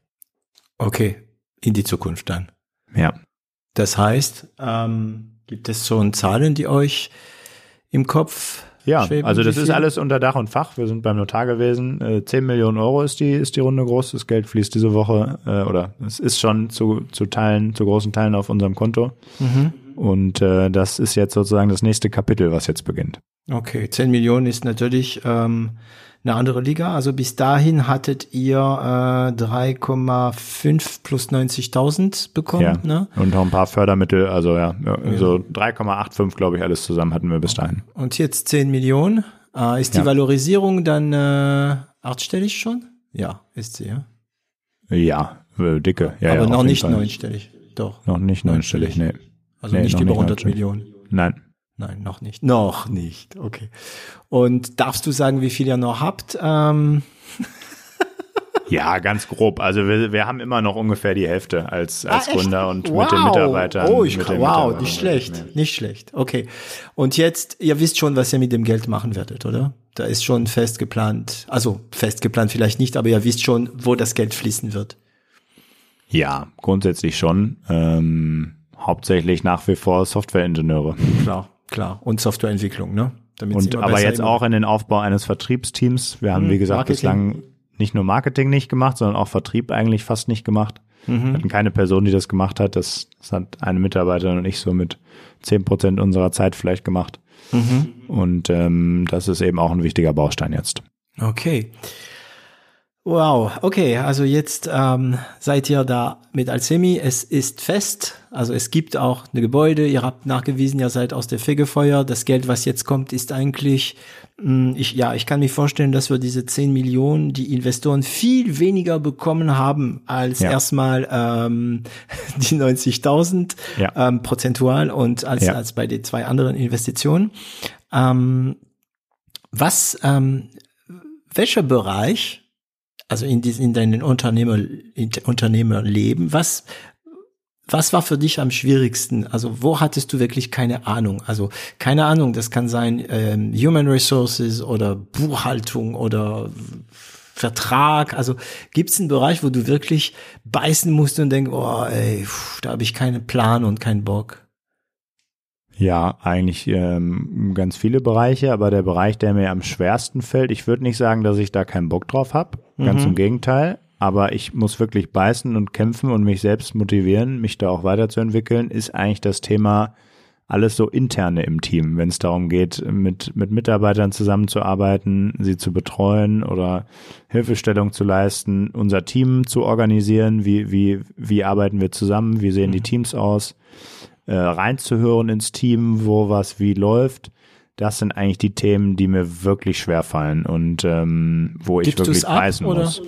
Okay, in die Zukunft dann. Ja. Das heißt, ähm, gibt es so Zahlen, die euch im Kopf ja, schweben? also das ist alles unter Dach und Fach. Wir sind beim Notar gewesen. Äh, 10 Millionen Euro ist die, ist die Runde groß. Das Geld fließt diese Woche äh, oder es ist schon zu, zu Teilen, zu großen Teilen auf unserem Konto. Mhm. Und äh, das ist jetzt sozusagen das nächste Kapitel, was jetzt beginnt. Okay, 10 Millionen ist natürlich ähm, eine andere Liga. Also bis dahin hattet ihr äh, 3,5 plus 90.000 bekommen. Ja. Ne? Und noch ein paar Fördermittel, also ja, ja. so 3,85 glaube ich alles zusammen hatten wir bis dahin. Und jetzt 10 Millionen. Äh, ist die ja. Valorisierung dann äh, achtstellig schon? Ja, ist sie, ja. Ja, äh, dicke. Ja, Aber ja, noch nicht Fall. neunstellig. Doch. Noch nicht neunstellig, nee. Also nee, nicht über 100 Millionen. Nein. Nein, noch nicht. Noch nicht. Okay. Und darfst du sagen, wie viel ihr noch habt? Ähm. (laughs) Ja, ganz grob. Also wir, wir haben immer noch ungefähr die Hälfte als, als ah, Gründer und wow. mit den Mitarbeitern. Oh, ich kann, wow, nicht schlecht, nicht schlecht. Okay. Und jetzt, ihr wisst schon, was ihr mit dem Geld machen werdet, oder? Da ist schon fest geplant, also fest geplant vielleicht nicht, aber ihr wisst schon, wo das Geld fließen wird. Ja, grundsätzlich schon. Ähm, hauptsächlich nach wie vor Softwareingenieure. Klar klar. Und Softwareentwicklung, ne? Damit und aber jetzt auch in den Aufbau eines Vertriebsteams. Wir haben, mhm, wie gesagt, Marketing. bislang nicht nur Marketing nicht gemacht, sondern auch Vertrieb eigentlich fast nicht gemacht. Mhm. Wir hatten keine Person, die das gemacht hat. Das, das hat eine Mitarbeiterin und ich so mit zehn Prozent unserer Zeit vielleicht gemacht. Mhm. Und ähm, das ist eben auch ein wichtiger Baustein jetzt. Okay. Wow, okay, also jetzt ähm, seid ihr da mit Alzemi. Es ist fest, also es gibt auch eine Gebäude. Ihr habt nachgewiesen, ihr seid aus der Fegefeuer. Das Geld, was jetzt kommt, ist eigentlich, mh, ich, ja, ich kann mir vorstellen, dass wir diese 10 Millionen, die Investoren viel weniger bekommen haben als Ja. erstmal ähm, (laughs) die 90.000 Ja. ähm, prozentual und als, Ja. als bei den zwei anderen Investitionen. Ähm, was, ähm, welcher Bereich also in, diesen, in deinen Unternehmer, in Unternehmerleben, was, was war für dich am schwierigsten? Also wo hattest du wirklich keine Ahnung? Also keine Ahnung, das kann sein ähm, Human Resources oder Buchhaltung oder Vertrag. Also gibt es einen Bereich, wo du wirklich beißen musst und denkst, oh ey, pff, da habe ich keinen Plan und keinen Bock. Ja, eigentlich ähm, ganz viele Bereiche, aber der Bereich, der mir am schwersten fällt, ich würde nicht sagen, dass ich da keinen Bock drauf habe, ganz Mhm. im Gegenteil, aber ich muss wirklich beißen und kämpfen und mich selbst motivieren, mich da auch weiterzuentwickeln, ist eigentlich das Thema alles so interne im Team, wenn es darum geht, mit, mit Mitarbeitern zusammenzuarbeiten, sie zu betreuen oder Hilfestellung zu leisten, unser Team zu organisieren, wie, wie, wie arbeiten wir zusammen, wie sehen die Teams aus, äh, reinzuhören ins Team, wo was wie läuft. Das sind eigentlich die Themen, die mir wirklich schwer fallen und ähm, wo ich Gibst du's wirklich ab, oder? muss.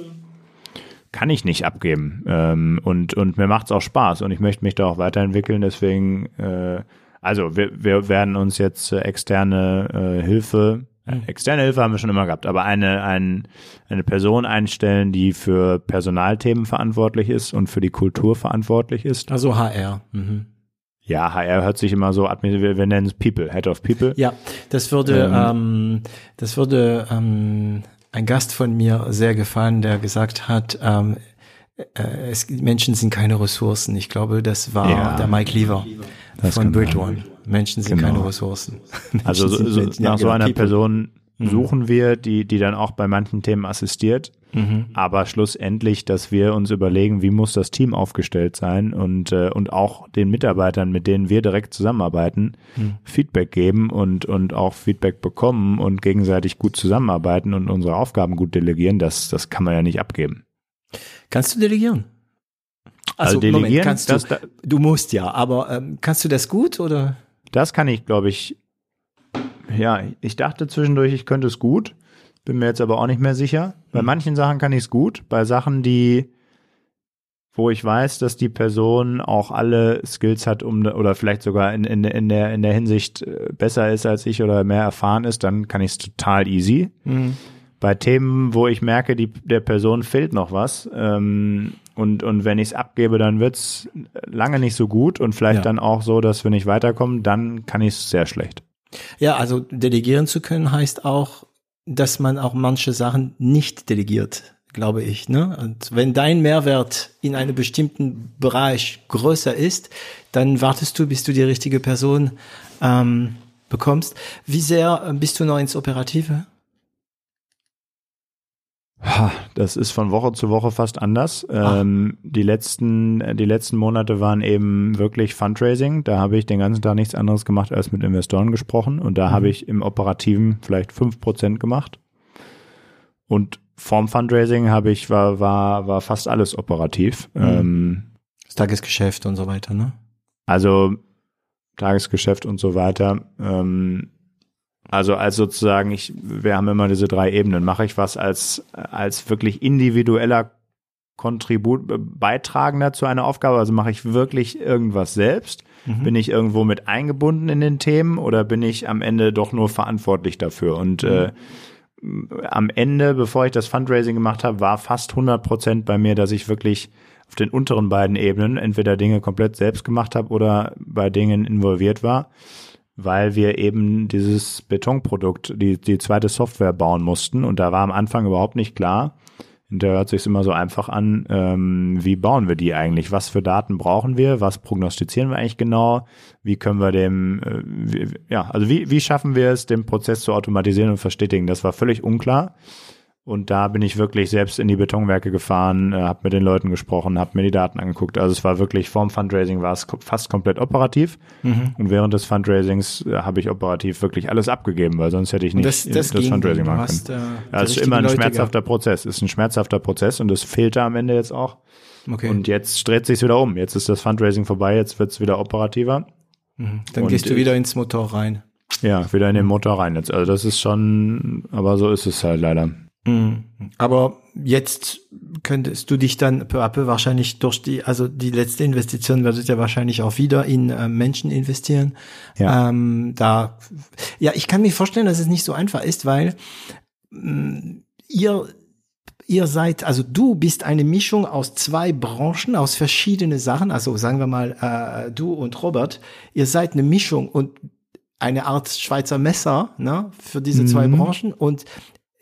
Kann ich nicht abgeben. Ähm, und, und mir macht's auch Spaß und ich möchte mich da auch weiterentwickeln. Deswegen, äh, also wir, wir werden uns jetzt äh, externe äh, Hilfe, äh, externe Hilfe haben wir schon immer gehabt, aber eine, ein, eine Person einstellen, die für Personalthemen verantwortlich ist und für die Kultur verantwortlich ist. Also HR. Mhm. Ja, HR hört sich immer so, wir, nennen es People, Head of People. Ja, das würde, ähm, das würde ähm, ein Gast von mir sehr gefallen, der gesagt hat, ähm, äh, es, Menschen sind keine Ressourcen. Ich glaube, das war Ja. der Mike Lever von Bridge. One. Menschen sind Genau. keine Ressourcen. Also Menschen so, sind so. Ja, nach so genau, einer People. Person suchen wir, die, die dann auch bei manchen Themen assistiert. Mhm. Aber schlussendlich, dass wir uns überlegen, wie muss das Team aufgestellt sein und, äh, und auch den Mitarbeitern, mit denen wir direkt zusammenarbeiten, Mhm. Feedback geben und, und auch Feedback bekommen und gegenseitig gut zusammenarbeiten und unsere Aufgaben gut delegieren, das, das kann man ja nicht abgeben. Kannst du delegieren? Also, delegieren, kannst das, du, du musst ja, aber ähm, kannst du das gut oder? Das kann ich, glaube ich. Ja, ich dachte zwischendurch, ich könnte es gut, bin mir jetzt aber auch nicht mehr sicher. Bei manchen Sachen kann ich es gut, bei Sachen, die, wo ich weiß, dass die Person auch alle Skills hat, um oder vielleicht sogar in, in, in der in der Hinsicht äh, besser ist als ich oder mehr erfahren ist, dann kann ich es total easy. Bei Themen, wo ich merke, die, der Person fehlt noch was ähm, und, und wenn ich es abgebe, dann wird's lange nicht so gut und vielleicht Ja. dann auch so, dass wir nicht weiterkommen, dann kann ich es sehr schlecht. Ja, also delegieren zu können heißt auch, dass man auch manche Sachen nicht delegiert, glaube ich. Ne? Und wenn dein Mehrwert in einem bestimmten Bereich größer ist, dann wartest du, bis du die richtige Person ähm, bekommst. Wie sehr äh, bist du noch ins Operative? Das ist von Woche zu Woche fast anders. Ähm, die letzten, die letzten Monate waren eben wirklich Fundraising. Da habe ich den ganzen Tag nichts anderes gemacht, als mit Investoren gesprochen. Und da habe ich im Operativen vielleicht fünf Prozent gemacht. Und vorm Fundraising habe ich, war, war, war fast alles operativ. Ähm, Das Tagesgeschäft und so weiter, ne? also Tagesgeschäft und so weiter. Ähm, also als sozusagen, ich, wir haben immer diese drei Ebenen. Mache ich was als, als wirklich individueller Kontribut, äh, Beitragender zu einer Aufgabe? Also mache ich wirklich irgendwas selbst? Bin ich irgendwo mit eingebunden in den Themen oder bin ich am Ende doch nur verantwortlich dafür? Und äh, am Ende, bevor ich das Fundraising gemacht habe, war fast 100 Prozent bei mir, dass ich wirklich auf den unteren beiden Ebenen entweder Dinge komplett selbst gemacht habe oder bei Dingen involviert war, weil wir eben dieses Betonprodukt, die, die zweite Software bauen mussten und da war am Anfang überhaupt nicht klar, da hört sich immer so einfach an, ähm, wie bauen wir die eigentlich? Was für Daten brauchen wir? Was prognostizieren wir eigentlich genau? Wie können wir dem, äh, wie, ja, also wie, wie schaffen wir es, den Prozess zu automatisieren und verstetigen? Das war völlig unklar. Und da bin ich wirklich selbst in die Betonwerke gefahren, äh, habe mit den Leuten gesprochen, habe mir die Daten angeguckt. Also es war wirklich vorm Fundraising war es fast komplett operativ. Mhm. Und während des Fundraisings äh, habe ich operativ wirklich alles abgegeben, weil sonst hätte ich nicht das, das, das Fundraising machen hast, können. äh, die Ja, es ist immer ein Leute schmerzhafter Prozess. Es ist ein schmerzhafter Prozess und das fehlte am Ende jetzt auch. Okay. Und jetzt dreht sich's wieder um. Jetzt ist das Fundraising vorbei, jetzt wird's wieder operativer. mhm. Dann und gehst du wieder ins Motor rein. Ja, wieder in den Motor rein jetzt. Also das ist schon, aber so ist es halt leider. Mhm. Aber jetzt könntest du dich dann peu à peu wahrscheinlich durch die, also die letzte Investition werdet ihr wahrscheinlich auch wieder in äh, Menschen investieren. Ja. Ähm, da, ja, ich kann mir vorstellen, dass es nicht so einfach ist, weil mh, ihr ihr seid, also du bist eine Mischung aus zwei Branchen, aus verschiedene Sachen. Also sagen wir mal, äh, du und Robert, ihr seid eine Mischung und eine Art Schweizer Messer ne, für diese zwei Mhm. Branchen. Und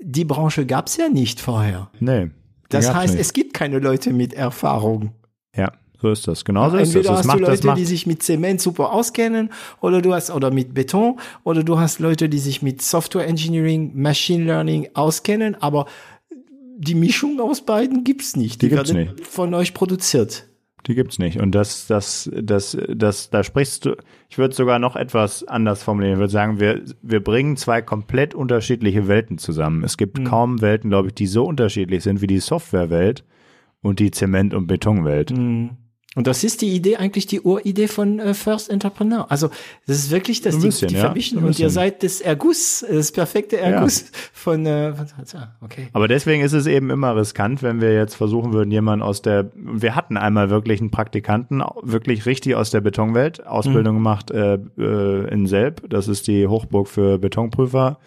die Branche gab's ja nicht vorher. Nee. Das heißt, nicht. es gibt keine Leute mit Erfahrung. Ja, so ist das. Genau so ist das. Entweder Das hast macht, du Leute, die sich mit Zement super auskennen, oder du hast, oder mit Beton, oder du hast Leute, die sich mit Software Engineering, Machine Learning auskennen, aber die Mischung aus beiden gibt's nicht. Die gibt's werden von euch produziert. Die gibt's nicht. Und das, das, das, das, da sprichst du, ich würde sogar noch etwas anders formulieren. Ich würde sagen, wir, wir bringen zwei komplett unterschiedliche Welten zusammen. Es gibt Mhm. kaum Welten, glaube ich, die so unterschiedlich sind wie die Softwarewelt und die Zement- und Betonwelt. Und das ist die Idee, eigentlich die Uridee von äh, First Entrepreneur. Also das ist wirklich das, ein die, bisschen, die ja, vermischen und ihr bisschen. seid das Erguss, das perfekte Erguss von, äh, von, ja, okay. Aber deswegen ist es eben immer riskant, wenn wir jetzt versuchen würden, jemanden aus der, wir hatten einmal wirklich einen Praktikanten, wirklich richtig aus der Betonwelt, Ausbildung gemacht äh, äh, in Selb, das ist die Hochburg für Betonprüfer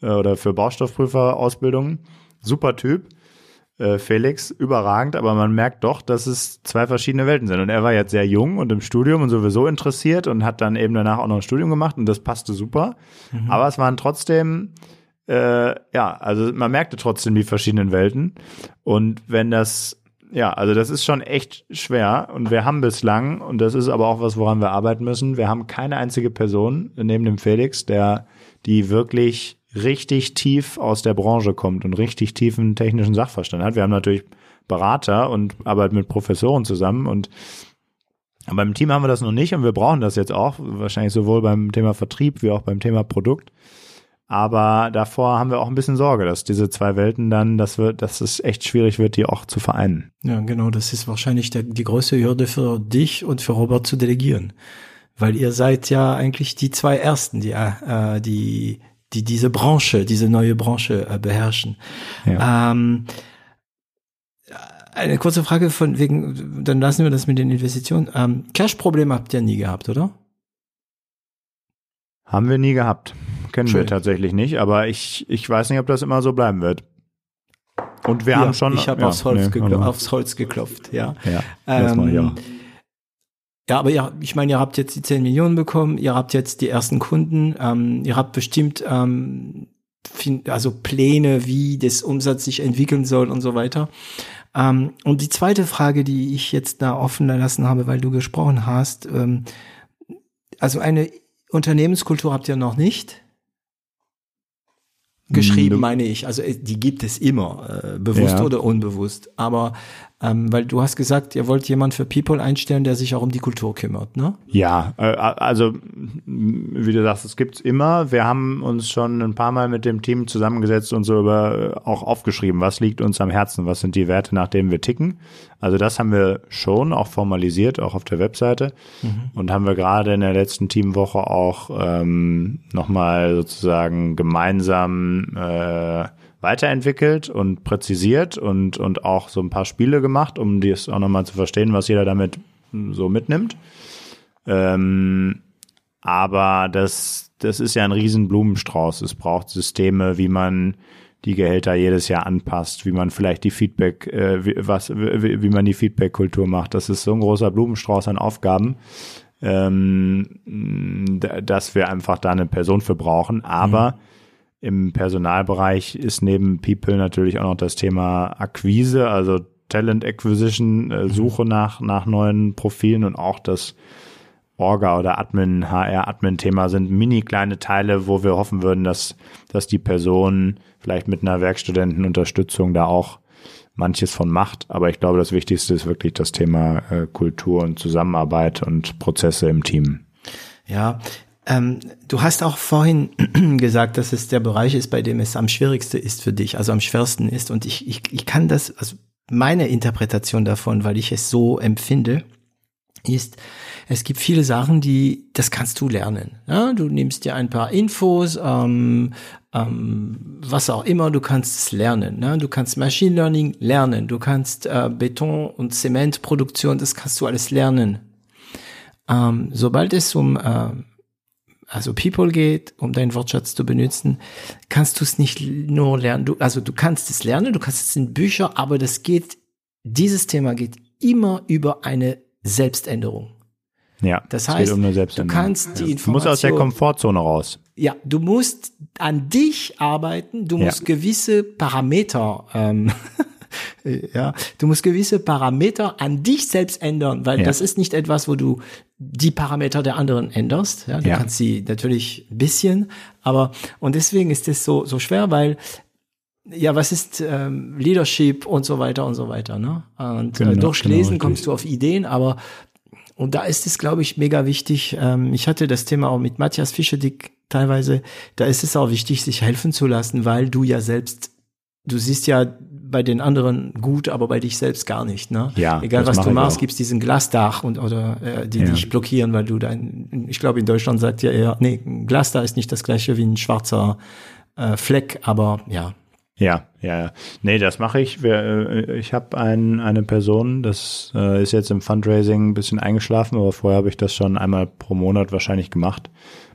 äh, oder für Baustoffprüfer Ausbildungen. Super Typ, äh, Felix, überragend, aber man merkt doch, dass es zwei verschiedene Welten sind. Und er war jetzt sehr jung und im Studium und sowieso interessiert und hat dann eben danach auch noch ein Studium gemacht und das passte super. Aber es waren trotzdem äh, ja, also man merkte trotzdem die verschiedenen Welten. Und wenn das, ja, also das ist schon echt schwer. Und wir haben bislang, und das ist aber auch was, woran wir arbeiten müssen, wir haben keine einzige Person neben dem Felix, der die wirklich richtig tief aus der Branche kommt und richtig tiefen technischen Sachverstand hat. Wir haben natürlich Berater und arbeiten mit Professoren zusammen und aber im Team haben wir das noch nicht und wir brauchen das jetzt auch, wahrscheinlich sowohl beim Thema Vertrieb wie auch beim Thema Produkt. Aber davor haben wir auch ein bisschen Sorge, dass diese zwei Welten dann, dass wir, dass es echt schwierig wird, die auch zu vereinen. Ja, genau, das ist wahrscheinlich der, die größte Hürde für dich und für Robert zu delegieren. Weil ihr seid ja eigentlich die zwei Ersten, die, äh, die, die diese Branche, diese neue Branche äh, beherrschen. Ja. Ähm, eine kurze Frage von wegen, dann lassen wir das mit den Investitionen. Ähm, Cash-Problem habt ihr nie gehabt, oder? Haben wir nie gehabt. Kennen Schön. wir tatsächlich nicht, aber ich, ich weiß nicht, ob das immer so bleiben wird. Und wir Ja, haben schon. Ich habe ja, aufs, Holz nee, geklo- aber- aufs Holz geklopft, ja. Ja, Ähm. Ja, aber ihr, ich meine, ihr habt jetzt die 10 Millionen bekommen, ihr habt jetzt die ersten Kunden, ähm, ihr habt bestimmt ähm, also Pläne, wie das Umsatz sich entwickeln soll und so weiter. Ähm, und die zweite Frage, die ich jetzt da offen lassen habe, weil du gesprochen hast, ähm, also eine Unternehmenskultur habt ihr noch nicht geschrieben, meine ich. Also äh, die gibt es immer, äh, bewusst Ja. oder unbewusst. Aber ähm, weil du hast gesagt, ihr wollt jemand für People einstellen, der sich auch um die Kultur kümmert, ne? Ja, äh, also wie du sagst, es gibt's immer. Wir haben uns schon ein paar Mal mit dem Team zusammengesetzt und so über äh, auch aufgeschrieben, was liegt uns am Herzen, was sind die Werte, nach denen wir ticken. Also das haben wir schon auch formalisiert, auch auf der Webseite und haben wir gerade in der letzten Teamwoche auch ähm, nochmal sozusagen gemeinsam äh, weiterentwickelt und präzisiert und und auch so ein paar Spiele gemacht, um das auch nochmal zu verstehen, was jeder damit so mitnimmt. Ähm, aber das, das ist ja ein riesen Blumenstrauß. Es braucht Systeme, wie man die Gehälter jedes Jahr anpasst, wie man vielleicht die Feedback, äh, wie, was, wie, wie man die Feedback-Kultur macht. Das ist so ein großer Blumenstrauß an Aufgaben, ähm, dass wir einfach da eine Person für brauchen. Aber im Personalbereich ist neben People natürlich auch noch das Thema Akquise, also Talent Acquisition, äh, Suche nach, nach neuen Profilen und auch das Orga oder Admin, HR-Admin-Thema sind mini kleine Teile, wo wir hoffen würden, dass, dass die Person vielleicht mit einer Werkstudentenunterstützung da auch manches von macht. Aber ich glaube, das Wichtigste ist wirklich das Thema äh, Kultur und Zusammenarbeit und Prozesse im Team. Ja, ähm, du hast auch vorhin (clears throat) gesagt, dass es der Bereich ist, bei dem es am schwierigsten ist für dich, also am schwersten ist. Und ich, ich, ich kann das, also meine Interpretation davon, weil ich es so empfinde, ist, es gibt viele Sachen, die, das kannst du lernen. Ja, du nimmst dir ein paar Infos, ähm, ähm, was auch immer, du kannst es lernen. Ne? Du kannst Machine Learning lernen, du kannst äh, Beton- und Zementproduktion, das kannst du alles lernen. Ähm, sobald es um äh, also People geht, um deinen Wortschatz zu benutzen, kannst du es nicht nur lernen. Du, also du kannst es lernen, du kannst es in Bücher, aber das geht, dieses Thema geht immer über eine Selbständerung. Ja, das heißt, um du kannst die Information. Du musst aus der Komfortzone raus. Ja, du musst an dich arbeiten, du musst ja. gewisse Parameter, ähm, (laughs) ja, du musst gewisse Parameter an dich selbst ändern, weil ja. das ist nicht etwas, wo du die Parameter der anderen änderst. Ja, du ja. kannst sie natürlich ein bisschen, aber und deswegen ist es so so schwer, weil ja, was ist ähm, Leadership und so weiter und so weiter. Ne? Und äh, genau, äh, durch genau, kommst du auf Ideen, aber und da ist es, glaube ich, mega wichtig. Ähm, ich hatte das Thema auch mit Matthias Fischerdick teilweise. Da ist es auch wichtig, sich helfen zu lassen, weil du ja selbst, du siehst ja bei den anderen gut, aber bei dich selbst gar nicht. Ne? Ja, Egal was du machst, gibt's diesen Glasdach und oder äh, die ja. dich blockieren, weil du dein, ich glaube in Deutschland sagt ja eher, nee, ein Glasdach ist nicht das gleiche wie ein schwarzer äh, Fleck, aber ja, ja, ja, nee, das mache ich. Äh, ich habe ein, eine Person, das äh, ist jetzt im Fundraising ein bisschen eingeschlafen, aber vorher habe ich das schon einmal pro Monat wahrscheinlich gemacht.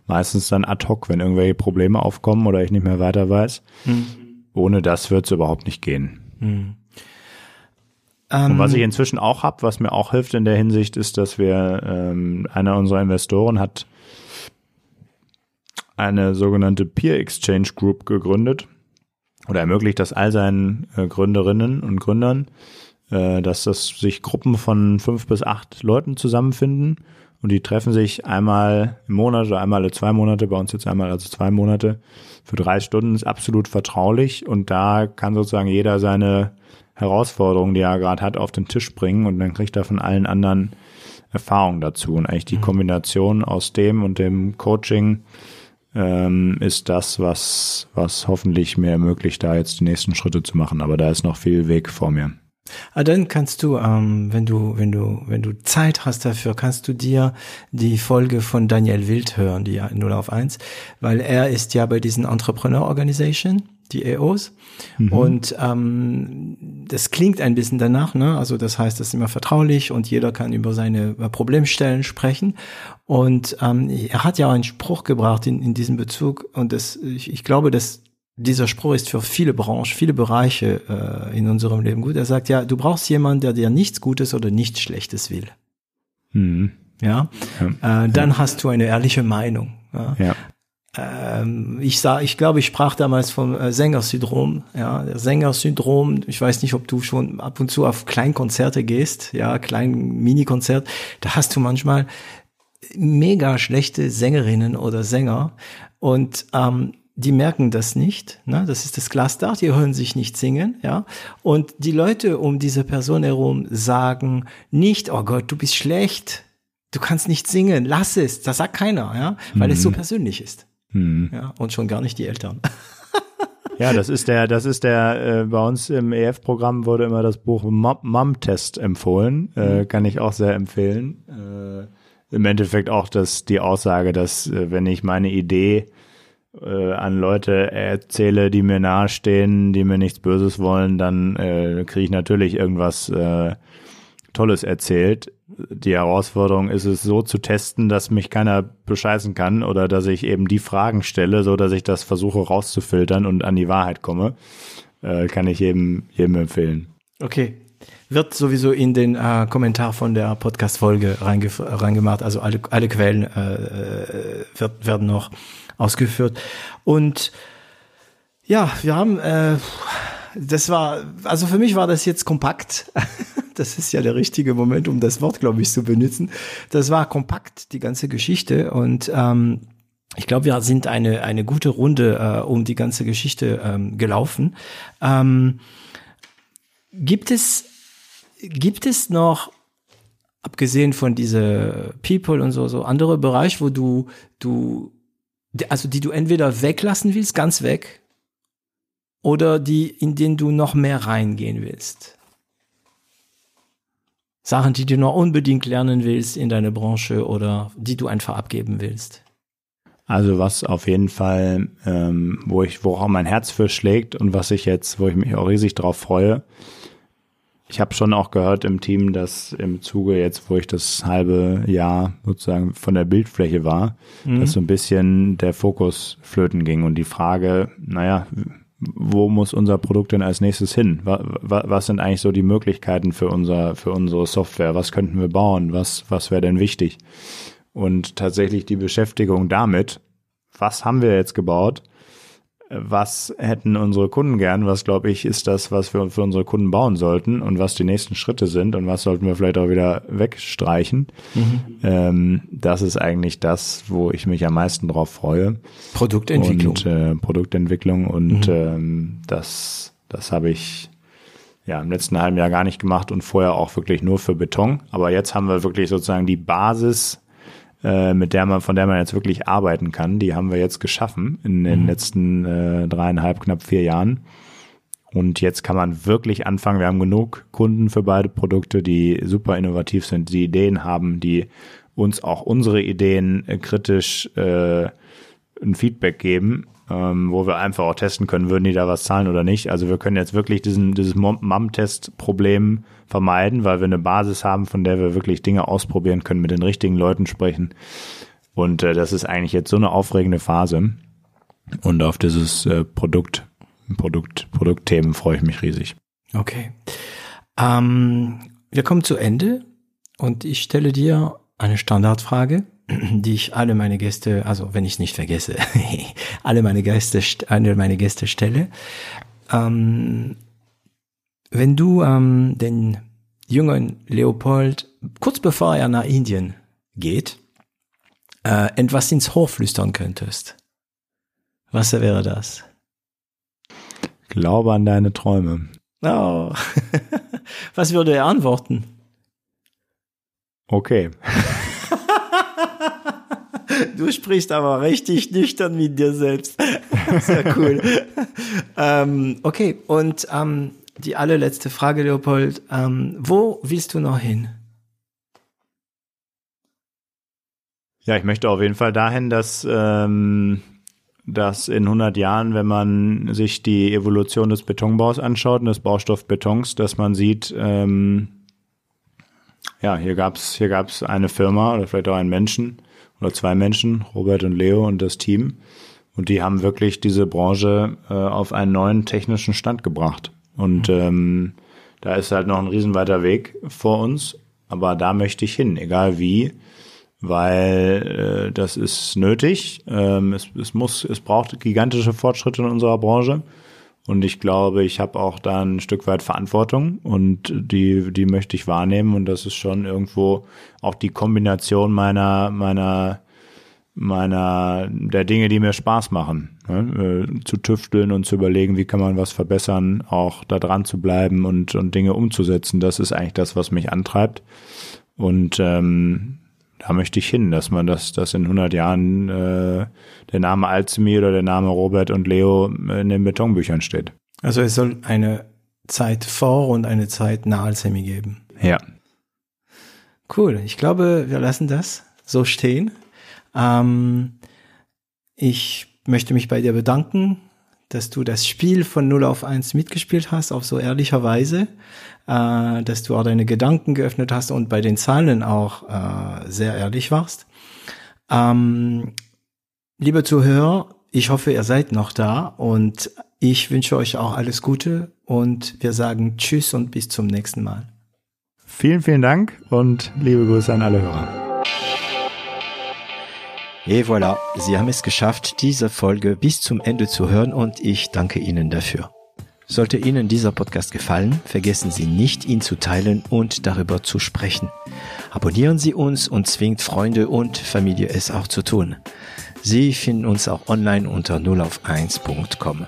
Meistens dann ad hoc, wenn irgendwelche Probleme aufkommen oder ich nicht mehr weiter weiß. Hm. Ohne das wird es überhaupt nicht gehen. Hm. Und was ich inzwischen auch habe, was mir auch hilft in der Hinsicht, ist, dass wir ähm, einer unserer Investoren hat eine sogenannte Peer Exchange Group gegründet oder ermöglicht das all seinen äh, Gründerinnen und Gründern, äh, dass das sich Gruppen von fünf bis acht Leuten zusammenfinden und die treffen sich einmal im Monat oder einmal alle zwei Monate, bei uns jetzt einmal also zwei Monate für drei Stunden, ist absolut vertraulich und da kann sozusagen jeder seine Herausforderungen, die er gerade hat, auf den Tisch bringen und dann kriegt er von allen anderen Erfahrungen dazu und eigentlich die mhm. Kombination aus dem und dem Coaching ähm, ist das, was, was hoffentlich mir ermöglicht, da jetzt die nächsten Schritte zu machen. Aber da ist noch viel Weg vor mir. Ah, dann kannst du, ähm, wenn du, wenn du, wenn du Zeit hast dafür, kannst du dir die Folge von Daniel Wild hören, die 0 auf 1, weil er ist ja bei diesen Entrepreneur Organization die EOs. Mhm. Und ähm, das klingt ein bisschen danach, ne? Also das heißt, das ist immer vertraulich und jeder kann über seine Problemstellen sprechen. Und ähm, er hat ja einen Spruch gebracht in, in diesem Bezug und das, ich, ich glaube, dass dieser Spruch ist für viele Branchen, viele Bereiche äh, in unserem Leben gut. Er sagt ja, du brauchst jemanden, der dir nichts Gutes oder nichts Schlechtes will. Mhm. Ja, ja. Äh, dann ja. hast du eine ehrliche Meinung. Ja. ja ähm, ich sah, ich glaube, ich sprach damals vom äh, Sängersyndrom. Ja, der Sängersyndrom. Ich weiß nicht, ob du schon ab und zu auf Kleinkonzerte gehst, ja, klein Mini-Konzert. Da hast du manchmal mega schlechte Sängerinnen oder Sänger und ähm, die merken das nicht. Ne? Das ist das Glasdach, die hören sich nicht singen, ja. Und die Leute um diese Person herum sagen nicht, oh Gott, du bist schlecht, du kannst nicht singen, lass es. Das sagt keiner, ja, weil mhm. es so mhm. persönlich ist. Hm. Ja, und schon gar nicht die Eltern. (laughs) Ja, das ist der, das ist der, äh, bei uns im EF-Programm wurde immer das Buch Mom-Test empfohlen. Äh, mhm. kann ich auch sehr empfehlen. Äh, Im Endeffekt auch das, die Aussage, dass äh, wenn ich meine Idee äh, an Leute erzähle, die mir nahestehen, die mir nichts Böses wollen, dann äh, kriege ich natürlich irgendwas äh, Tolles erzählt. Die Herausforderung ist es so zu testen, dass mich keiner bescheißen kann oder dass ich eben die Fragen stelle, so dass ich das versuche rauszufiltern und an die Wahrheit komme. Äh, kann ich jedem, jedem empfehlen. Okay. Wird sowieso in den äh, Kommentar von der Podcast-Folge reinge reingemacht. Also alle, alle Quellen äh, äh werden noch ausgeführt. Und ja, wir haben, äh, das war, also für mich war das jetzt kompakt. (laughs) das ist ja der richtige Moment, um das Wort, glaube ich, zu benutzen. Das war kompakt, die ganze Geschichte. Und ähm, ich glaube, wir sind eine, eine gute Runde äh, um die ganze Geschichte ähm, gelaufen. Ähm, gibt es, gibt es noch, abgesehen von diese People und so, so andere Bereiche, wo du, du, also die du entweder weglassen willst, ganz weg, oder die, in denen du noch mehr reingehen willst? Sachen, die du noch unbedingt lernen willst in deiner Branche oder die du einfach abgeben willst? Also was auf jeden Fall, ähm, wo ich, wo auch mein Herz für schlägt und was ich jetzt, wo ich mich auch riesig drauf freue. Ich habe schon auch gehört im Team, dass im Zuge jetzt, wo ich das halbe Jahr sozusagen von der Bildfläche war, mhm. dass so ein bisschen der Fokus flöten ging und die Frage, naja, wo muss unser Produkt denn als nächstes hin? Was sind eigentlich so die Möglichkeiten für unser, für unsere Software? Was könnten wir bauen? Was, was wäre denn wichtig? Und tatsächlich die Beschäftigung damit, was haben wir jetzt gebaut? Was hätten unsere Kunden gern? Was glaube ich ist das, was wir für unsere Kunden bauen sollten und was die nächsten Schritte sind und was sollten wir vielleicht auch wieder wegstreichen? Mhm. Ähm, das ist eigentlich das, wo ich mich am meisten drauf freue. Produktentwicklung. Und, äh, Produktentwicklung und mhm. ähm, das, das habe ich ja im letzten halben Jahr gar nicht gemacht und vorher auch wirklich nur für Beton. Aber jetzt haben wir wirklich sozusagen die Basis äh, mit der man, von der man jetzt wirklich arbeiten kann. Die haben wir jetzt geschaffen in den mhm. letzten äh, dreieinhalb, knapp vier Jahren. Und jetzt kann man wirklich anfangen. Wir haben genug Kunden für beide Produkte, die super innovativ sind, die Ideen haben, die uns auch unsere Ideen äh, kritisch äh, ein Feedback geben ähm, wo wir einfach auch testen können, würden die da was zahlen oder nicht. Also wir können jetzt wirklich diesen, dieses MAM-Test-Problem vermeiden, weil wir eine Basis haben, von der wir wirklich Dinge ausprobieren können, mit den richtigen Leuten sprechen. Und äh, das ist eigentlich jetzt so eine aufregende Phase. Und auf dieses äh, Produkt, Produkt, Produktthemen freue ich mich riesig. Okay. Ähm, wir kommen zu Ende und ich stelle dir eine Standardfrage die ich alle meine Gäste, also wenn ich es nicht vergesse, (laughs) alle meine Gäste, alle meine Gäste stelle. Ähm, wenn du ähm, den jungen Leopold kurz bevor er nach Indien geht, äh, etwas ins Hof flüstern könntest, was wäre das? Glaube an deine Träume. Oh. (laughs) was würde er antworten? Okay. (laughs) Du sprichst aber richtig nüchtern mit dir selbst. (laughs) Sehr cool. ähm, okay, und ähm, die allerletzte Frage, Leopold. Ähm, wo willst du noch hin? Ja, ich möchte auf jeden Fall dahin, dass, ähm, dass in 100 Jahren, wenn man sich die Evolution des Betonbaus anschaut und des Baustoffbetons, dass man sieht, ähm, ja, hier gab's hier gab's eine Firma oder vielleicht auch einen Menschen, oder zwei Menschen, Robert und Leo und das Team. Und die haben wirklich diese Branche äh, auf einen neuen technischen Stand gebracht. Und mhm. ähm, da ist halt noch ein riesenweiter Weg vor uns. Aber da möchte ich hin, egal wie, weil äh, das ist nötig. Ähm, es, es muss, es braucht gigantische Fortschritte in unserer Branche. Und ich glaube, ich habe auch da ein Stück weit Verantwortung und die, die möchte ich wahrnehmen. Und das ist schon irgendwo auch die Kombination meiner, meiner, meiner, der Dinge, die mir Spaß machen. Ne? Äh, zu tüfteln und zu überlegen, wie kann man was verbessern, auch da dran zu bleiben und, und Dinge umzusetzen. Das ist eigentlich das, was mich antreibt. Und ähm, da möchte ich hin, dass man das, dass in 100 Jahren äh, der Name Alzemi oder der Name Robert und Leo in den Betonbüchern steht. Also es soll eine Zeit vor und eine Zeit nach Alzemi geben. Ja. Cool. Ich glaube, wir lassen das so stehen. Ähm, ich möchte mich bei dir bedanken, dass du das Spiel von 0 auf 1 mitgespielt hast, auf so ehrlicher Weise äh, dass du auch deine Gedanken geöffnet hast und bei den Zahlen auch äh, sehr ehrlich warst. Ähm, liebe Zuhörer, ich hoffe, ihr seid noch da und ich wünsche euch auch alles Gute und wir sagen Tschüss und bis zum nächsten Mal. Vielen, vielen Dank und liebe Grüße an alle Hörer. Et voilà, Sie haben es geschafft, diese Folge bis zum Ende zu hören und ich danke Ihnen dafür. Sollte Ihnen dieser Podcast gefallen, vergessen Sie nicht, ihn zu teilen und darüber zu sprechen. Abonnieren Sie uns und zwingt Freunde und Familie es auch zu tun. Sie finden uns auch online unter 0auf1.com.